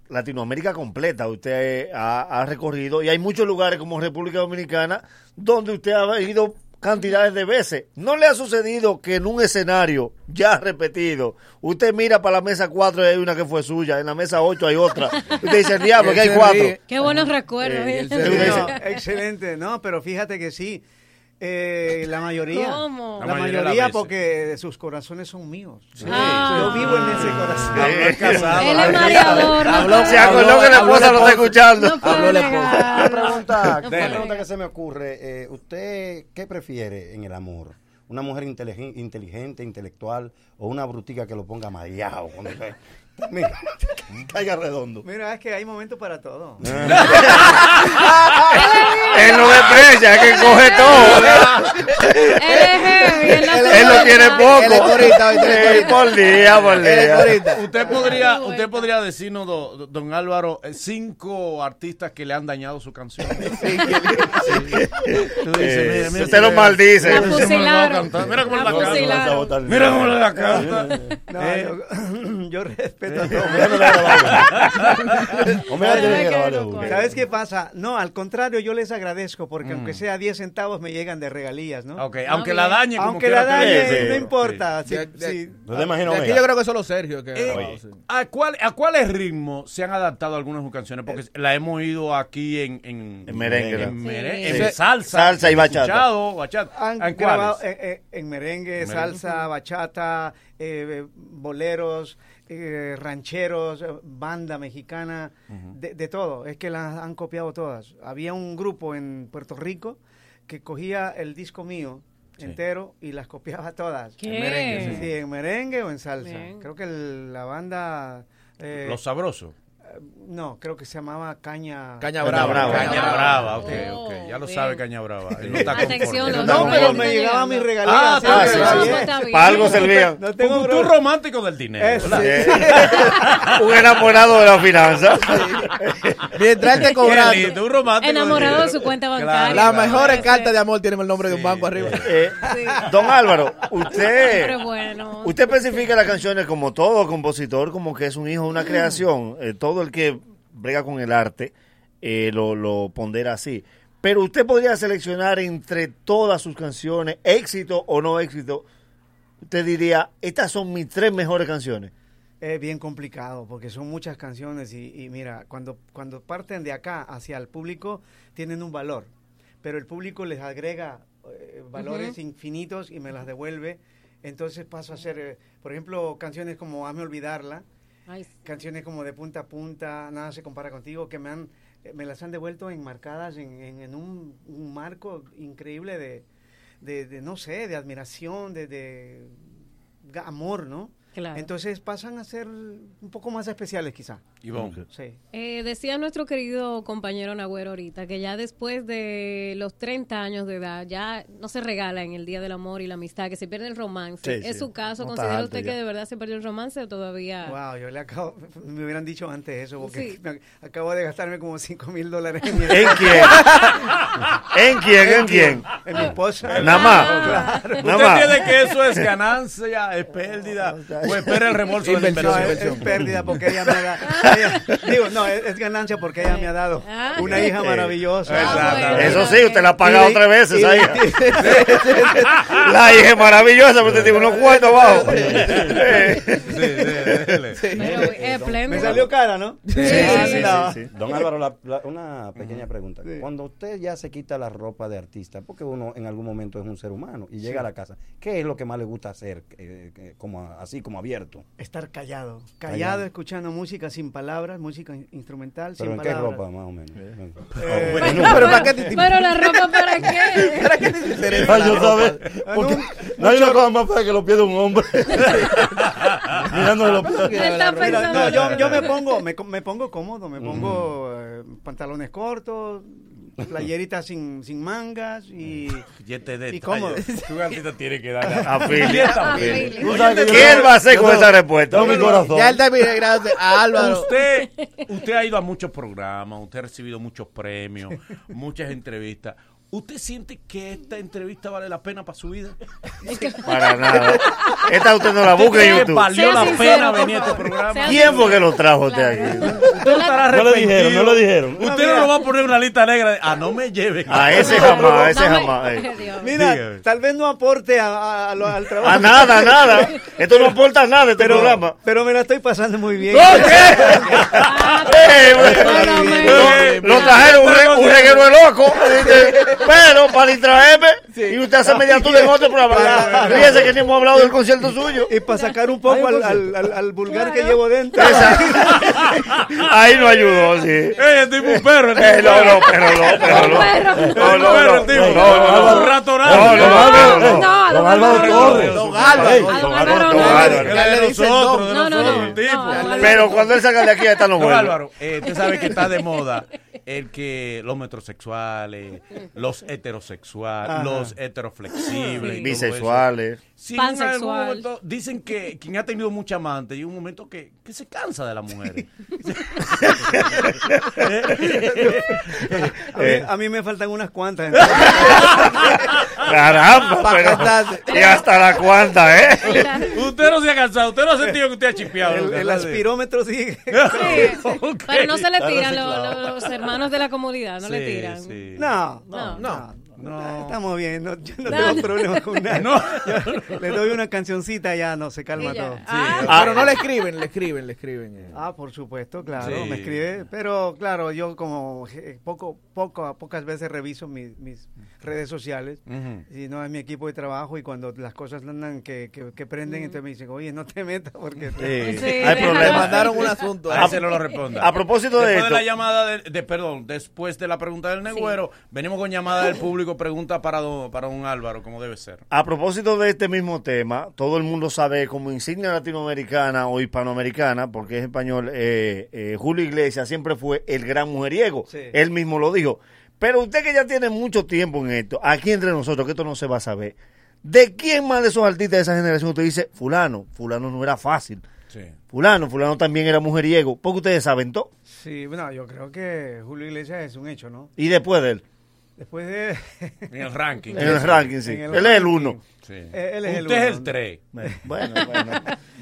Latinoamérica completa, usted ha, ha recorrido y hay muchos lugares como República Dominicana donde usted ha ido cantidades de veces. ¿No le ha sucedido que en un escenario ya repetido, usted mira para la mesa 4 y hay una que fue suya, en la mesa 8 hay otra? Usted dice, diablo, que hay cuatro. Qué buenos recuerdos. Eh, ¿eh? no, excelente, no, pero fíjate que sí. Eh, la mayoría. ¿Cómo? La, La mayoría porque sus corazones son míos. Ah. Yo vivo en ese corazón. Eh, casado. Él es mareador. Habló- se acordó que la esposa lo está escuchando. Habló la esposa. Una pregunta, No una puede pregunta que se me ocurre. eh, ¿Usted qué prefiere en el amor? ¿Una mujer inteligen- inteligente, intelectual o una brutica que lo ponga mareado? Mira, caiga redondo. Mira, es que hay momentos para todo. Él no desprecia, es que coge todo. Él es heavy, él no Él lo tiene poco. Por día, por día. Usted podría, usted podría decirnos, do- don Álvaro, eh, cinco artistas que le han dañado su canción. Sí. Dices, Eh, mira, usted lo maldice. La fusilaron. Mira cómo La la canta. Mira cómo la canta. Yo respeto no no. ¿Sabes qué pasa? No, al contrario, yo les agradezco porque Mm. aunque sea 10 centavos me llegan de regalías, ¿no? Ok, aunque la dañe, como Aunque la dañe, Sí, no sí. importa. sí, De- de- sí. No te imagino, De aquí yo creo que solo Sergio que Eh, grabado, sí. ¿a, cuál, ¿A cuáles ritmos se han adaptado algunas de sus canciones? Porque la hemos oído aquí en, en, En merengue, en, ¿no? mere- Sí. en salsa, Salsa y bachata. escuchado, bachata. Han ¿En grabado cuáles? eh, eh, en merengue, Merengue. salsa, bachata, eh, boleros, eh, rancheros, eh, banda mexicana, de, de todo. Es que las han copiado todas. Había un grupo en Puerto Rico que cogía el disco mío entero y las copiaba todas. ¿Qué? En merengue, sí. Sí, en merengue o en salsa. Bien. Creo que el- la banda... eh, Los sabrosos. No, creo que se llamaba Caña... Caña Brava. Brava. Caña Brava, ok, Oh, ok. Ya lo bien. sabe Caña Brava. Él no está Atención, conforme. no, pero me llegaba mi regalía. Ah, sí, está sí, bien. sí, No, sí. está bien. Para algo servían. No tengo Tú problema. romántico del dinero. ¿verdad? Un enamorado de la finanza. Mientras Qué cobrando. lindo, un romántico Enamorado de su cuenta Claro, bancaria. Las claro. mejores cartas de amor tienen el nombre de un banco arriba. Eh, Don Álvaro, usted, bueno. usted especifica las canciones como todo compositor, como que es un hijo de una creación. Eh, todo el que brega con el arte eh, lo, lo pondera así. Pero usted podría seleccionar entre todas sus canciones, éxito o no éxito. Usted diría, estas son mis tres mejores canciones. Es bien complicado porque son muchas canciones y, y mira, cuando, cuando parten de acá hacia el público tienen un valor, pero el público les agrega eh, valores infinitos y me las devuelve. Entonces paso a hacer, eh, por ejemplo, canciones como Hazme Olvidarla, Ay, sí. canciones como De Punta a Punta, Nada se compara contigo, que me han eh, me las han devuelto enmarcadas en, en, en un, un marco increíble de, de, de, no sé, de admiración, de, de amor, ¿no? Claro. Entonces pasan a ser un poco más especiales quizá. Ivonne. Sí. Eh, decía nuestro querido compañero Nagüero ahorita que ya después de los 30 años de edad ya no se regala en el Día del Amor y la Amistad, que se pierde el romance. Sí, ¿Es sí. su caso? No ¿Considera usted ya. que de verdad se perdió el romance o todavía? Wow, yo le acabo, me hubieran dicho antes eso, porque Sí. me- acabo de gastarme como 5 mil dólares en mi ¿En quién? ¿En quién? ¿En quién? En mi esposa. Nada más. Claro. Nada ¿Usted que eso es ganancia, es pérdida? ¿O espera el reembolso de la inversión? es, pérdida porque ella me dado. Ella- digo, no, es, es ganancia porque ella me ha dado Ah. una hija maravillosa. Exactamente. Eso sí, usted la ha pagado tres veces ahí. La hija es maravillosa, pero usted tiene unos cuartos abajo. Pero es Me salió cara, ¿no? Sí, sí, sí, No. sí, sí. Don Álvaro, la- la- una pequeña pregunta. Cuando usted ya se quita la ropa de artista, porque uno en algún momento es un ser humano y llega Sí. a la casa, ¿qué es lo que más le gusta hacer, eh, eh, como así como abierto? Estar callado. Callado, Callado. escuchando música sin palabras, música in- instrumental ¿Pero sin en qué palabras. ropa, más o menos? Eh, Pero ¿para qué te Pero la ropa para qué? ¿Para qué te interesa yo ropa? sabe, porque no hay una cosa más fea que los pies de un hombre. Mirándole los pies. Mira, pensando. no, yo, yo me pongo, me, co- me pongo cómodo, me pongo eh, pantalones cortos, playeritas sin, sin mangas y, Y este y cómodo. Tu artista tiene que dar A Philly. A ¿Quién va a hacer con esa respuesta? No, mi corazón. Ya él también, gracias a Álvaro. Usted, usted ha ido a muchos programas, usted ha recibido muchos premios, muchas entrevistas. ¿Usted siente que esta entrevista vale la pena para su vida? Para nada. Esta usted no la busca ¿Usted en YouTube. valió la sincero, pena venir a este programa? ¿Quién fue que lo trajo usted aquí? Usted no estará No le dijeron, no le dijeron. Usted no lo va a poner en una lista negra de, ah, no me lleven. A ese jamás, a ese jamás. eh. Mira, tal vez no aporte a, a- a lo- al trabajo. A nada, nada. Esto no aporta nada, este pero, programa. pero me la estoy pasando muy bien. Eh, bueno, Bueno, me- lo- Lo trajeron un, re- un reguero de loco. Pero para distraerme, y usted hace media tuya en otro programa. Fíjese que ni hemos hablado del concierto suyo. Y para sacar un poco al, al, al- al vulgar que Claro. llevo dentro. Ahí no ayudó, sí. Eh, el tipo un perro, el tipo Eh, no, no, pero no, pero no. No, no, perro, no. el tipo. No, no, ratonado. No, no, no, No, no, no. don Don Álvaro no. Don Álvaro. Ey, don Don Álvaro. Don nosotros, don. de No, no, nosotros, no. don Pero cuando él salga de aquí, esta no Don vuelve. Álvaro, eh, usted sabe que está de moda el que los metrosexuales, los heterosexuales, Ajá. los heteroflexibles. Bisexuales. Sí, en algún Pansexual. momento dicen que quien ha tenido mucha amante y un momento que, que se cansa de las mujeres. A mí, a mí me faltan unas cuantas. Caramba, pero. Y hasta la cuanta, ¿eh? usted no se ha cansado, usted no ha sentido que usted ha chipeado. El, el aspirómetro sigue. Sí, Ok. Pero no se le tiran los, hermanos de la comunidad, no le tiran. sí. No, No. no, No. Estamos bien, no, yo no No, tengo no. problema con nada. No. Le doy una cancioncita ya, no, se calma todo. Ah, Pero no le escriben, le escriben, le escriben. eh. Ah, por supuesto, claro, Sí. me escribe, pero claro, yo como eh, poco, poco, pocas veces reviso mis, mis redes sociales, Ujú. y no es mi equipo de trabajo y cuando las cosas andan que, que, que prenden, entonces me dicen, oye, no te metas porque... Sí. Sí, Hay problemas. mandaron un asunto. A ese no lo responda. A propósito de Después de esto. la llamada, de, de- perdón, después de la pregunta del negüero, venimos con llamada del público público pregunta para don, para don Álvaro, como debe ser. A propósito de este mismo tema, todo el mundo sabe como insignia latinoamericana o hispanoamericana, porque es español, eh, eh, Julio Iglesias siempre fue el gran mujeriego. Sí. Él mismo lo dijo. Pero usted que ya tiene mucho tiempo en esto, aquí entre nosotros, que esto no se va a saber, ¿de quién más de esos artistas de esa generación usted dice, fulano, fulano no era fácil? Sí. Fulano, fulano también era mujeriego, porque ustedes saben todo. Sí, bueno, yo creo que Julio Iglesias es un hecho, ¿no? Y después de él, Después de... En el ranking. en el ranking, sí. El él es el uno. Sí. Eh, él es el Usted es el 3. Bueno, bueno.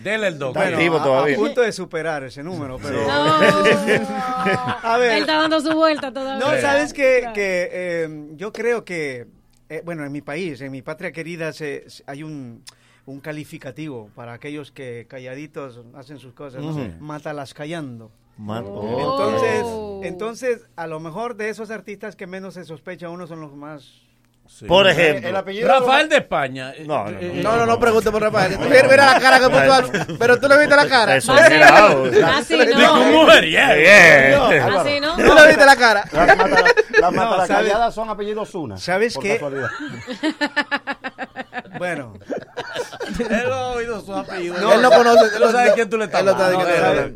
Dele el 2. Está activo a- todavía. A, punto de superar ese número, pero... No. a ver, Él está dando su vuelta todavía. No, sabes que, que eh, yo creo que, eh, bueno, en mi país, en mi patria querida, se, se- hay un, un calificativo para aquellos que calladitos hacen sus cosas, ¿no? Ujú. mátalas callando. Man- Entonces, Oh. entonces, a lo mejor de esos artistas que menos se sospecha uno son los más... Por ejemplo. El apellido Rafael de España. No, no, no. Eh, No, no, no pregunte por Rafael. Mira, mira la cara que puso. Pero tú le viste la cara. Eso es. Así Dijo no. Así no. Tú le viste la cara. Las No, matalacalladas son apellidos Zuna. ¿Sabes qué? casualidad. Bueno, Él ha oído su apellido. No, él no conoce. Él no sabe quién tú le estás no ¿sabes, nada.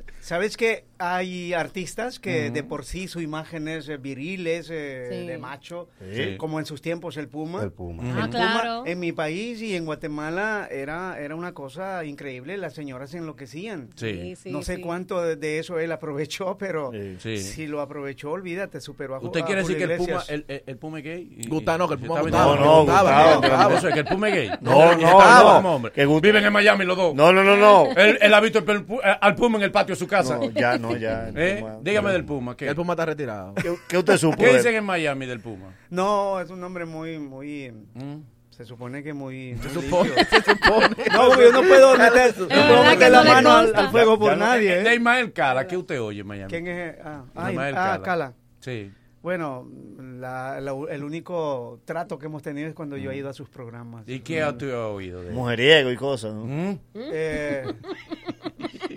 Hay artistas que de por sí su imagen es eh, viriles, eh, Sí. de macho, Sí. como en sus tiempos el Puma? El Puma. Ah, El claro. en mi país y en Guatemala era, era una cosa increíble, las señoras se enloquecían. Sí. sí, no sé sí. cuánto de, de eso él aprovechó, pero Sí. si lo aprovechó, olvídate, superó a ¿Usted a quiere decir que el Puma, el, el, el Puma es gay? Y- Gustavo, no, que el Puma bien. No, no. Eso es que el Puma es gay. No, no. Que Viven en Miami los dos. No, no, no, no. Él, él ha visto eh, al Puma en el patio de su casa. No, ya, no, ya. el ¿Eh? Puma- Dígame del Puma. ¿Qué, El Puma está retirado. ¿Qué, qué usted supo? ¿Qué de él? dicen en Miami del Puma? No, es un hombre muy, muy... ¿Mm? Se supone que muy... muy supone, limpio. se supone. No, porque yo no puedo meter, no puedo verdad meter que la no le mano al, consta. al fuego por Ya no- nadie. eh, De ¿eh? Ismael Cala, ¿qué usted oye en Miami? ¿Quién es? Ah, ah, Ismael ah, Cala. Sí. Bueno, la- la- el único trato que hemos tenido es cuando yo he ido a sus programas. ¿Y qué ha- tú has oído de él? Mujeriego y cosas. ¿no? ¿Mm? Eh,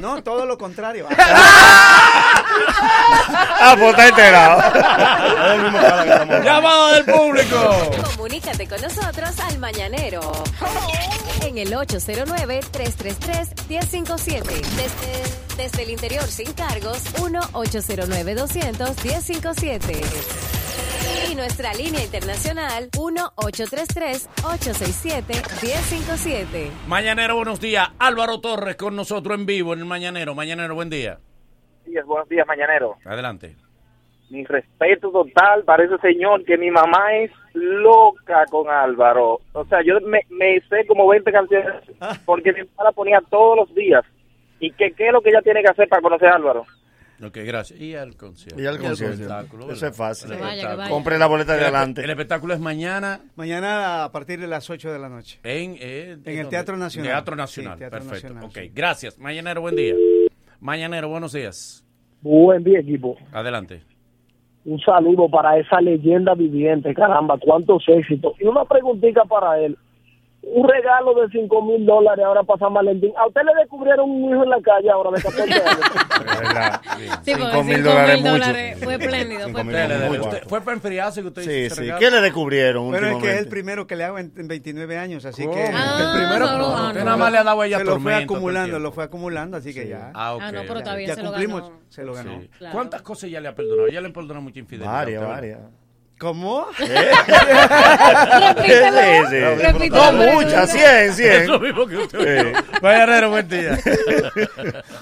no, todo lo contrario. Ah, pues está enterado. ¡Llamado del público! Comunícate con nosotros al Mañanero. En el 809-333-1057. Desde, desde el interior sin cargos, 1-809-200-1057. Y nuestra línea internacional, 1-833-867-1057. Mañanero, buenos días. Álvaro Torres con nosotros en vivo en el Mañanero. Mañanero, buen día. días, buenos días, mañanero. Adelante. Mi respeto total para ese señor que mi mamá es loca con Álvaro. O sea, yo me, me sé como 20 canciones porque mi mamá la ponía todos los días. ¿Y qué, qué es lo que ella tiene que hacer para conocer a Álvaro? Ok, gracias. Y al concierto. Y al concierto. espectáculo, Eso es fácil. Que vaya, que espectáculo. vaya. Compre la boleta de El- adelante. El espectáculo es mañana Mañana a partir de las 8 de la noche. en, eh, En el. Teatro Nacional. Teatro Nacional, Sí, Teatro perfecto. Nacional, ok, sí. gracias. Mañanero, buen día. Mañanero, buenos días. Buen día, equipo. Adelante. Un saludo para esa leyenda viviente, caramba, cuántos éxitos. Y una preguntita para él. Un regalo de 5 mil dólares ahora para San Valentín. ¿A usted le descubrieron un hijo en la calle ahora de 14 años? Sí, porque Cinco mil cinco dólares dólares fue espléndido. Fue Usted- fue para enfriarse que usted hizo Sí, sí. ¿Qué le descubrieron Bueno, es que es el primero que le hago en, en 29 años, así ¿Cómo? que... Ah, el primero no, no, Usted no. nada más le ha dado a ella se lo fue acumulando, lo fue acumulando, así que ya. Ah, ok. Ah, no, pero todavía ya se lo cumplimos, ganó. se lo ganó. Sí. Claro. ¿Cuántas cosas ya le ha perdonado? Ya le perdonado mucha infidelidad. Varias, varias. ¿Cómo? Repítelo. Sí, sí. Repítelo, No muchas, 100, 100. Eso mismo que usted Sí. dijo. Mañanero, buen día.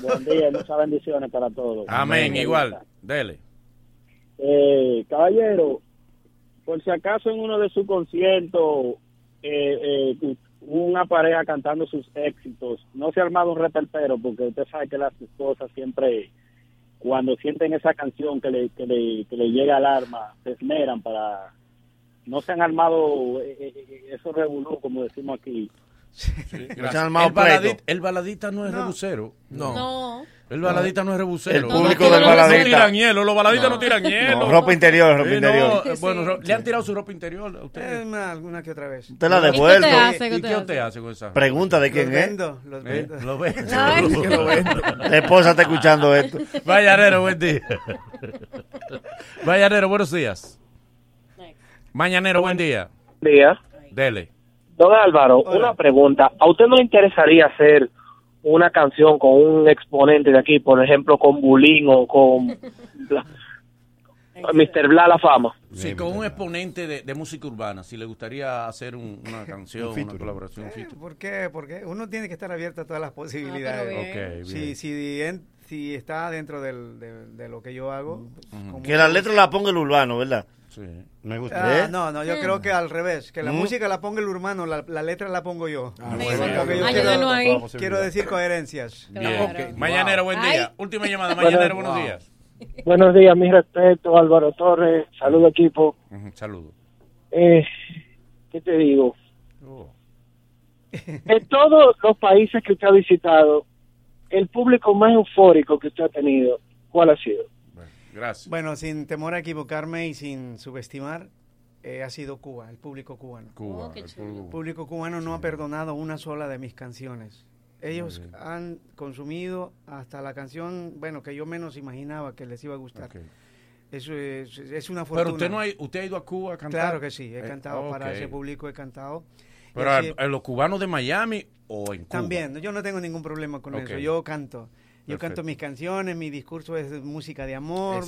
Buen día, muchas bendiciones para todos. Amén, igual. Dele. Eh, caballero, por si acaso en uno de sus conciertos, eh, eh, una pareja cantando sus éxitos, no se ha armado un reperpero, porque usted sabe que las esposas siempre, cuando sienten esa canción que le, que le, que le llega al arma, se esmeran para... No se han armado eh, eh, esos revolú, como decimos aquí. El, baladita, pleito. el baladita no es rebusero. No. No. El baladita no es rebusero. El público No, del baladita. No tiran hielo, los baladitas no, tiran hielo. No, ropa interior, ropa Sí, no, interior. eh, bueno, ro- le han tirado su ropa interior a Eh, ustedes. una- alguna que otra vez. Usted la ha ¿Y qué devuelto. ¿Y ¿Qué qué te usted hace? con esa? Pregunta de Los quién es. vendo, los ¿Eh? vendo. Lo ve. Ay. Que lo vendo. La esposa está escuchando esto. Mañanero, buen día. Mañanero, buenos días. Mañanero, buen día. día. Dele. Don Álvaro, una pregunta. ¿A usted no le interesaría hacer una canción con un exponente de aquí, por ejemplo, con Bulín o con Bla- Mr. Bla La Fama? Sí, con un exponente de, de música urbana, si le gustaría hacer un- una canción, una colaboración. featuring. ¿Por qué? Porque uno tiene que estar abierto a todas las posibilidades. bien. Ok, bien. Si, si, en- si está dentro del- de, de lo que yo hago. pues, Que la letra la ponga el urbano, ¿verdad? Sí. Me Ah, no, no, yo creo que al revés, que la Mm. música la ponga el urbano, la, la letra la pongo yo. Ah, Porque bueno. yo Ayúdanos ahí. quiero, decir coherencias. Bien. Ok. Mañanero, buen día. Última llamada, Bueno, Mañanero, buenos wow. días. Buenos días, mi respeto, Álvaro Torres. Saludo, equipo. Ujú, Saludos. Eh, ¿Qué te digo? Oh. De todos los países que usted ha visitado, el público más eufórico que usted ha tenido, ¿cuál ha sido? Gracias. Bueno, sin temor a equivocarme y sin subestimar, eh, ha sido Cuba, el público cubano. Cuba, el público- El público cubano no ha perdonado una sola de mis canciones. Ellos han consumido hasta la canción, bueno, que yo menos imaginaba que les iba a gustar. Eso es, es una fortuna. Pero usted no ha, usted ha ido a Cuba a cantar. Claro que sí, he Eh, cantado para ok. ese público, he cantado. Pero así- a, a los cubanos de Miami o en Cuba. también, yo no tengo ningún problema con Ok. eso. Yo canto. Yo Perfecto. canto mis canciones, mi discurso es música de amor,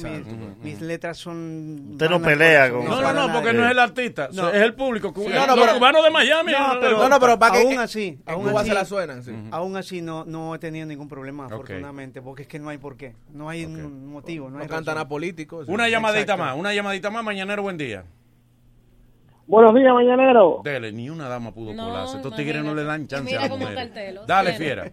mis, letras son... Usted no pelea con- No, no, no, porque no es el artista, No. es el público cubano. Sí. los cubanos de Miami. No, pero, No, no, pero para que- aún así, en aún Cuba así, se la suenan, sí. Aún así no, no he tenido ningún problema, afortunadamente, porque es que no hay por qué. No hay un motivo, no, No hay cantan a políticos. Una llamadita Exacto. más, una llamadita más, Mañanero, buen día. Buenos días, mañanero. Dele, ni una dama pudo No, colarse. Estos tigres no le dan chance a el telo, Dale, fiera.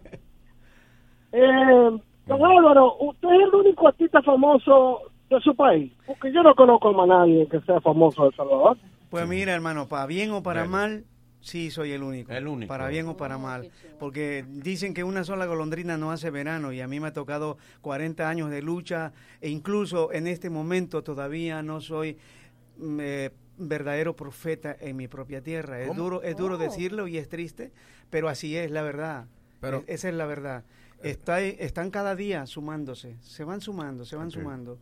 Eh, don Álvaro, ¿usted es el único artista famoso de su país? Porque yo no conozco a más nadie que sea famoso de El Salvador. Pues mira, hermano, para bien o para mal, sí soy el único. El único. Para bien o para mal. Porque dicen que una sola golondrina no hace verano y a mí me ha tocado 40 años de lucha e incluso en este momento todavía no soy mm, eh, verdadero profeta en mi propia tierra. Es duro, es duro Oh. decirlo y es triste, pero así es la verdad. Pero- E- esa es la verdad. Está, están cada día sumándose, se van sumando, se van sumando.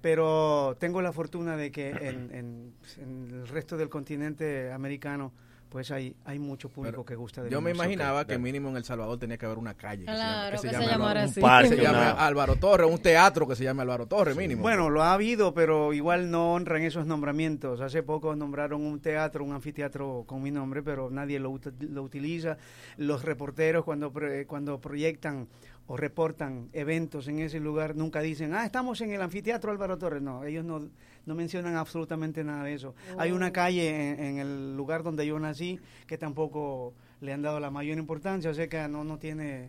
Pero tengo la fortuna de que en, en- en el resto del continente americano, pues hay, hay mucho público que gusta de Yo me imaginaba que mínimo en El Salvador tenía que haber una calle que Claro, se que llame, se Álvaro- llamara un así. parque, se llame Álvaro Torres, un teatro que se llame Álvaro Torres mínimo. Bueno, lo ha habido, pero igual no honran esos nombramientos. Hace poco nombraron un teatro, un anfiteatro con mi nombre, pero nadie lo, ut- lo utiliza. Los reporteros cuando, cuando proyectan o reportan eventos en ese lugar nunca dicen, ah, estamos en el anfiteatro Álvaro Torres. No, ellos no, no mencionan absolutamente nada de eso. Hay una calle en, en el lugar donde yo nací que tampoco le han dado la mayor importancia, o sea que no, no tiene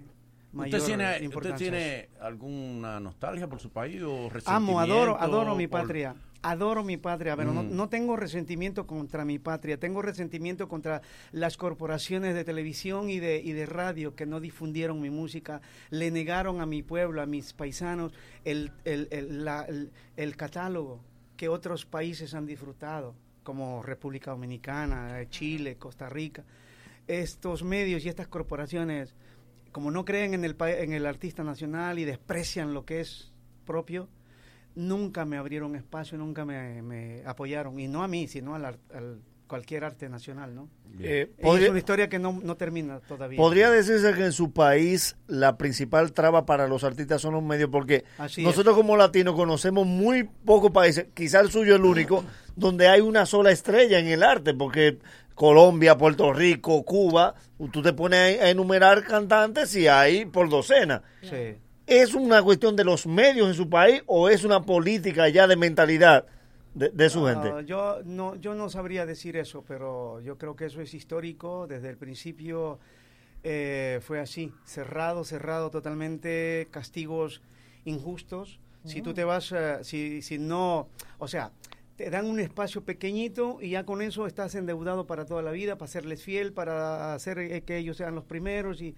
mayor ¿Usted tiene, ¿Usted importancia. tiene alguna nostalgia por su país o Amo, adoro, resentimiento adoro mi por- patria. Adoro mi patria, pero no, Mm. no tengo resentimiento contra mi patria, tengo resentimiento contra las corporaciones de televisión y de, y de radio que no difundieron mi música, le negaron a mi pueblo, a mis paisanos, el, el, el, la- el- el catálogo que otros países han disfrutado, como República Dominicana, eh, Chile, Costa Rica. Estos medios y estas corporaciones, como no creen en el, en el artista nacional y desprecian lo que es propio, nunca me abrieron espacio, nunca me, apoyaron, y no a mí, sino al, al cualquier arte nacional, ¿no? Eh, podría- es una historia que no, no termina todavía. Podría decirse que en su país la principal traba para los artistas son los medios, porque Así nosotros como latinos conocemos muy pocos países, quizás el suyo es el único, donde hay una sola estrella en el arte, porque Colombia, Puerto Rico, Cuba, tú te pones a a enumerar cantantes y hay por docena. Sí. ¿Es una cuestión de los medios en su país o es una política ya de mentalidad de, de su Ah, gente? yo no yo no sabría decir eso, pero yo creo que eso es histórico. Desde el principio eh, fue así, cerrado, cerrado totalmente, castigos injustos. Si tú te vas, eh, si, si no, o sea, te dan un espacio pequeñito y ya con eso estás endeudado para toda la vida, para serles fiel, para hacer eh, que ellos sean los primeros y,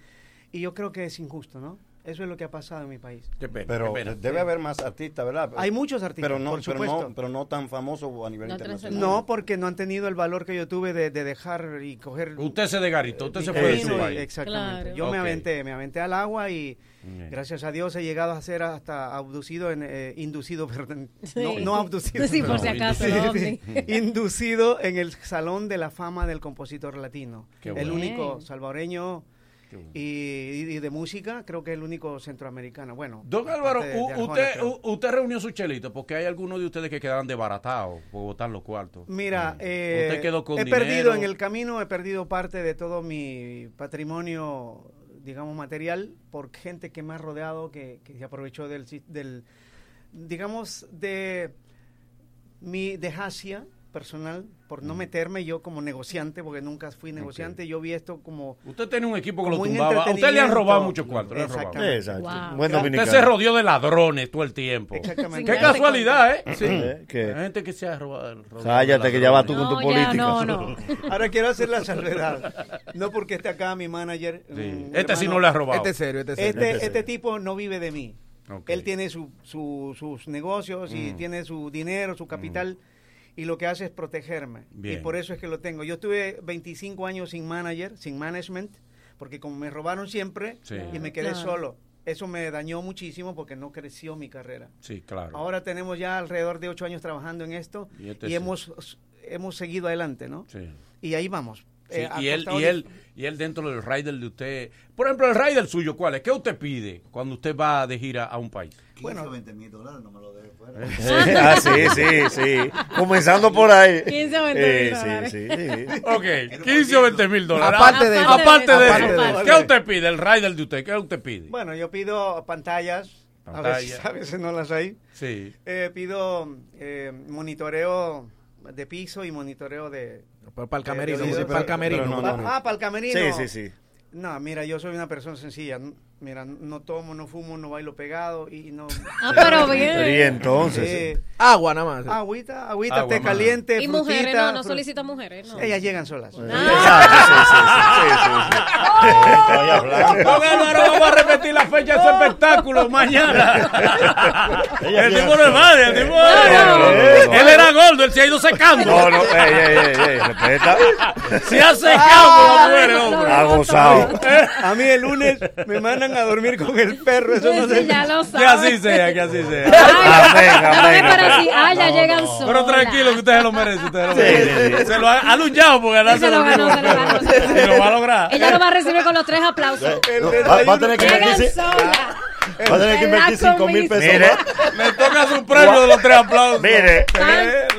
y yo creo que es injusto, ¿no? Eso es lo que ha pasado en mi país. Pero debe haber más artistas, ¿verdad? Hay muchos artistas, pero no, por pero no, pero no tan famosos a nivel internacional. No, porque no han tenido el valor que yo tuve de, de dejar y coger. Usted se desgaritó, usted se fue de vino su país. Exactamente. Yo me aventé, me aventé al agua y gracias a Dios he llegado a ser hasta abducido, en, eh, inducido, perdón. Sí. No, no abducido. Sí, por si acaso, sí. Inducido en el Salón de la Fama del Compositor Latino. Qué El bueno. único Bien. salvadoreño y, y- y de música, creo que el único centroamericano. Bueno, Don Álvaro, de- de usted, creo. usted reunió su chelito porque hay algunos de ustedes que quedaron desbaratados por botar los cuartos. Mira, eh, Usted quedó con he dinero. perdido en el camino, he perdido parte de todo mi patrimonio, digamos, material por gente que me ha rodeado, que, que se aprovechó del, del, digamos, de mi dejacia personal por Mm. no meterme yo como negociante, porque nunca fui negociante, yo vi esto como... Usted tenía un equipo que lo tumbaba. A usted le han robado muchos cuartos. le han robado. Exactamente. Exacto. Wow. Buen Usted se rodeó de ladrones todo el tiempo. Exactamente. Qué casualidad, ¿eh? Sí. ¿Eh? ¿Qué? Hay gente que se ha robado. Cállate, que ya vas tú con tu política. No, no. Ahora quiero hacer la salvedad. No porque esté acá mi manager. Sí. Este sí hermano- no le ha robado. Este es serio, este es serio. Este, Este es este serio. tipo no vive de mí. Él tiene su, su- sus negocios y Mm. tiene su dinero, su capital. Y lo que hace es protegerme. Bien. Y por eso es que lo tengo. Yo estuve 25 años sin manager, sin management, porque como me robaron siempre Sí. y me quedé Claro. solo, eso me dañó muchísimo porque no creció mi carrera. Sí, claro. Ahora tenemos ya alrededor de ocho años trabajando en esto Y y, este sí. hemos, hemos seguido adelante, ¿no? Sí. Y ahí vamos. Sí, Eh, y, él, y, él, y él dentro del rider de usted. Por ejemplo, el rider suyo, ¿cuál es? ¿Qué usted pide cuando usted va de gira a un país? Bueno, 20 mil dólares, no me lo deje fuera. ah, sí, sí, sí. Comenzando por ahí. 15 o 20 Eh, mil dólares. sí, sí, sí. Ok, 15 o 20 mil dólares. Aparte de eso. Aparte de Aparte eso. de eso. ¿Qué usted pide? El rider de usted, ¿qué usted pide? Bueno, yo pido pantallas, a veces, Pantalla. a veces no las hay. Sí. Eh, pido eh, monitoreo de piso y monitoreo de... Para el camerino, sí, para el camerino. pero no, no, no. Ah, para el camerino. Sí, sí, sí. No, mira, yo soy una persona sencilla. Mira, no tomo, no fumo, no bailo pegado y no... Ah, pero bien. Y entonces. Eh, Agua nada más. agüita, agüita, Agua, té más. caliente, Y mujeres, no, no solicita mujeres, no. Ellas llegan solas. Don Álvaro, vamos a repetir la fecha de su espectáculo mañana. el tipo no es madre, el tipo no. Él era gordo, él se ha ido secando. No, no, ey, ey, ey, ey, respeta. Se ha secado por la mujer, hombre. Ha gozado. A mí el lunes me mandan a dormir con el perro, eso no Sí, se... ya lo Que así sea, que así sea. Amén, amén. Ay, pero si, ah, ya llegan solas. Pero tranquilo, que usted se lo merece. Usted se lo Sí, merece. sí, sí. Se lo ha, ha luchado por ganarse Se lo ganó, se lo ganó, se lo ganó. Y lo va a lograr. Ella lo va a recibir con los tres aplausos. No, va, va a tener que Llegan solas. Va a tener que invertir 5 mil pesos Mire. Le toca su premio de los tres aplausos. Mire.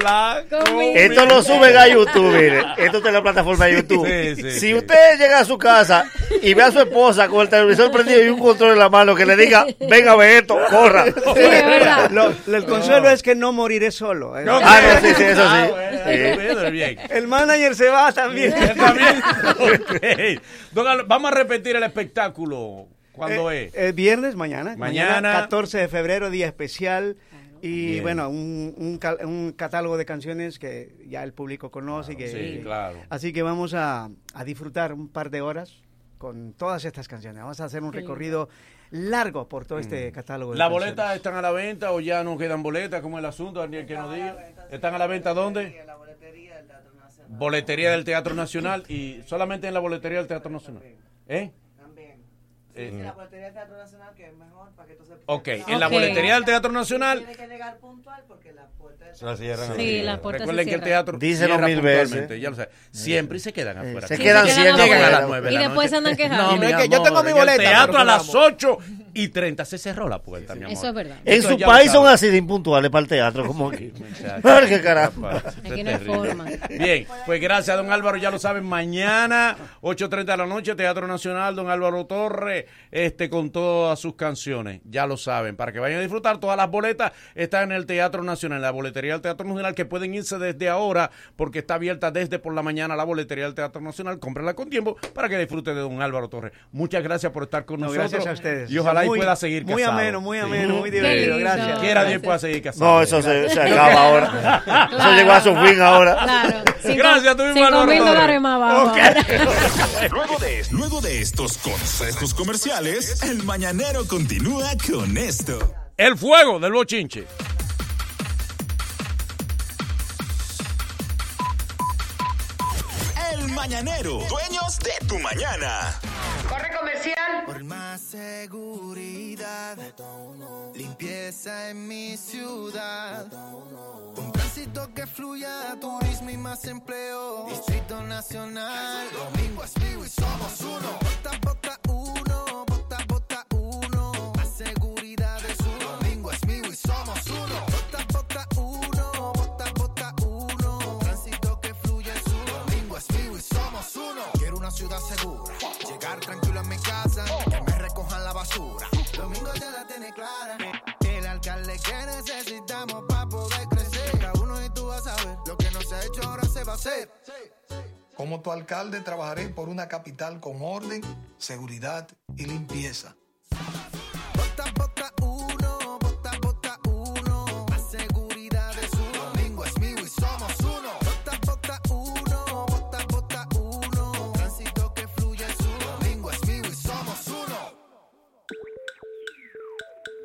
La Comida. Esto lo suben a YouTube, mire. Esto está en la plataforma de YouTube. Sí, sí, si sí. usted llega a su casa y ve a su esposa con el televisor prendido y un control en la mano que le diga, venga a ver esto, corra. Lo- el consuelo es que no moriré solo. ¿eh? Ah, no, sí, sí, eso Ah, sí. El manager se va también. También. Ok. Don vamos a repetir el espectáculo. ¿Cuándo Eh, es? El viernes, mañana. Mañana. 14 de febrero, día especial. Y Bien. bueno, un, un cal- un catálogo de canciones que ya el público conoce. que, Sí, claro. Así que vamos a, a disfrutar un par de horas con todas estas canciones. Vamos a hacer un recorrido largo por todo este catálogo. de ¿Las boletas están a la venta o ya no quedan boletas? ¿Cómo es el asunto, Daniel, que nos diga? ¿Están a la venta dónde? Boletería del Teatro Nacional y solamente en la boletería del Teatro Nacional. ¿Eh? También. Eh, Sí, la boletería del Teatro Nacional, que es mejor para que entonces... Ok, en la boletería del Teatro Nacional. Tiene que llegar puntual porque la puerta del La cierran. Sí, las puertas Recuerden se que el cierran. teatro Díselo mil puntualmente, veces. ya lo saben. Siempre y se quedan afuera. se Sí, quedan se siendo afuera. Llegan a las afuera. nueve de Y la después noche. andan quejando. No, no es que yo tengo mi el boleta, teatro a las vamos. 8 y 30 se cerró la puerta, mi amor. Eso es verdad. En su país son así de impuntuales para el teatro, como aquí. Qué carajo. Aquí no hay forma. Bien, pues gracias, don Álvaro. Ya lo saben, mañana, 8.30 de la noche, Teatro Nacional, don Álvaro Torres, este, con todas sus canciones. Ya lo saben, para que vayan a disfrutar. Todas las boletas están en el Teatro Nacional, la boletería del Teatro Nacional, que pueden irse desde ahora, porque está abierta desde por la mañana la boletería del Teatro Nacional. Cómprenla con tiempo para que disfruten de don Álvaro Torres. Muchas gracias por estar con No, nosotros. gracias a ustedes. Y ojalá Muy- y pueda seguir muy casado. ameno, muy Sí. ameno, muy divertido. Gracias. Quiera Dios pueda seguir casado. No, eso se, se acaba ahora. Eso llegó a su fin ahora. Claro. Cinco- Gracias, tú mismo, Álvaro mil Torres. dólares más abajo. Luego de, luego de estos consejos comerciales. comerciales, el mañanero continúa con esto. El fuego del bochinche. Mañanero, dueños de tu mañana. Corre comercial. Por más seguridad, limpieza en mi ciudad. Un tránsito que fluya, turismo y más empleo. Distrito Nacional, Domingo es y somos uno. Ciudad segura. Llegar tranquilo a mi casa, que me recojan la basura. Domingo ya la tiene clara. El alcalde que necesitamos para poder crecer. Cada uno y tú vas a ver lo que no se ha hecho ahora se va a hacer. Como tu alcalde trabajaré por una capital con orden, seguridad y limpieza.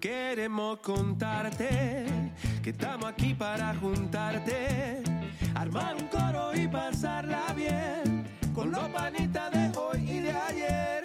Queremos contarte que estamos aquí para juntarte, armar un coro y pasarla bien con los panitas de hoy y de ayer.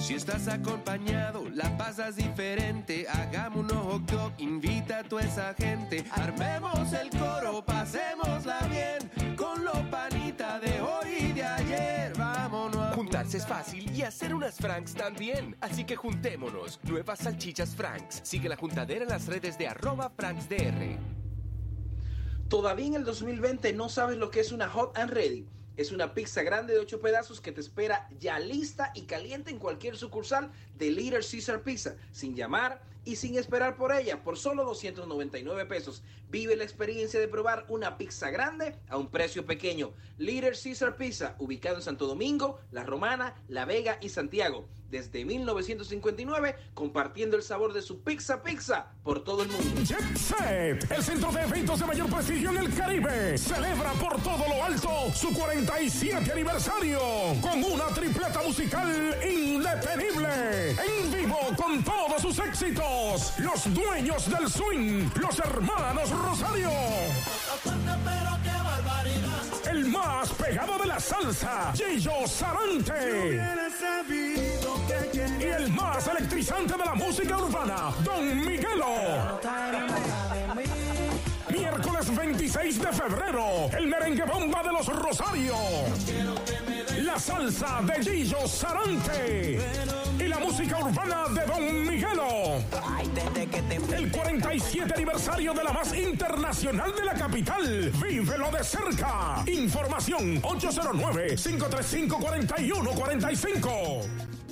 Si estás acompañado, la pasas diferente. Hagamos un dog, invita a toda esa gente. Armemos el coro, pasémosla bien con los panitas de hoy y de ayer. Vámonos. Es fácil y hacer unas Franks también. Así que juntémonos. Nuevas salchichas Franks. Sigue la juntadera en las redes de arroba FranksDR. ¿Todavía en el 2020 no sabes lo que es una Hot and Ready? Es una pizza grande de 8 pedazos que te espera ya lista y caliente en cualquier sucursal de Little Caesar Pizza, sin llamar y sin esperar por ella, por solo 299 pesos. Vive la experiencia de probar una pizza grande a un precio pequeño. Little Caesar Pizza, ubicado en Santo Domingo, La Romana, La Vega y Santiago. Desde 1959, compartiendo el sabor de su pizza pizza por todo el mundo. Jet Set, el centro de eventos de mayor prestigio en el Caribe, celebra por todo lo alto su 47 aniversario con una tripleta musical indetenible. En vivo con todos sus éxitos, los dueños del swing, los hermanos Rosario. El más pegado de la salsa, Gillo Sarante. Y el más electrizante de la música urbana, Don Miguelo. Miércoles 26 de febrero, el merengue bomba de los Rosarios. La salsa de Gillo Sarante. Y la música urbana de Don Miguelo. El 47 aniversario de la más internacional de la capital. Vívelo de cerca. Información 809-535-4145.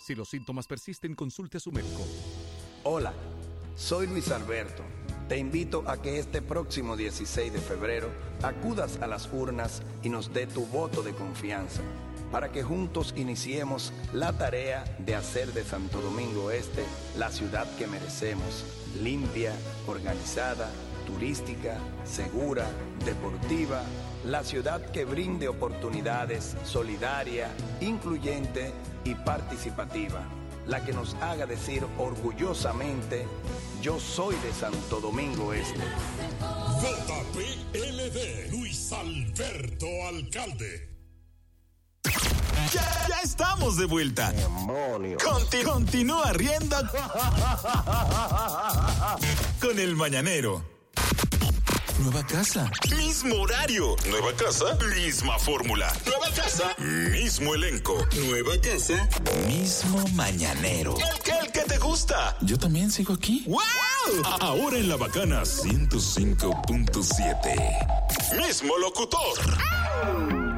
Si los síntomas persisten, consulte a su médico. Hola, soy Luis Alberto. Te invito a que este próximo 16 de febrero acudas a las urnas y nos dé tu voto de confianza para que juntos iniciemos la tarea de hacer de Santo Domingo Este la ciudad que merecemos, limpia, organizada, turística, segura, deportiva, la ciudad que brinde oportunidades, solidaria, incluyente y participativa, la que nos haga decir orgullosamente, yo soy de Santo Domingo Este. JPLD, Luis Alberto Alcalde. Ya, ya estamos estamos de vuelta. Conti- continúa riendo con el mañanero. Nueva casa, mismo horario. Nueva casa, misma fórmula. Nueva casa, mismo elenco. Nueva casa, mismo mañanero. El que, el que te gusta. Yo también sigo aquí. ¡Wow! Ahora en la bacana 105.7. Mismo locutor.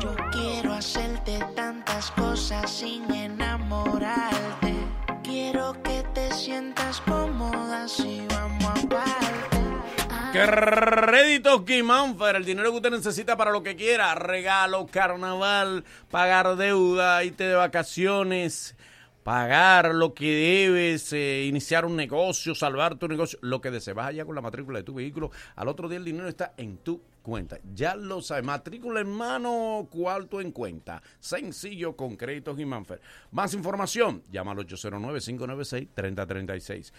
Yo quiero hacerte tantas cosas sin enamorarte. Quiero que te sientas cómoda si vamos. Créditos Guimánfer, el dinero que usted necesita para lo que quiera, regalo, carnaval, pagar deuda, irte de vacaciones, pagar lo que debes, eh, iniciar un negocio, salvar tu negocio, lo que desees. Vas allá con la matrícula de tu vehículo, al otro día el dinero está en tu cuenta. Ya lo sabes, matrícula en mano, cuarto en cuenta. Sencillo con créditos Guimánfer. Más información, llama al 809-596-3036.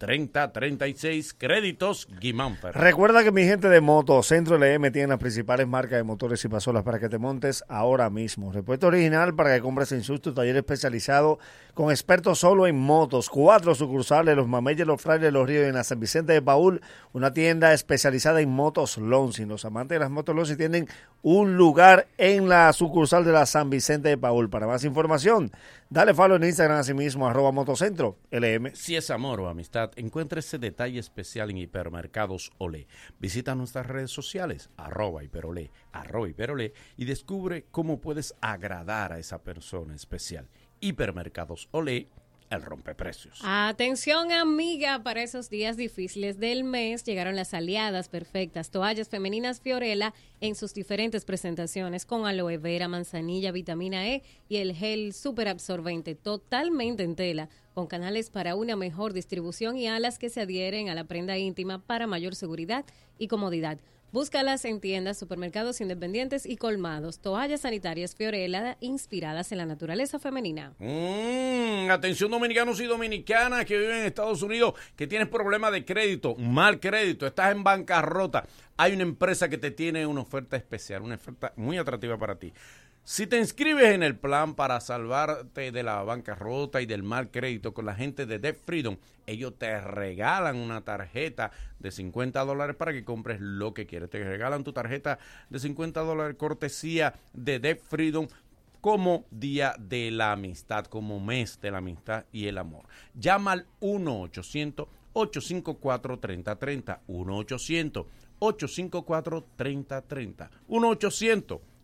809-596-3036. Créditos Guimánfer. Recuerda que mi gente de Moto Centro LM tiene las principales marcas de motores y pasolas para que te montes ahora mismo. Repuesto original para que compres en sus tu taller especializado con expertos solo en motos. Cuatro sucursales, los Mameyes, los Frailes, los Ríos y en la San Vicente de Paul, una tienda especializada en motos Lonsi. Los amantes de las motos Lonsi tienen un lugar en la sucursal de la San Vicente de Paul. Para más información, dale follow en Instagram así mismo, arroba Motocentro LM. Si es amor o amistad, encuentra ese detalle especial en Hipermercados Olé. Visita nuestras redes sociales, arroba hiperolé, arroba hiperolé, y descubre cómo puedes agradar a esa persona especial. Hipermercados Olé, el rompeprecios. Atención amiga, para esos días difíciles del mes llegaron las aliadas perfectas, toallas femeninas Fiorella en sus diferentes presentaciones con aloe vera, manzanilla, vitamina E y el gel super absorbente totalmente en tela con canales para una mejor distribución y alas que se adhieren a la prenda íntima para mayor seguridad y comodidad. Búscalas en tiendas, supermercados independientes y colmados. Toallas sanitarias Fiorella inspiradas en la naturaleza femenina. Mm, atención dominicanos y dominicanas que viven en Estados Unidos, que tienes problemas de crédito, mal crédito, estás en bancarrota. Hay una empresa que te tiene una oferta especial, una oferta muy atractiva para ti. Si te inscribes en el plan para salvarte de la bancarrota y del mal crédito con la gente de Debt Freedom, ellos te regalan una tarjeta de 50 dólares para que compres lo que quieres. Te regalan tu tarjeta de 50 dólares cortesía de Debt Freedom como Día de la Amistad, como mes de la amistad y el amor. Llama al 1-800-854-3030. 1-800-854-3030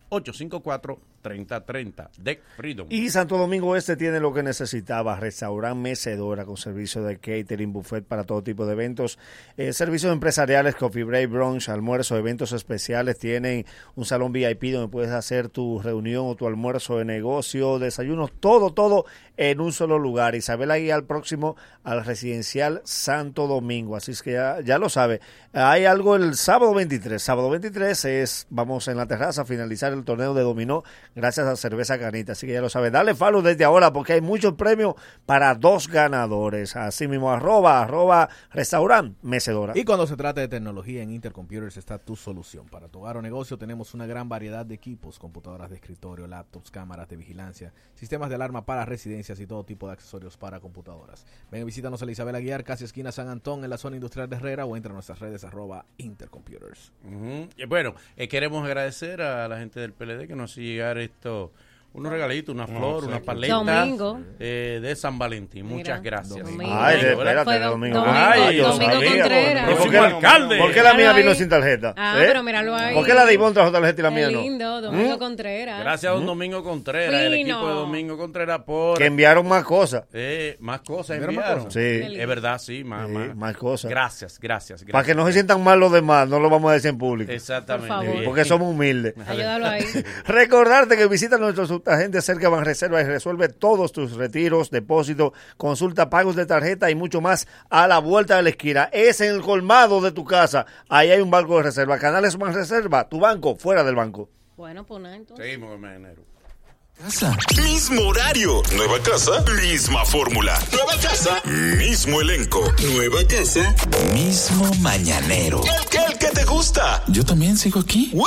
ocho cinco cuatro. 1-800-854-3030. Deck Freedom. Y Santo Domingo Este tiene lo que necesitaba, restaurante mecedora con servicio de catering, buffet para todo tipo de eventos, eh, servicios empresariales, coffee break, brunch, almuerzo, eventos especiales, tienen un salón VIP donde puedes hacer tu reunión o tu almuerzo de negocio, desayunos, todo, todo en un solo lugar. Isabel Aguilar próximo al residencial Santo Domingo, así es que ya, ya lo sabe. Hay algo el sábado 23, sábado 23 es, vamos en la terraza a finalizar el torneo de dominó gracias a Cerveza Canita. Así que ya lo sabe. Dale follow desde ahora porque hay muchos premios para dos ganadores. Así mismo, arroba, arroba, restaurante, mecedora. Y cuando se trata de tecnología en Intercomputers está tu solución. Para tu hogar o negocio tenemos una gran variedad de equipos, computadoras de escritorio, laptops, cámaras de vigilancia, sistemas de alarma para residencias y todo tipo de accesorios para computadoras. Ven y visítanos la Isabel Aguiar, casi esquina San Antón, en la zona industrial de Herrera o entra a nuestras redes arroba Intercomputers. Y bueno, eh, queremos agradecer a la gente del PLD que nos hizo llegar esto, unos regalitos, una flor, una paleta Domingo. eh, de San Valentín. Muchas gracias. Domingo. Ay, de- espérate, Domingo. Domingo- Ay, yo Domingo sabía, Contreras. ¿Por qué, Próximo alcalde. ¿Por qué la mía vino sin tarjeta? Ah, ¿Eh? pero míralo ahí. ¿Por qué la de Ivonne trajo tarjeta y la mía Qué no? lindo, Domingo ¿Mm? Contreras. Gracias a don Domingo Contreras, el equipo de Domingo Contreras por... Que enviaron más cosas. Eh, más cosas ¿Enviaron más enviaron. cosas? Sí. Es verdad, sí, más, Sí, más. más cosas. Gracias, gracias, gracias. Para que no se sientan mal los demás, no lo vamos a decir en público. Exactamente. Por favor. Porque somos humildes. Ayúdalo ahí. Recordarte que visita a agentes cerca y resuelve todos tus retiros, depósitos, consulta pagos de tarjeta y mucho más a la vuelta de la esquina. Es en el colmado de tu casa. Ahí hay un banco de reserva. Canales más reserva, tu banco fuera del banco. Bueno, pues nada, entonces. Seguimos en enero. Casa. Mismo horario. Nueva casa. Misma fórmula. Nueva casa. Mismo elenco. Nueva casa. Mismo mañanero. El que, el que te gusta. Yo también sigo aquí. ¡Wow!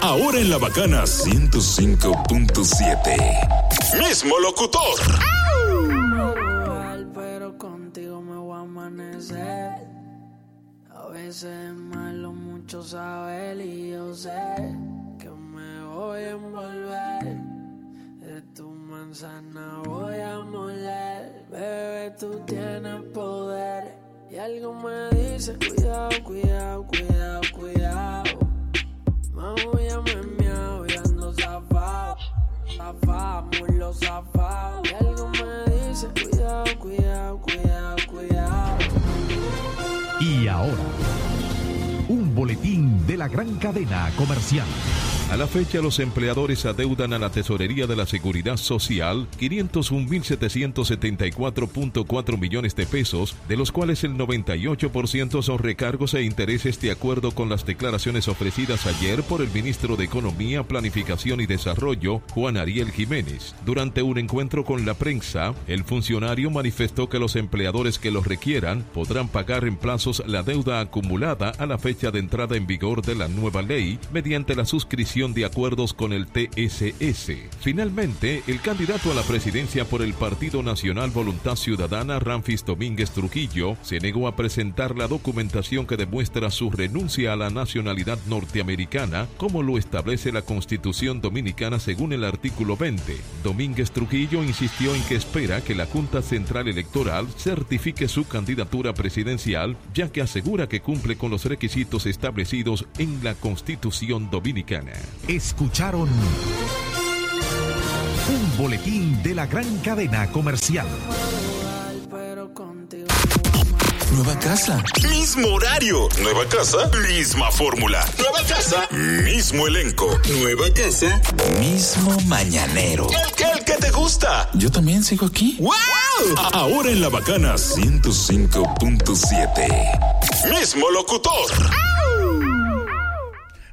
Ahora en la bacana 105.7. Mismo locutor. pero contigo me voy a amanecer. A veces es malo mucho saber y yo sé que me voy a envolver. De tu manzana voy a moler. Bebé, tú tienes poder. Y algo me dice, cuidado, cuidado, cuidado, cuidado. Mamo, ya me miau y ando zafado. Zafado, mulo zafado. Y algo me dice, cuidado, cuidado, cuidado, cuidado. Y ahora, un boletín de la gran cadena comercial. A la fecha, los empleadores adeudan a la Tesorería de la Seguridad Social 501.774.4 millones de pesos, de los cuales el 98% son recargos e intereses de acuerdo con las declaraciones ofrecidas ayer por el ministro de Economía, Planificación y Desarrollo, Juan Ariel Jiménez. Durante un encuentro con la prensa, el funcionario manifestó que los empleadores que los requieran podrán pagar en plazos la deuda acumulada a la fecha de entrada en vigor de la nueva ley mediante la suscripción de acuerdos con el TSS. Finalmente, el candidato a la presidencia por el Partido Nacional Voluntad Ciudadana, Ramfis Domínguez Trujillo, se negó a presentar la documentación que demuestra su renuncia a la nacionalidad norteamericana, como lo establece la Constitución Dominicana según el artículo 20. Domínguez Trujillo insistió en que espera que la Junta Central Electoral certifique su candidatura presidencial, ya que asegura que cumple con los requisitos establecidos en la Constitución Dominicana. Escucharon un boletín de la gran cadena comercial. Nueva casa. Mismo horario. Nueva casa. Misma fórmula. Nueva casa. Mismo elenco. Nueva casa. Mismo mañanero. El que, el que te gusta. Yo también sigo aquí. ¡Wow! Ahora en la bacana 105.7. Mismo locutor.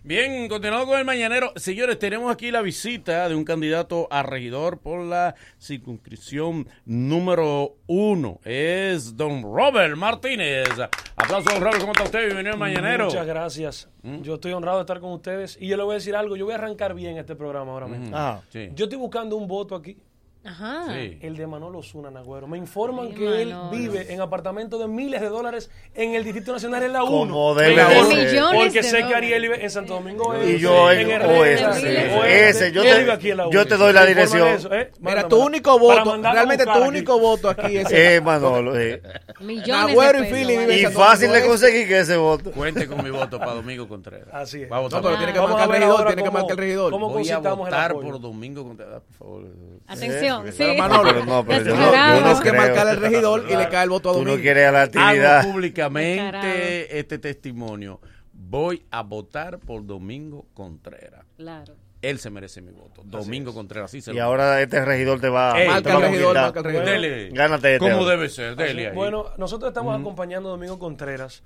Bien, continuando con el mañanero. Señores, tenemos aquí la visita de un candidato a regidor por la circunscripción número uno. Es don Robert Martínez. Aplausos, don Robert. ¿Cómo está usted? Bienvenido al mañanero. Muchas gracias. Yo estoy honrado de estar con ustedes. Y yo le voy a decir algo. Yo voy a arrancar bien este programa ahora mismo. Ah, sí. Yo estoy buscando un voto aquí. Ajá. El de Manolo Zuna Nagüero. Me informan que Manolo. él vive en apartamento de miles de dólares en el Distrito Nacional en la 1. Como debe de ser. Porque sé que Ariel vive en Santo Domingo Y yo en. Ese, yo te- vive aquí en la yo uno. te doy la dirección. eso, ¿eh? Mira, tu único voto, realmente tu aquí. único voto aquí es Eh, Manolo, eh. Millones Nagüero de y Philly viven Y fácil Este. conseguir que ese voto. Cuente con mi voto para Domingo Contreras. Así es. Va a votar No, pero tiene que Vamos marcar el regidor, tiene que cómo- marcar el regidor. cómo Voy a votar por Domingo Contreras, por favor. Atención, Sí. Pero Manolo, Pero no, pero yo no- yo no que marcar el regidor y le cae el voto a Tú Domingo. no quieres a la Hago actividad. Públicamente este testimonio. Voy a votar por Domingo Contreras. Claro. Él se merece mi voto. Domingo Contreras, sí se Y lo ahora este regidor te va, Ey, te marca va el a marca el regidor. Dele. Gánate este. Como debe ser, dele ahí. Bueno, nosotros estamos acompañando a Domingo Contreras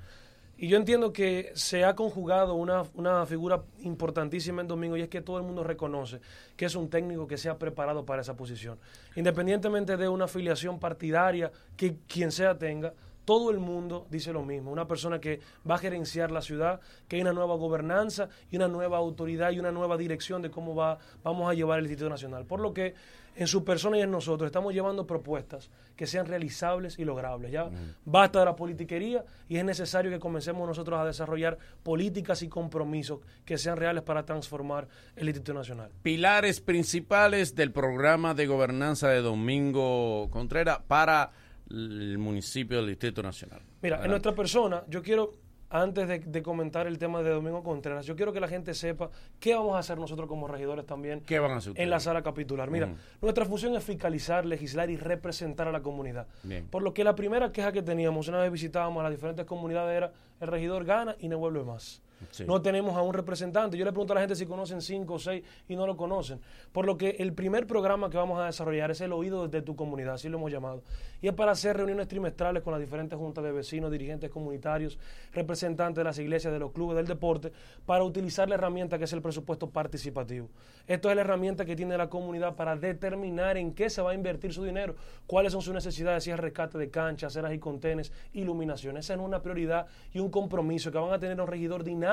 y yo entiendo que se ha conjugado una, una figura importantísima en Domingo y es que todo el mundo reconoce que es un técnico que se ha preparado para esa posición. Independientemente de una afiliación partidaria que quien sea tenga, todo el mundo dice lo mismo. Una persona que va a gerenciar la ciudad, que hay una nueva gobernanza y una nueva autoridad y una nueva dirección de cómo va, vamos a llevar el Instituto Nacional. Por lo que en su persona y en nosotros estamos llevando propuestas que sean realizables y logrables. Ya basta de la politiquería y es necesario que comencemos nosotros a desarrollar políticas y compromisos que sean reales para transformar el Instituto Nacional. Pilares principales del programa de gobernanza de Domingo Contreras para el municipio del Distrito Nacional. Mira, en nuestra persona, yo quiero, antes de, de comentar el tema de Domingo Contreras, yo quiero que la gente sepa qué vamos a hacer nosotros como regidores también ¿Qué van a hacer en la sala capitular. Mira, Ujú. nuestra función es fiscalizar, legislar y representar a la comunidad. Bien. Por lo que la primera queja que teníamos una vez visitábamos a las diferentes comunidades era el regidor gana y no vuelve más. No tenemos a un representante. Yo le pregunto a la gente si conocen cinco o seis y no lo conocen. Por lo que el primer programa que vamos a desarrollar es el oído de tu comunidad, así lo hemos llamado. Y es para hacer reuniones trimestrales con las diferentes juntas de vecinos, dirigentes comunitarios, representantes de las iglesias, de los clubes, del deporte, para utilizar la herramienta que es el presupuesto participativo. Esto es la herramienta que tiene la comunidad para determinar en qué se va a invertir su dinero, cuáles son sus necesidades, si es rescate de canchas, aceras y contenes, iluminación. Esa es una prioridad y un compromiso que van a tener un regidor dinámico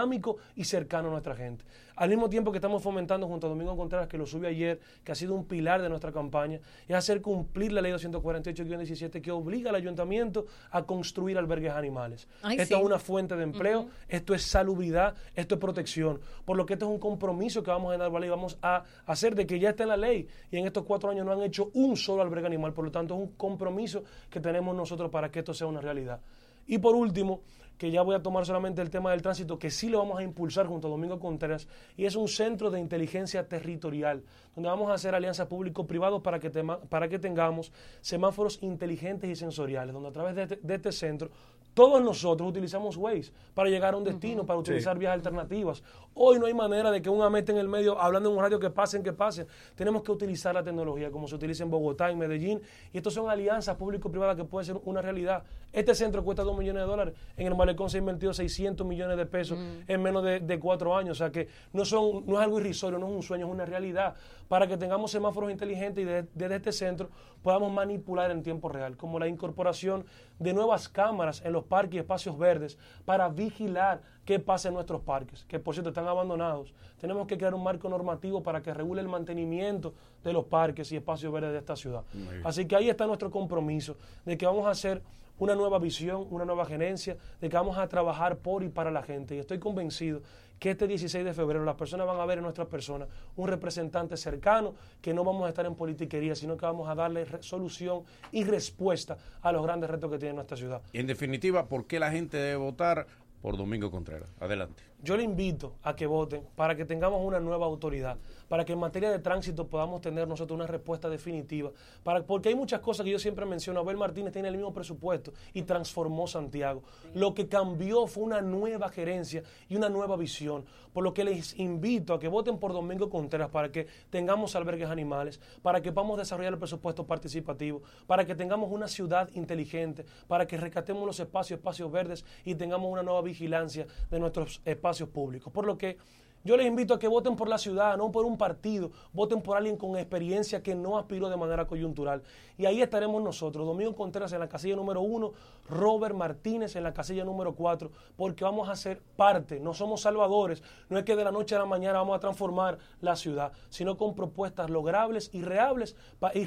y cercano a nuestra gente. Al mismo tiempo que estamos fomentando junto a Domingo Contreras, que lo sube ayer, que ha sido un pilar de nuestra campaña, es hacer cumplir la ley 248-17 que obliga al ayuntamiento a construir albergues animales. Ay, esto sí. es una fuente de empleo, esto es salubridad, esto es protección. Por lo que esto es un compromiso que vamos a dar, ¿vale? y vamos a hacer de que ya esté en la ley. Y en estos cuatro años no han hecho un solo albergue animal. Por lo tanto, es un compromiso que tenemos nosotros para que esto sea una realidad. Y por último, que ya voy a tomar solamente el tema del tránsito, que sí lo vamos a impulsar junto a Domingo Contreras, y es un centro de inteligencia territorial, donde vamos a hacer alianzas público-privados para, que para que tengamos semáforos inteligentes y sensoriales, donde a través de este, de este centro todos nosotros utilizamos Waze para llegar a un destino, para utilizar vías alternativas. Hoy no hay manera de que un amete en el medio, hablando en un radio que pasen, que pasen. Tenemos que utilizar la tecnología como se utiliza en Bogotá, en Medellín, y estos son alianzas público-privadas que pueden ser una realidad. Este centro cuesta 2 millones de dólares, en el Malecón se ha invertido 600 millones de pesos en menos de, de cuatro años, o sea que no, son, no es algo irrisorio, no es un sueño, es una realidad, para que tengamos semáforos inteligentes y de- desde este centro podamos manipular en tiempo real, como la incorporación de nuevas cámaras en los parques y espacios verdes para vigilar qué pasa en nuestros parques, que por cierto están abandonados. Tenemos que crear un marco normativo para que regule el mantenimiento de los parques y espacios verdes de esta ciudad. Así que ahí está nuestro compromiso de que vamos a hacer una nueva visión, una nueva gerencia, de que vamos a trabajar por y para la gente. Y estoy convencido que este 16 de febrero las personas van a ver en nuestras personas un representante cercano, que no vamos a estar en politiquería, sino que vamos a darle solución y respuesta a los grandes retos que tiene nuestra ciudad. Y en definitiva, ¿por qué la gente debe votar por Domingo Contreras? Adelante. Yo le invito a que voten para que tengamos una nueva autoridad, para que en materia de tránsito podamos tener nosotros una respuesta definitiva, para, porque hay muchas cosas que yo siempre menciono. Abel Martínez tiene el mismo presupuesto y transformó Santiago. Lo que cambió fue una nueva gerencia y una nueva visión, por lo que les invito a que voten por Domingo Contreras para que tengamos albergues animales, para que podamos desarrollar el presupuesto participativo, para que tengamos una ciudad inteligente, para que rescatemos los espacios, espacios verdes y tengamos una nueva vigilancia de nuestros espacios públicos. Por lo que yo les invito a que voten por la ciudad, no por un partido, voten por alguien con experiencia que no aspiró de manera coyuntural. Y ahí estaremos nosotros, Domingo Contreras en la casilla número uno, Robert Martínez en la casilla número cuatro, porque vamos a ser parte, no somos salvadores, no es que de la noche a la mañana vamos a transformar la ciudad, sino con propuestas logrables y reables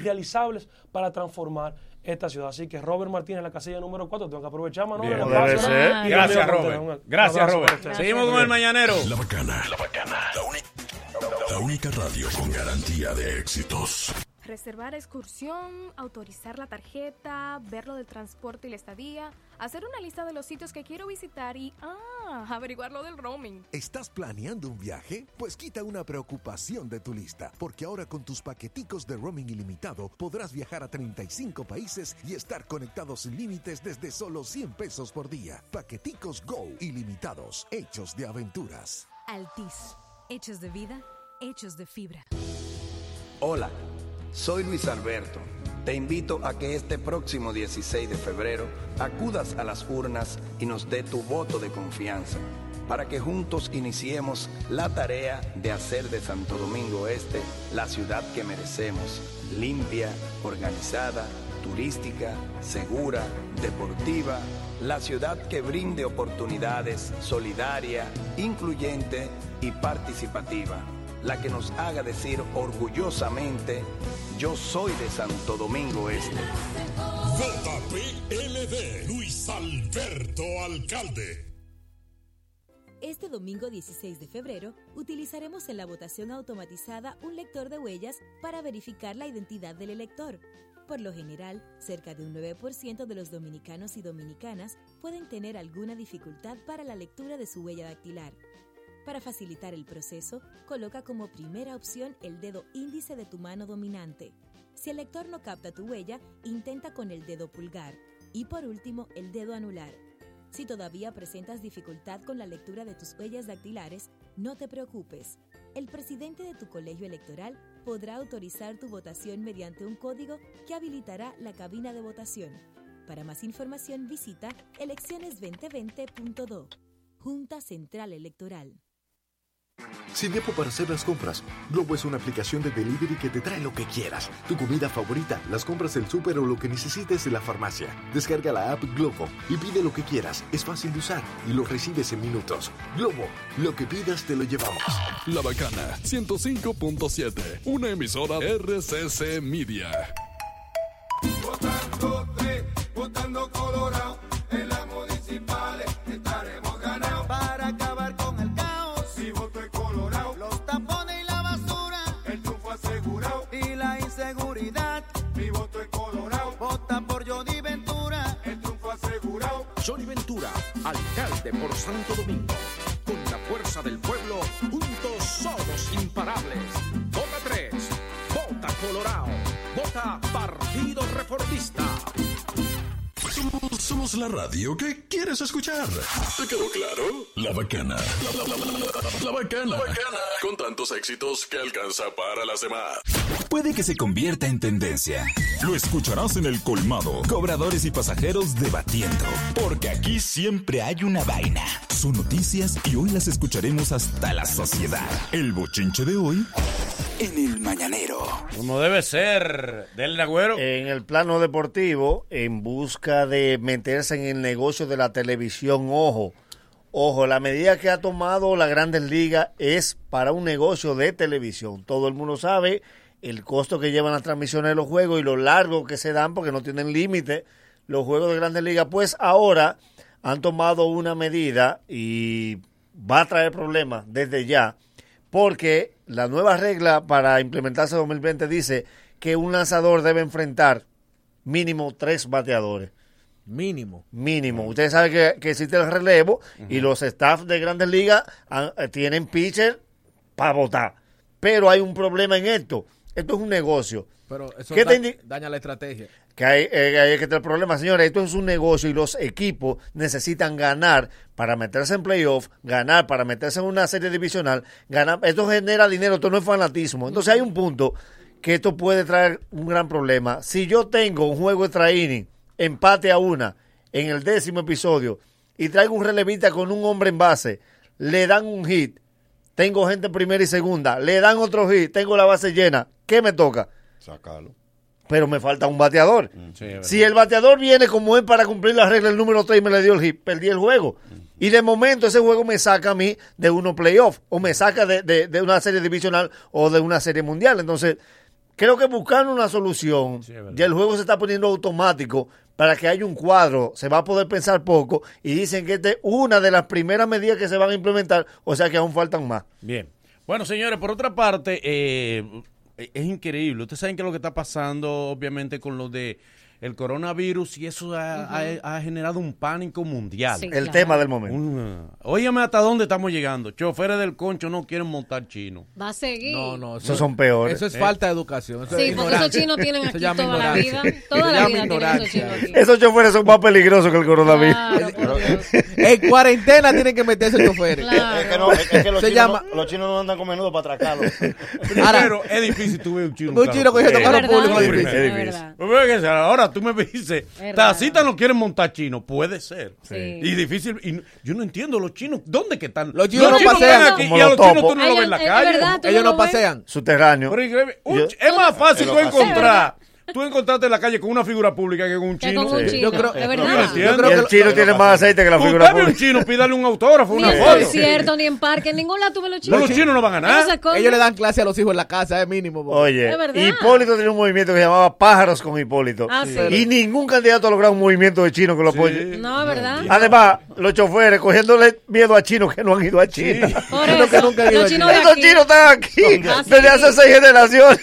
realizables para transformar esta ciudad. Así que Robert Martínez en la casilla número 4, tengo que aprovechar, Manuel. Bien. Gracias, Robert. Gracias, Robert. para ustedes. Seguimos con el mañanero. La bacana. La bacana. La, la única radio con garantía de éxitos. Reservar excursión, autorizar la tarjeta, ver lo del transporte y la estadía, hacer una lista de los sitios que quiero visitar y, ah, averiguar lo del roaming. ¿Estás planeando un viaje? Pues quita una preocupación de tu lista, porque ahora con tus paqueticos de roaming ilimitado podrás viajar a 35 países y estar conectados sin límites desde solo 100 pesos por día. Paqueticos Go ilimitados, hechos de aventuras. Altis. Hechos de vida, hechos de fibra. Hola, soy Luis Alberto. Te invito a que este próximo 16 de febrero acudas a las urnas y nos dé tu voto de confianza para que juntos iniciemos la tarea de hacer de Santo Domingo Este la ciudad que merecemos, limpia, organizada, turística, segura, deportiva, la ciudad que brinde oportunidades, solidaria, incluyente y participativa la que nos haga decir orgullosamente, yo soy de Santo Domingo Este. JPLD, Luis Alberto Alcalde. Este domingo 16 de febrero utilizaremos en la votación automatizada un lector de huellas para verificar la identidad del elector. Por lo general, cerca de un 9% de los dominicanos y dominicanas pueden tener alguna dificultad para la lectura de su huella dactilar. Para facilitar el proceso, coloca como primera opción el dedo índice de tu mano dominante. Si el lector no capta tu huella, intenta con el dedo pulgar y por último el dedo anular. Si todavía presentas dificultad con la lectura de tus huellas dactilares, no te preocupes. El presidente de tu colegio electoral podrá autorizar tu votación mediante un código que habilitará la cabina de votación. Para más información visita elecciones2020.do. Junta Central Electoral. Sin tiempo para hacer las compras, Globo es una aplicación de delivery que te trae lo que quieras. Tu comida favorita, las compras del súper o lo que necesites de la farmacia. Descarga la app Globo y pide lo que quieras. Es fácil de usar y lo recibes en minutos. Globo, lo que pidas te lo llevamos. La Bacana 105.7, una emisora RCC Media. Votando por Santo Domingo. Con la fuerza del pueblo, juntos somos imparables. Vota 3, vota Colorado, vota Partido Reformista. La radio que quieres escuchar. ¿Te quedó claro? La bacana. La, la- la- la- la bacana. Con tantos éxitos que alcanza para las demás. Puede que se convierta en tendencia. Lo escucharás en el colmado. Cobradores y pasajeros debatiendo. Porque aquí siempre hay una vaina. Son noticias y hoy las escucharemos hasta la sociedad. El bochinche de hoy en el mañanero. Como debe ser. Del Agüero. En el plano deportivo, en busca de meterse en el negocio de la televisión, ojo, ojo, la medida que ha tomado la Grandes Ligas es para un negocio de televisión. Todo el mundo sabe el costo que llevan las transmisiones de los juegos y lo largo que se dan porque no tienen límite los juegos de Grandes Ligas. Pues ahora han tomado una medida y va a traer problemas desde ya porque la nueva regla para implementarse en 2020 dice que un lanzador debe enfrentar mínimo tres bateadores. Mínimo. Mínimo. Ustedes saben que, que existe el relevo y los staff de grandes ligas han- eh, tienen pitcher para votar. Pero hay un problema en esto. Esto es un negocio. Pero eso ¿Qué da- daña la estrategia. que hay, eh, hay que tener problema, señores. Esto es un negocio y los equipos necesitan ganar para meterse en playoff, ganar para meterse en una serie divisional. Ganar, esto genera dinero, esto no es fanatismo. Entonces hay un punto que esto puede traer un gran problema. Si yo tengo un juego extra inning, empate a una en el décimo episodio y traigo un relevista con un hombre en base, le dan un hit, tengo gente en primera y segunda, le dan otro hit, tengo la base llena, ¿qué me toca? Sácalo. pero me falta un bateador. Sí, es si el bateador viene como es para cumplir la regla el número 3 y me le dio el hit, perdí el juego. Y de momento ese juego me saca a mí de uno playoff o me saca de, de- de una serie divisional o de una serie mundial. Entonces, creo que buscando una solución, ya el juego se está poniendo automático para que haya un cuadro, se va a poder pensar poco y dicen que esta es una de las primeras medidas que se van a implementar, o sea que aún faltan más. Bien. Bueno, señores, por otra parte, eh, es increíble. Ustedes saben que lo que está pasando, obviamente, con lo de el coronavirus y eso ha, ha- ha generado un pánico mundial. Sí, El claro. tema del momento. Un- óyeme hasta dónde estamos llegando. Choferes del concho no quieren montar chino. Va a seguir. No, no, Esos son peores. Eso es Eh. falta de educación. Eso Sí, es porque esos chinos tienen Se aquí toda la vida. Toda Se la vida tienen esos chinos aquí. Esos choferes son más peligrosos que el coronavirus. En cuarentena tienen que meterse choferes. Es que no, es que los Se chinos llama. no- los chinos no andan con menudo para atracarlo. Primero, es difícil tú ver un chino. Un chino cogiendo claro. carro público. Es es difícil. difícil. Ahora tú me dices, Es Tacita no quieren montar chino. Puede ser. Sí. Y difícil. Y yo no entiendo los chinos. ¿Dónde que están? Los chinos no están pasean. aquí y a los chinos tú no los ves en la calle. verdad, Ellos no pasean. Subterráneo. Pero es más fácil tú encontrar. Tú encontrarte en la calle con una figura pública que con un chino. con un Sí. chino, Yo creo, es yo verdad. no entiendo. Yo creo que el chino tiene más aceite que la figura ve un pública. chino, pídale un autógrafo, Ni una en foto. concierto, ni en parque, en ningún lado tuve los chinos. No, los chinos no van a ganar. Ellos le dan clase a los hijos en la casa, es mínimo. porque- Oye, Es verdad. Hipólito tenía un movimiento que se llamaba Pájaros con Hipólito. Ah, sí. Y ningún candidato ha logrado un movimiento de chino que lo apoye. No, es verdad. Además, los choferes cogiéndole miedo a chinos que no han ido a China. Por Los que eso, nunca han ido los a chinos China. están aquí Ah, sí. desde hace seis generaciones.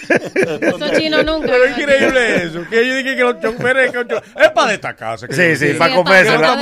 Esos chinos nunca. Pero es increíble eso. Que ellos dicen que los choferes. que los cho- es para destacarse. que Sí, sí, para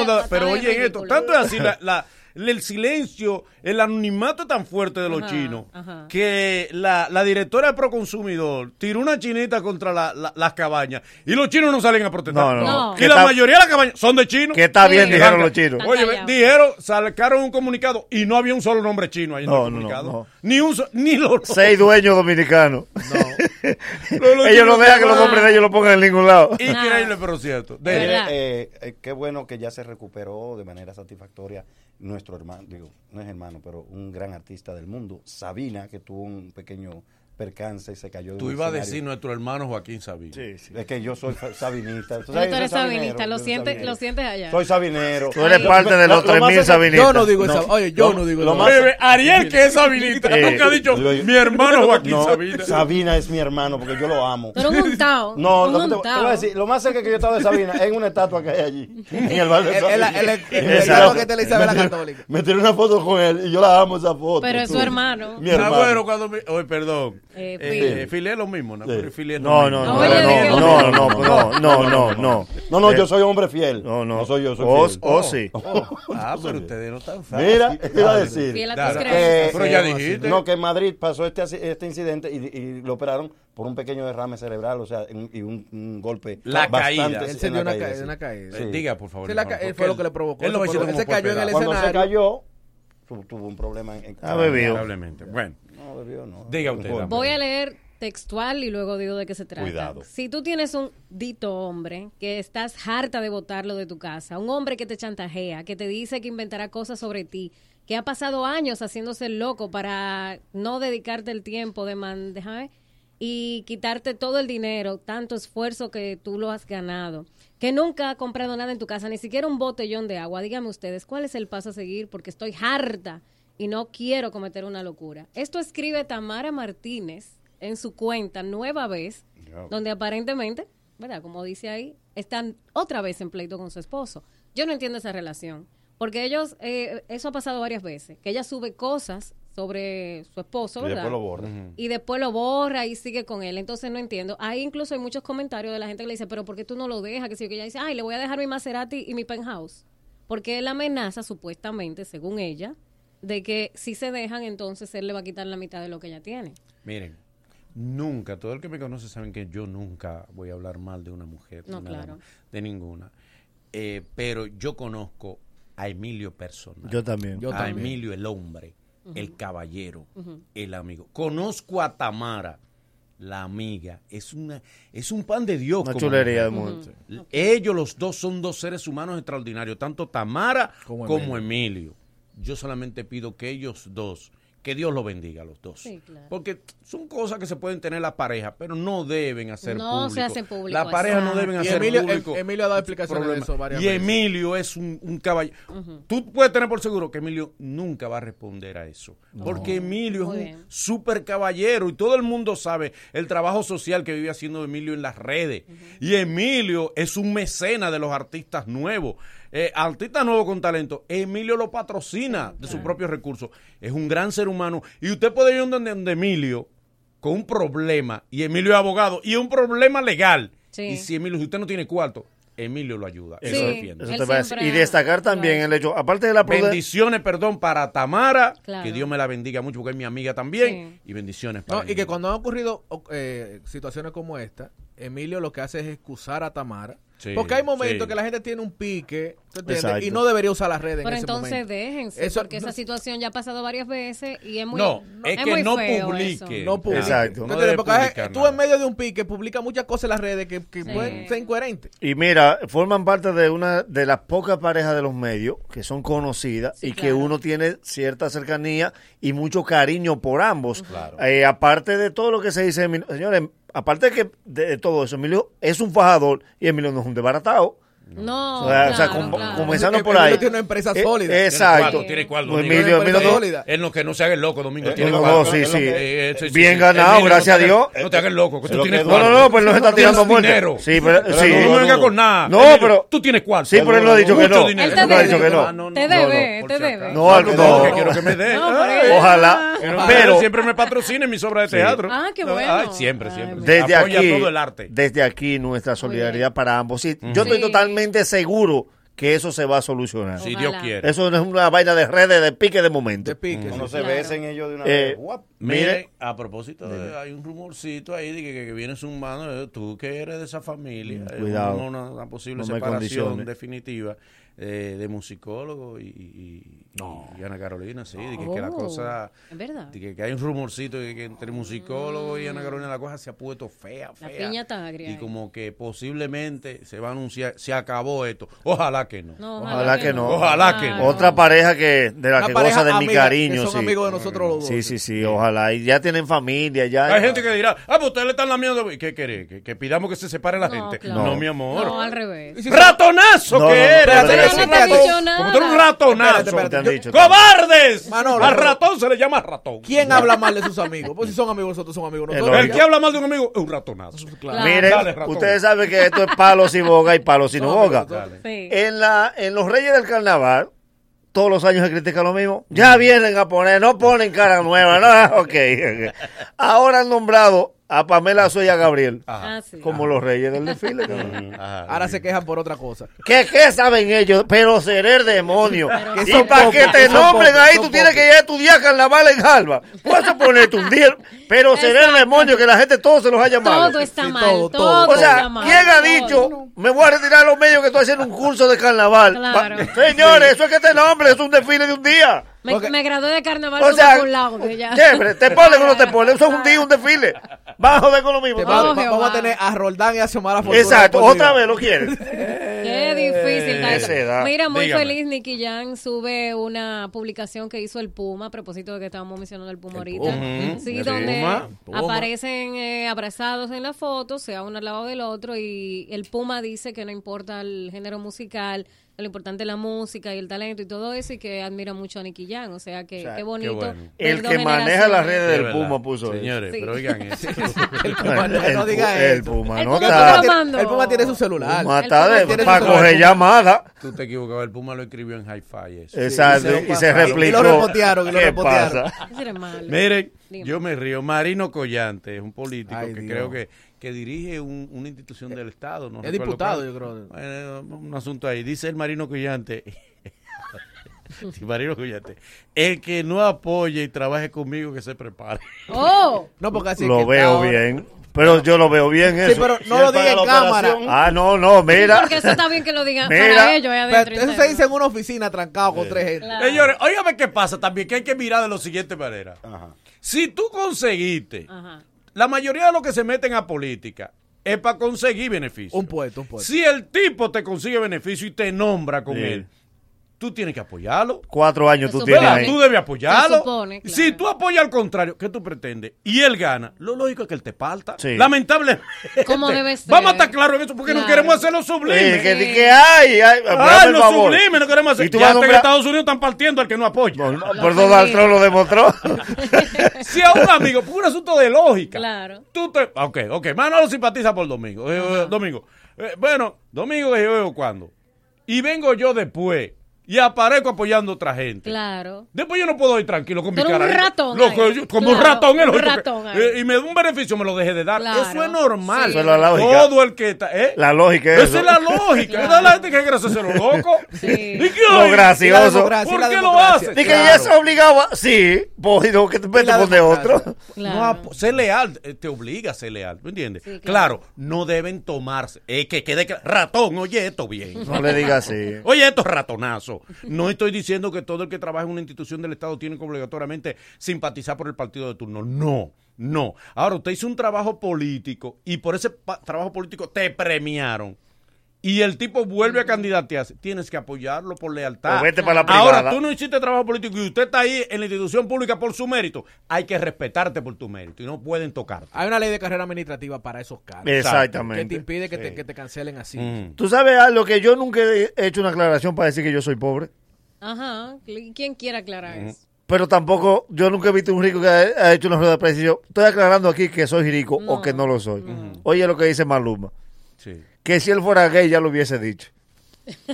da- Pero oye, esto, tanto es así, la, la, el silencio, el anonimato tan fuerte de los Ajá, chinos ajá. que la, la directora de Proconsumidor tiró una chinita contra la- la- las cabañas y los chinos no salen a protestar. No, no, no. Y Que la está- mayoría de las cabañas son de chinos. Que está bien, Sí. dijeron los chinos. Oye, dijeron, sacaron un comunicado y no había un solo nombre chino ahí en No, el no, comunicado. no. Ni un ni los Seis dueños dominicanos. los ellos no dejan que los nombres de ellos lo pongan en ningún lado. Increíble, pero cierto. De- eh, eh, qué bueno que ya se recuperó de manera satisfactoria nuestro hermano, digo, no es hermano, pero un gran artista del mundo, Sabina, que tuvo un pequeño percance y se cayó de Tú ibas a decir nuestro hermano Joaquín Sabina. Es que yo soy sabinista. Pero sabes, tú eres sabinista, lo yo soy sientes, sabinero. lo sientes allá. Soy sabinero. Tú eres parte de lo- los lo más 3.000 cerca- sabinistas. Yo no digo esa- oye, yo no digo lo más- Ariel, que es sabinista, Eh, nunca ha dicho lo- mi hermano Joaquín no, Sabina. Sabina es mi hermano porque yo lo amo. Pero un untado. No, un lo, que te, te voy a decir, lo más cerca que yo estaba de Sabina es en una estatua que hay allí. En el bar de Sabina. el- el- que te la Isabela Me tiró- Católica. Me tiré una foto con él y yo la amo esa foto. Pero es su tú. hermano. Mi hermano. Cuando me- oye, perdón. Eh, Eh, Phil. Filé es lo mismo, ¿no? Pero Filé es lo No, mismo. no, no, no, no, no, no, no, no, no, no. No, no, Eh, yo soy hombre fiel. No, no. No soy yo, soy O- fiel. o sí. Ah, pero ustedes no están. Mira, ¿qué iba a decir? Pero ya dijiste. No, que en Madrid pasó este, este incidente y, y lo operaron por un pequeño derrame cerebral, o sea, un- y un, un golpe La bastante caída. Él se dio una, caída, ca- una caída. Sí. Eh, Diga, por favor. La ca- fue lo que le provocó. Él lo se cayó en el. Cuando se cayó, tu- tuvo un problema en, en bebido. Lamentablemente. Bueno, No, bebió, no. diga usted. Voy a leer textual y luego digo de qué se trata. Cuidado. Si tú tienes un dito hombre que estás harta de botarlo de tu casa, un hombre que te chantajea, que te dice que inventará cosas sobre ti, que ha pasado años haciéndose el loco para no dedicarte el tiempo de man, déjame y quitarte todo el dinero, tanto esfuerzo que tú lo has ganado, que nunca ha comprado nada en tu casa, ni siquiera un botellón de agua. Dígame ustedes, ¿cuál es el paso a seguir? Porque estoy harta y no quiero cometer una locura. Esto escribe Tamara Martínez en su cuenta Nueva Vez, donde aparentemente, ¿verdad? Como dice ahí, están otra vez en pleito con su esposo. Yo no entiendo esa relación, porque ellos, eh, eso ha pasado varias veces, que ella sube cosas sobre su esposo, Y ¿verdad? después lo borra. y después lo borra y sigue con él. Entonces no entiendo. Ahí incluso hay muchos comentarios de la gente que le dice, pero ¿por qué tú no lo dejas? Que si que ella dice, ay, le voy a dejar mi Maserati y mi penthouse. Porque él amenaza, supuestamente, según ella, de que si se dejan, entonces él le va a quitar la mitad de lo que ella tiene. Miren, nunca, todo el que me conoce saben que yo nunca voy a hablar mal de una mujer. No, claro. De ninguna. Eh, pero yo conozco a Emilio personal. Yo también. Yo a también. Emilio el hombre, el caballero, el amigo. Conozco a Tamara, la amiga. Es una es un pan de Dios. Una como chulería de mujer. Ellos los dos son dos seres humanos extraordinarios, tanto Tamara Como como, Emilio. Emilio. Yo solamente pido que ellos dos, que Dios los bendiga a los dos. Sí, claro. Porque son cosas que se pueden tener la pareja, pero no deben hacer No público. se hacen público, La pareja no deben Y hacer Emilio- público. Em- Emilio ha dado explicaciones de problemas. eso varias Y veces. Emilio es un, un caballero. Tú puedes tener por seguro que Emilio nunca va a responder a eso. Porque Emilio Muy es bien. un súper caballero y todo el mundo sabe el trabajo social que vive haciendo Emilio en las redes. Y Emilio es un mecena de los artistas nuevos. Eh, artista nuevo con talento, Emilio lo patrocina de sus propios recursos. Es un gran ser humano. Y usted puede ir donde, donde Emilio con un problema, y Emilio es abogado, y es un problema legal. Sí. Y si Emilio, si usted no tiene cuarto, Emilio lo ayuda. y Eso, Sí. defiende. eso te va a decir. siempre Y destacar también el hecho, aparte de la. Bendiciones, perdón, para Tamara, Claro. que Dios me la bendiga mucho porque es mi amiga también. Y bendiciones para No, y que cuando han ocurrido eh, situaciones como esta, Emilio lo que hace es excusar a Tamara. Sí, porque hay momentos sí. que la gente tiene un pique. Y no debería usar las redes Pero en ese entonces momento. déjense, Eso- porque esa situación ya ha pasado varias veces y es muy No, es que muy no feo publique. eso. No. Exacto. ¿Tú No Porque tú en medio de un pique publica muchas cosas en las redes que, que Sí. pueden ser incoherentes. Y mira, forman parte de una de las pocas parejas de los medios que son conocidas Sí, y que uno tiene cierta cercanía y mucho cariño por ambos. Claro. Eh, aparte de todo lo que se dice, señores, aparte de que de todo eso, Emilio es un fajador y Emilio no es un desbaratado. No, o sea, o sea, claro, com- claro. comenzando por ahí. tiene una empresa Eh, sólida. exacto. Tiene Pues Domingo. Emilio, Tiene Emilio sólida. Él no, que no se haga el loco, Domingo. Eh, tiene no, sí, sí. eh, Bien ganado, gracias a Dios. No te hagas el loco, tú tienes No, no, no, pues no se está tirando muerte. dinero. Sí, pero, sí. No, venga no. con nada. No, pero- Tú tienes cuarto. Sí, pero él no ha dicho que no. Él no ha dicho debe. que no. Te debe, te debe. No, No, quiero que me dé. Ojalá. Pero, siempre me patrocina en mis obras de teatro. Ah, qué No, bueno. ay, siempre, siempre. desde aquí, todo el arte. desde aquí nuestra solidaridad para ambos. Yo estoy totalmente seguro que eso se va a solucionar. Si Dios quiere. Eso no es una vaina de redes de pique de momento. Cuando se besen ellos de una Eh, vez. Mire, a propósito, de- hay un rumorcito ahí de que, que, que viene zumbando, eh, tú que eres de esa familia, eh, cuidado. una, una- posible No separación definitiva eh, de musicólogo y, y- y Ana Carolina, sí, de que, que la Oh, cosa, ¿es verdad? de que, que hay un rumorcito de que entre musicólogo y Ana Carolina la cosa se ha puesto fea, La fea. piña está agria Y como que posiblemente se va a anunciar, se acabó esto. Ojalá que no. No, Ojalá que no. Ojalá que no. Otra pareja que de la Una que pareja goza de mi cariño. que son sí. amigos de nosotros los dos. Sí, sí, sí, ojalá. Y ya tienen familia, ya. Hay gente que dirá, ah, pues ustedes le están lamiendo. ¿Qué quiere? ¿Que, que pidamos que se separe la gente? claro. No, mi amor. No, al revés. ¡Ratonazo No, que no, no, no, no, no, no nada. Como tú eres un ratonazo. Han dicho. ¡Cobardes! Manolo, Al ratón se le llama ratón. ¿Quién habla mal de sus amigos? Pues si son amigos nosotros, son amigos Es nosotros. El que habla mal de un amigo es un ratonazo. Miren, Dale, ratón. ustedes saben que esto es palos y boga y palos y no, boga. Sí. En, la, en los Reyes del Carnaval, todos los años se critica lo mismo. Ya vienen a poner, no ponen cara nueva, ¿no? Ok. Ahora han nombrado a Pamela Soy y a Gabriel Ah, sí. como los Reyes del desfile. Ahora se quejan por otra cosa. ¿Qué, ¿Qué saben ellos? Pero seré el demonio. Y para pocos, que te nombren pocos, ahí, tú tienes que ir a estudiar carnaval en Alba. Puedes ponerte un día. Pero seré el demonio que la gente todo se los haya llamado. Todo está Sí, mal, todo, todo, todo. O sea, está mal. ¿quién ha todo. dicho? Me voy a retirar a los medios que estoy haciendo un curso de carnaval. Claro. Señores, eso es que te nombre, es un desfile de un día. Me, me gradué de carnaval O con sea, un lado. que ya. chévere, te ponen o no te ponen, eso es un día, un desfile. Van a joder con lo mismo. Oh, va- vamos a tener a Roldán y a Xiomara Fortuna. Exacto, otra vez lo quieres. Qué difícil esa edad. Mira, muy Dígame. feliz Nicky Jan sube una publicación que hizo el Puma, a propósito de que estábamos mencionando el Puma ahorita. Puma. Sí, El donde Puma. Aparecen eh, abrazados en la foto, sea uno al lado del otro, y el Puma dice que no importa el género musical, lo importante es la música y el talento y todo eso, y que admira mucho a Nicky Jan. O sea, que O sea, qué bonito. qué bueno. ver El que maneja las redes De del. Puma puso. Señores, Sí. pero oigan eso. El Puma, no, El no Pu- diga el eso. El Puma está. El Puma tiene su celular. Puma está de- para coger celular. llamada. Tú te equivocabas, el Puma lo escribió en hi-fi eso. Exacto, y se replicó. Y lo repotearon, y lo ¿Qué repotearon. Miren, yo me río. Marino Collante es un político Ay, que Dios. creo que, que dirige un- una institución del Estado. No Es diputado, cuál. yo creo. Bueno, un asunto ahí. Dice el Marino Collante. Sí, Marino Collante. El que no apoye y trabaje conmigo, que se prepare. ¡Oh! No, porque así Lo que veo ahora- bien. Pero yo lo veo bien Sí, eso. pero no Si lo diga en cámara. Ah, no, no, mira. Porque eso está bien que lo digan Mira. para ellos. allá Pero adentro Eso se dice en una oficina trancado con tres gente. Claro. Señores, óigame qué pasa también, que hay que mirar de la siguiente manera. Ajá. Si tú conseguiste, Ajá. La mayoría de los que se meten a política es para conseguir beneficios. Un puesto, un puesto. Si el tipo te consigue beneficio y te nombra con Sí. él, tú tienes que apoyarlo. Cuatro años Se tú supone. tienes ahí. Tú debes apoyarlo. Se supone, claro. Si tú apoyas al contrario, ¿qué tú pretendes? Y él gana. Lo lógico es que él te parta. Sí. Lamentablemente. Como debe ser. Vamos a estar claros en eso porque no queremos hacerlo sublime. Sí, que, que hay, hay, Ay, el lo favor. sublime no queremos hacer. Y tú Ya en nombrar- Estados Unidos están partiendo al que no apoya. No, no, Por Donald Trump lo demostró. si a un amigo, por un asunto de lógica, Claro. tú te. Ok, ok, Manolo simpatiza por Domingo. Eh, domingo. Eh, bueno, Domingo es yo cuando. Y vengo yo después y aparezco apoyando a otra gente. Claro. Después yo no puedo ir tranquilo con mi cara. un ratón Lo ahí. que yo- como un Claro, ratón, es un que- ratón eh, y me da un beneficio, me lo deje de dar. Claro. Eso es normal. Sí. Eso es la lógica. Todo el que está. ¿eh? La lógica es Esa eso. es la lógica. Claro. ¿Verdad? La gente que quiere hacerse lo loco. Sí. ¿Y qué Lo hay? gracioso. ¿Por qué lo hace? Dije, Claro. ya se obligaba. Sí, pues no, que te de otro. Claro. No, ser leal eh, te obliga a ser leal, ¿me entiendes? Sí, claro. claro. no deben tomarse. Es que quede ratón, oye esto bien. No le digas así. Oye, esto es No estoy diciendo que todo el que trabaja en una institución del Estado tiene que obligatoriamente simpatizar por el partido de turno. No, no. Ahora, usted hizo un trabajo político y por ese trabajo político te premiaron. Y el tipo vuelve a candidatearse. Tienes que apoyarlo por lealtad. O vete para la Ahora, tú no hiciste trabajo político y usted está ahí en la institución pública por su mérito. Hay que respetarte por tu mérito y no pueden tocarte. Hay una ley de carrera administrativa para esos cargos. Exactamente. Que te impide que, te, que te cancelen así. Mm. Tú sabes algo que yo nunca he hecho una aclaración para decir que yo soy pobre. Ajá. ¿Quién quiere aclarar eso? Pero tampoco, yo nunca he visto un rico que ha, hecho una rueda de prensa y yo estoy aclarando aquí que soy rico o que no lo soy. Oye lo que dice Maluma. Sí. Que si él fuera gay ya lo hubiese dicho.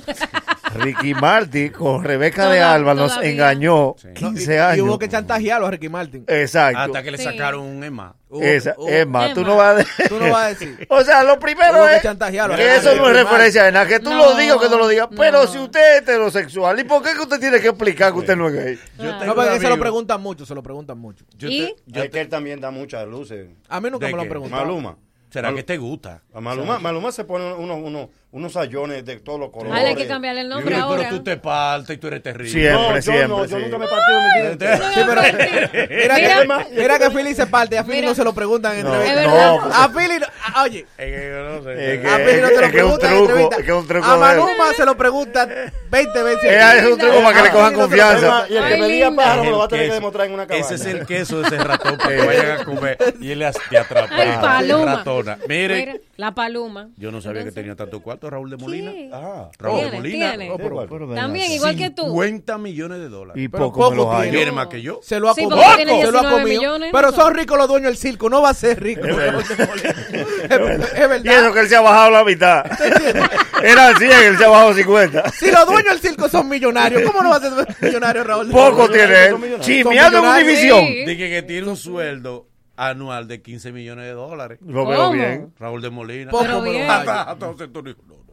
Ricky Martin con Rebeca de Alba nos todavía. engañó No, 15 y, años. y hubo que chantajearlo a Ricky Martin. Exacto. Hasta que le sacaron un EMA. Esa, Emma, tú no vas a decir. Tú no vas a decir. O sea, lo primero Hubo es que eso no es referencia de nada, que tú lo digas o que no lo digas. no. Pero si usted es heterosexual, ¿y por qué que usted tiene que explicar que usted no es gay? No, porque se lo preguntan mucho, se lo preguntan mucho. Yo te- es que él también da muchas luces. A mí nunca ¿De me lo han preguntado. Maluma. ¿Será Mal- que te gusta? A Maluma, Maluma se pone unos, unos, unos sayones de todos los colores. Hay que cambiarle el nombre Pero ahora. tú te partes y tú eres terrible. Siempre, No, yo siempre. no, yo sí. nunca me he partido mi vida. Sí, pero mira, Mira. que, mira que Philly se parte, a Philly Mira. no se lo preguntan en No, entrevista. Es verdad. No, A Philly, no- ah, oye, Es a que, Philly no se lo es que es un truco, es que es un truco A. Maluma se lo preguntan 20 veces. Es un truco para que le A cojan no confianza. Y el que me diga pájaro me Es lo va a el tener que queso. demostrar en una cabaña. Ese es el queso de ese ratón para que vayan a comer y él te atrapa. Ay, paloma. Ratona. Mire, Mira, la paloma. yo no sabía que tenía tanto cuarto Raúl de Molina. Sí. Ah, Raúl de Molina. tiene. Oh, pero- Pero ven También, igual que tú. 50 millones de dólares. Y poco, me poco los tiene. Más que yo. Se lo ha Sí, comido. Se lo ha 19 comido. millones, Pero ¿no? son ricos los dueños del circo. No va a ser rico. Es verdad. Y eso que él se ha bajado la mitad. Era 100, él se ha bajado 50. Si los dueños del circo son millonarios, ¿cómo no va a ser millonario Raúl? Poco tiene él. Chimeando en Son Univisión. Sí. Dije que tiene un sueldo anual de 15 millones de dólares. Lo veo bien. Raúl de Molina. Poco, Pero. Hasta- hasta José Antonio no, no.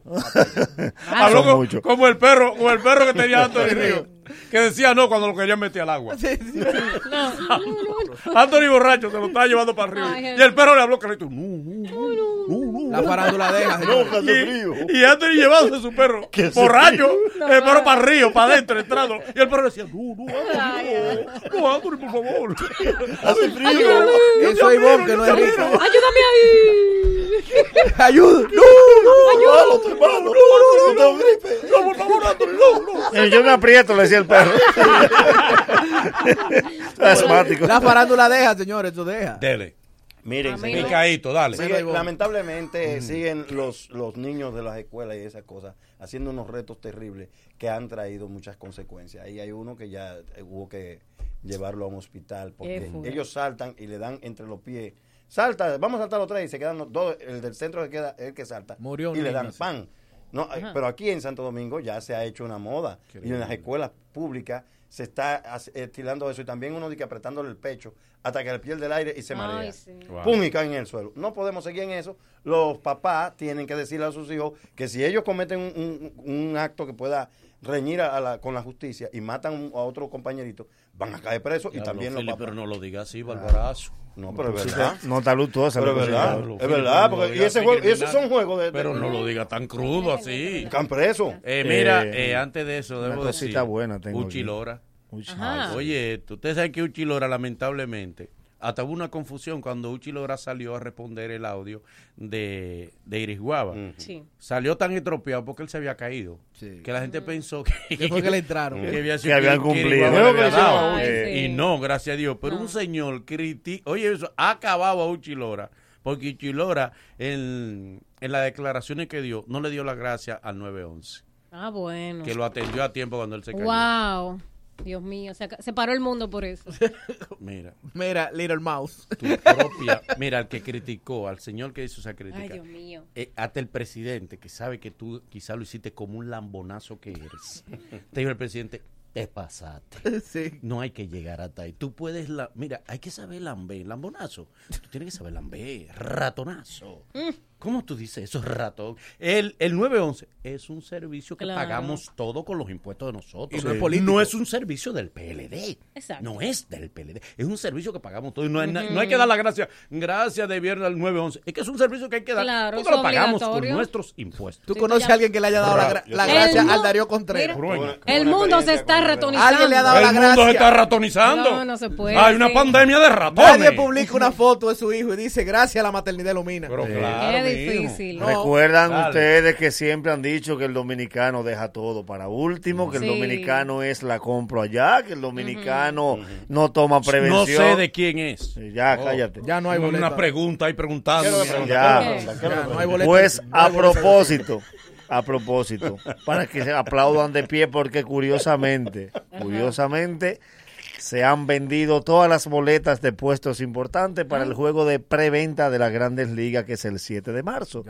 Ah, Habló como el perro, como el perro que tenía Anthony Río, que decía no cuando lo querían meter al agua. Sí, sí. No, no, no. Anthony borracho se lo estaba llevando para arriba. Ay, y el perro le habló clarito. No, no, no, La farándula deja. No. Y, y Anthony llevándose su perro borracho, el perro para arriba, para adentro, entrando. Y el perro decía, no, no, Anthony, no, no, Anthony, por favor. Hace frío. Eso es Ivonne, que no es rico. Ayúdame ahí. Ayuda. Malo, estoy malo. No tengo gripe. No, por favor, Anthony, no, no. Eh, Yo me aprieto, le decía el perro. Asmático. La farándula deja, señores, eso deja. Dele. Miren, Picadito, dale. sigue- lamentablemente siguen los, los niños de las escuelas y esas cosas haciendo unos retos terribles que han traído muchas consecuencias. Ahí hay uno que ya eh, hubo que llevarlo a un hospital porque ellos saltan y le dan entre los pies. Salta, vamos a saltar los tres y se quedan los dos. El del centro que queda el que salta Murió un y le dan así. No, eh, pero aquí en Santo Domingo ya se ha hecho una moda y en las escuelas públicas se está estilando eso y también uno dice que apretándole el pecho hasta que le pierde el aire y se Ay, marea. sí. Wow. Pum y cae en el suelo. No podemos seguir en eso. Los papás tienen que decirle a sus hijos que si ellos cometen un, un- un acto que pueda reñir a la- con la justicia y matan un- a otro compañerito, van a caer presos y también los papás. pero no lo digas así, Barbarazo. No, pero es verdad. No está luctuosa. Pero es verdad, es verdad, porque y ese juego, y esos son juegos de, Pero no lo diga tan crudo así. Están presos. Eh, mira, Eh, eh, antes de eso, una debo cosita decir. buena tengo Uchi aquí. Lora. Uy, Ajá. ay, Oye, esto, ustedes saben que Uchi Lora, lamentablemente, hasta hubo una confusión cuando Uchi Lora salió a responder el audio de, de Iris Guava. Sí. Salió tan estropeado porque él se había caído. Sí. Que la gente pensó que, Que le entraron. que había Que sido habían cumplido. Ay, sí. Y no, gracias a Dios. Pero No. un señor critica. Oye, eso ha acabado a Uchi Lora. Porque Uchi Lora, en, en las declaraciones que dio, no le dio la gracia al 911. Ah, bueno. Que lo atendió a tiempo cuando él se cayó. Wow. Dios mío, se, paró el mundo por eso. Mira. Mira, Little Mouse. tu propia. Mira, al que criticó, al señor que hizo esa crítica. Ay, Dios mío. eh, hasta el presidente, que sabe que tú quizá lo hiciste como un lambonazo que eres. Te dijo el presidente, te pasaste. Sí. No hay que llegar hasta ahí. Tú puedes, la, mira, hay que saber lamber, lambonazo. Tú tienes que saber lamber, ratonazo. ¿Cómo tú dices eso, ratón? El, el 911 es un servicio que Claro. pagamos todo con los impuestos de nosotros. Y no es político. No es un servicio del PLD. Exacto. No es del PLD. Es un servicio que pagamos todos. Y No, hay na- no hay que dar la gracia. Gracias de viernes al 911. Es que es un servicio que hay que dar. Claro, porque lo pagamos con nuestros impuestos. ¿Tú Sí, conoces ya- a alguien que le haya dado la, gra- la El gracia al Darío Contreras? Mira. El mundo se está ratonizando. Alguien le ha dado la El mundo se gracia. está ratonizando. No, no se puede, Hay una sí. pandemia de ratones. Nadie publica una foto de su hijo y dice gracias a la maternidad ilumina. Pero claro. Difícil. No. Recuerdan Dale. ustedes que siempre han dicho que el dominicano deja todo para último, que el dominicano es la compro allá, que el dominicano no toma prevención. No sé de quién es. Ya, Oh. cállate. Ya no hay boleta. Una pregunta ahí preguntando. Ya. ¿Qué es lo que pregunta? ¿Qué es lo que Ya, no hay boleta. Pues a propósito, a propósito, para que se aplaudan de pie porque curiosamente, curiosamente se han vendido todas las boletas de puestos importantes para el juego de preventa de las grandes ligas, que es el 7 de marzo.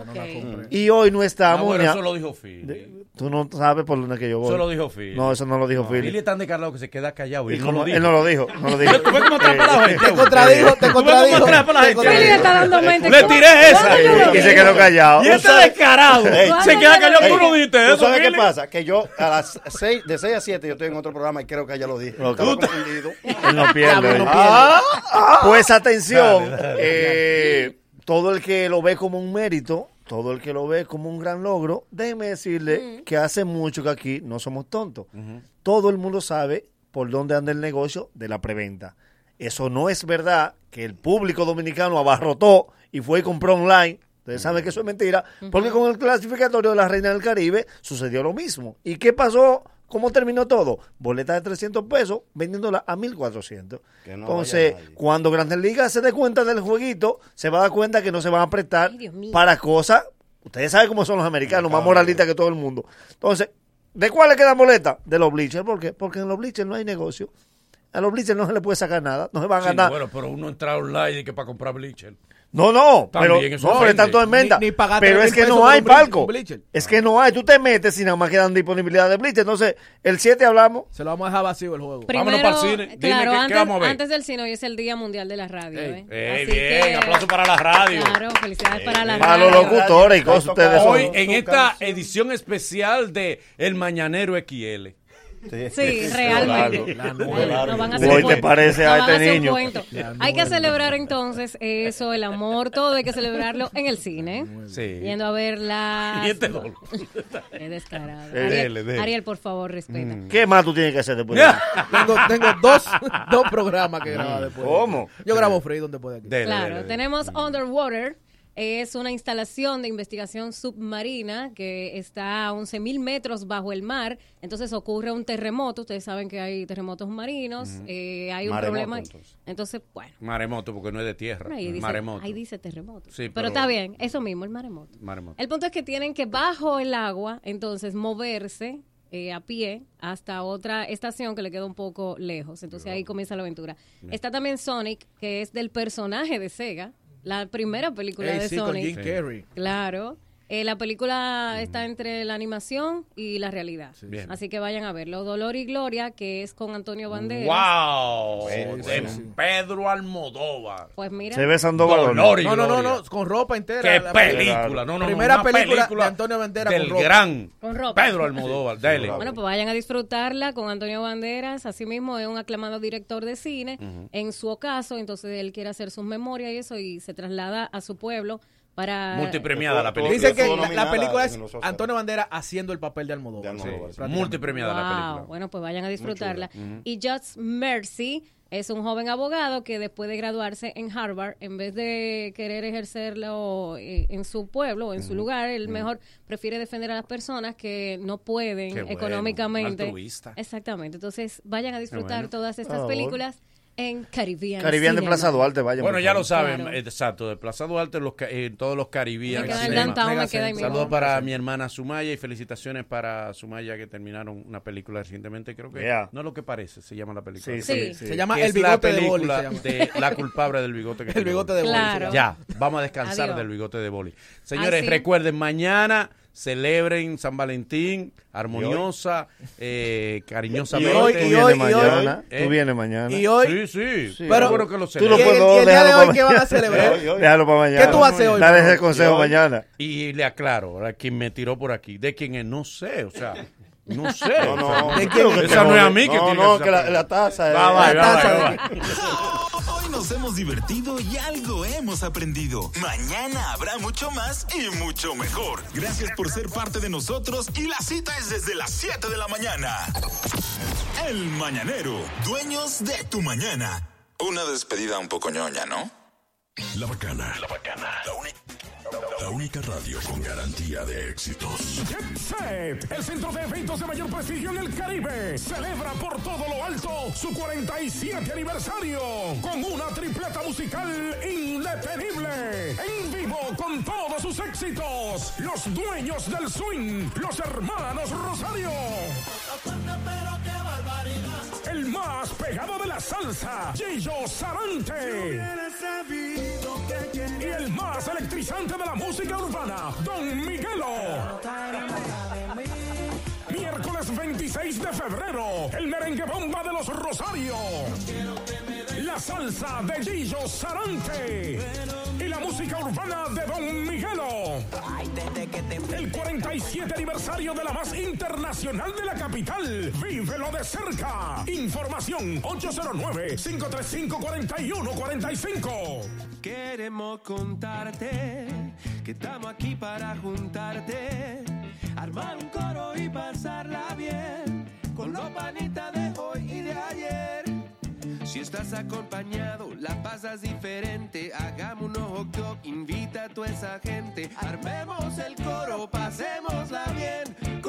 Y hoy no Ah, estamos... bueno, ni a- eso lo dijo Phil. de- Tú no sabes por dónde que yo voy. Eso lo dijo Phil. No, eso no lo dijo Phil. Phil es tan descarado que se queda callado. ¿Y Él no lo dijo. Él no lo dijo, no lo dijo. ¿Tú ves cómo atrapa la gente? Te contradijo, te ¿Tú ves cómo contradijo. la Te gente? contradijo. Phil está dando mente. Le tiré esa. ¿Cuándo yo Y se quedó callado. Y este descarado. Se queda callado. Tú no dijiste ¿Tú eso. sabes qué Philly? pasa? Que yo a las 6, de 6 a 7 yo estoy en otro programa y creo que ya lo dije. Estaba Tú- Él no pierde. Él no Ah, pierde. Pues atención, Dale, dale. eh, todo el que lo ve como un mérito, todo el que lo ve como un gran logro, déjeme decirle que hace mucho que aquí no somos tontos. Todo el mundo sabe por dónde anda el negocio de la preventa. Eso no es verdad que el público dominicano abarrotó y fue y compró online. Ustedes saben que eso es mentira, porque con el clasificatorio de la Reina del Caribe sucedió lo mismo. ¿Y qué pasó? ¿Cómo terminó todo? Boleta de 300 pesos vendiéndola a 1400. Que no Entonces, cuando Grandes Ligas se dé cuenta del jueguito, se va a dar cuenta que no se van a prestar para cosas. Ustedes saben cómo son los americanos, más moralistas que todo el mundo. Entonces, ¿de cuáles quedan boletas? De los bleachers. ¿Por qué? Porque en los bleachers no hay negocio. A los bleachers no se le puede sacar nada. No se van a Sí, ganar. bueno, pero uno entra online y que para comprar bleacher. No, no, También pero, eso no, ofende. están todos en venta. Ni- ni pagaste pero mil es que pesos no por hay un palco. un bleacher. Es que no hay. Tú te metes y nada más quedan disponibilidad de bleacher. Entonces, el 7 hablamos. Se lo vamos a dejar vacío el juego. Primero, para el cine. Dime, claro, ¿qué- qué antes, vamos a ver? antes del cine hoy es el Día Mundial de la Radio. ¿eh? Ey, Así bien, que- aplauso para la radio. Claro, felicidades para la Para radio. los locutores y cosas. Ustedes son- Hoy en esta edición especial de El Mañanero XL. Sí, realmente. La Nos van a hacer Hoy te parece a este niño. Hay que celebrar entonces eso, el amor, todo hay que celebrarlo en el cine. Sí. Yendo a ver la... Y este dolor. Qué descarado. Eh, Ariel. Ariel, por favor, respeta. ¿Qué más tú tienes que hacer después? de eso? tengo, tengo dos, dos programas que grabar después. ¿Cómo? Yo grabo Freedom después de aquí. Claro, tenemos Underwater. Es una instalación de investigación submarina que está a 11.000 metros bajo el mar. Entonces ocurre un terremoto. Ustedes saben que hay terremotos marinos. Eh, hay un Maremoto, problema. entonces. Entonces, bueno. Maremoto, porque no es de tierra. Ahí dice, Maremoto. ahí dice terremoto. Sí, pero, está bien, eso mismo, el maremoto. Maremoto. El punto es que tienen que bajo el agua, entonces moverse eh, a pie hasta otra estación que le queda un poco lejos. Entonces ahí comienza la aventura. Está también Sonic, que es del personaje de Sega, la primera película de sí, con Sonic. Jim Carrey. Claro. Eh, la película está entre la animación y la realidad. Bien. Así que vayan a verlo. Dolor y Gloria, que es con Antonio Banderas. ¡Wow! Sí, de sí. Pedro Almodóvar. Pues mira. Se ve Sandoval. Dolor y No, no, no, no, con ropa entera. ¡Qué La- película! No, no, Primera película, de Antonio Banderas del con ropa. gran Con ropa. Pedro Almodóvar. Dale. Bueno, pues vayan a disfrutarla con Antonio Banderas. Asimismo, es un aclamado director de cine. En su ocaso, entonces él quiere hacer sus memorias y eso y se traslada a su pueblo para... Multipremiada la película. Dice que la, película es. Antonio Banderas haciendo el papel de Almodóvar. Almodóvar, Sí. Multipremiada la película. Bueno, pues vayan a disfrutarla. Y Just Mercy es un joven abogado que después de graduarse en Harvard, en vez de querer ejercerlo eh, en su pueblo o en su lugar, él mejor prefiere defender a las personas que no pueden bueno, económicamente. altruista. Exactamente. Entonces, vayan a disfrutar bueno. todas estas películas en Caribbean. Caribbean de. Plaza Duarte, vaya. Bueno, ya lo saben, Claro. exacto, de Plaza Duarte, los, eh, todos los Caribbean. Saludos para mi hermana Sumaya y felicitaciones para Sumaya que terminaron una película recientemente. Creo que Yeah. no es lo que parece, se llama la película. Sí, Sí. sí, Se llama El bigote de Boli. de la culpable del bigote que El bigote de Boli. Claro. Ya, vamos a descansar Adiós. del bigote de Boli. Señores, sí. recuerden, mañana celebren San Valentín, armoniosa, eh, Y cariñosamente. hoy, y tú hoy, vienes y mañana. hoy. Tú vienes mañana. Y hoy, Sí, sí, pero- bueno que lo Tú lo ¿Y puedes y el día de hoy qué van a celebrar? Hoy, hoy. Déjalo para mañana. ¿Qué tú haces hoy, Dale ese consejo Hoy. mañana. Y le aclaro, a quien me tiró por aquí, de quién es, no sé, o sea, no sé. No, no. ¿De quién es? Esa no es a mí que No, tiene no, que la, la taza es... Va, va, La va, taza va. Hoy nos hemos divertido y algo hemos aprendido. Mañana habrá mucho más y mucho mejor. Gracias por ser parte de nosotros y la cita es desde las 7 de la mañana. El Mañanero, dueños de tu mañana. Una despedida un poco ñoña, ¿no? La bacana. La bacana. La, uni- la única radio con garantía de éxitos. Set, el centro de eventos de mayor prestigio en el Caribe, celebra por todo lo alto su 47 aniversario con una tripleta musical indetenible. En vivo con todos sus éxitos, los dueños del swing, los hermanos Rosario. El más pegado de la salsa, Gillo Sarante. Y el más electrizante de la música urbana, Don Miguelo. Miércoles 26 de febrero, el merengue bomba de los Rosarios. La salsa de Gillo Sarante. Y la música urbana de Don Miguelo. El 47 aniversario de la más internacional de la capital. Vívelo de cerca. Información 809-535-4145. Queremos contarte que estamos aquí para juntarte, armar un coro y pasarla bien con los panitas de hoy y de ayer. Si estás acompañado, la pasas diferente. Hagamos un ojo club, invita a toda esa gente. Armemos el coro, pasémosla bien.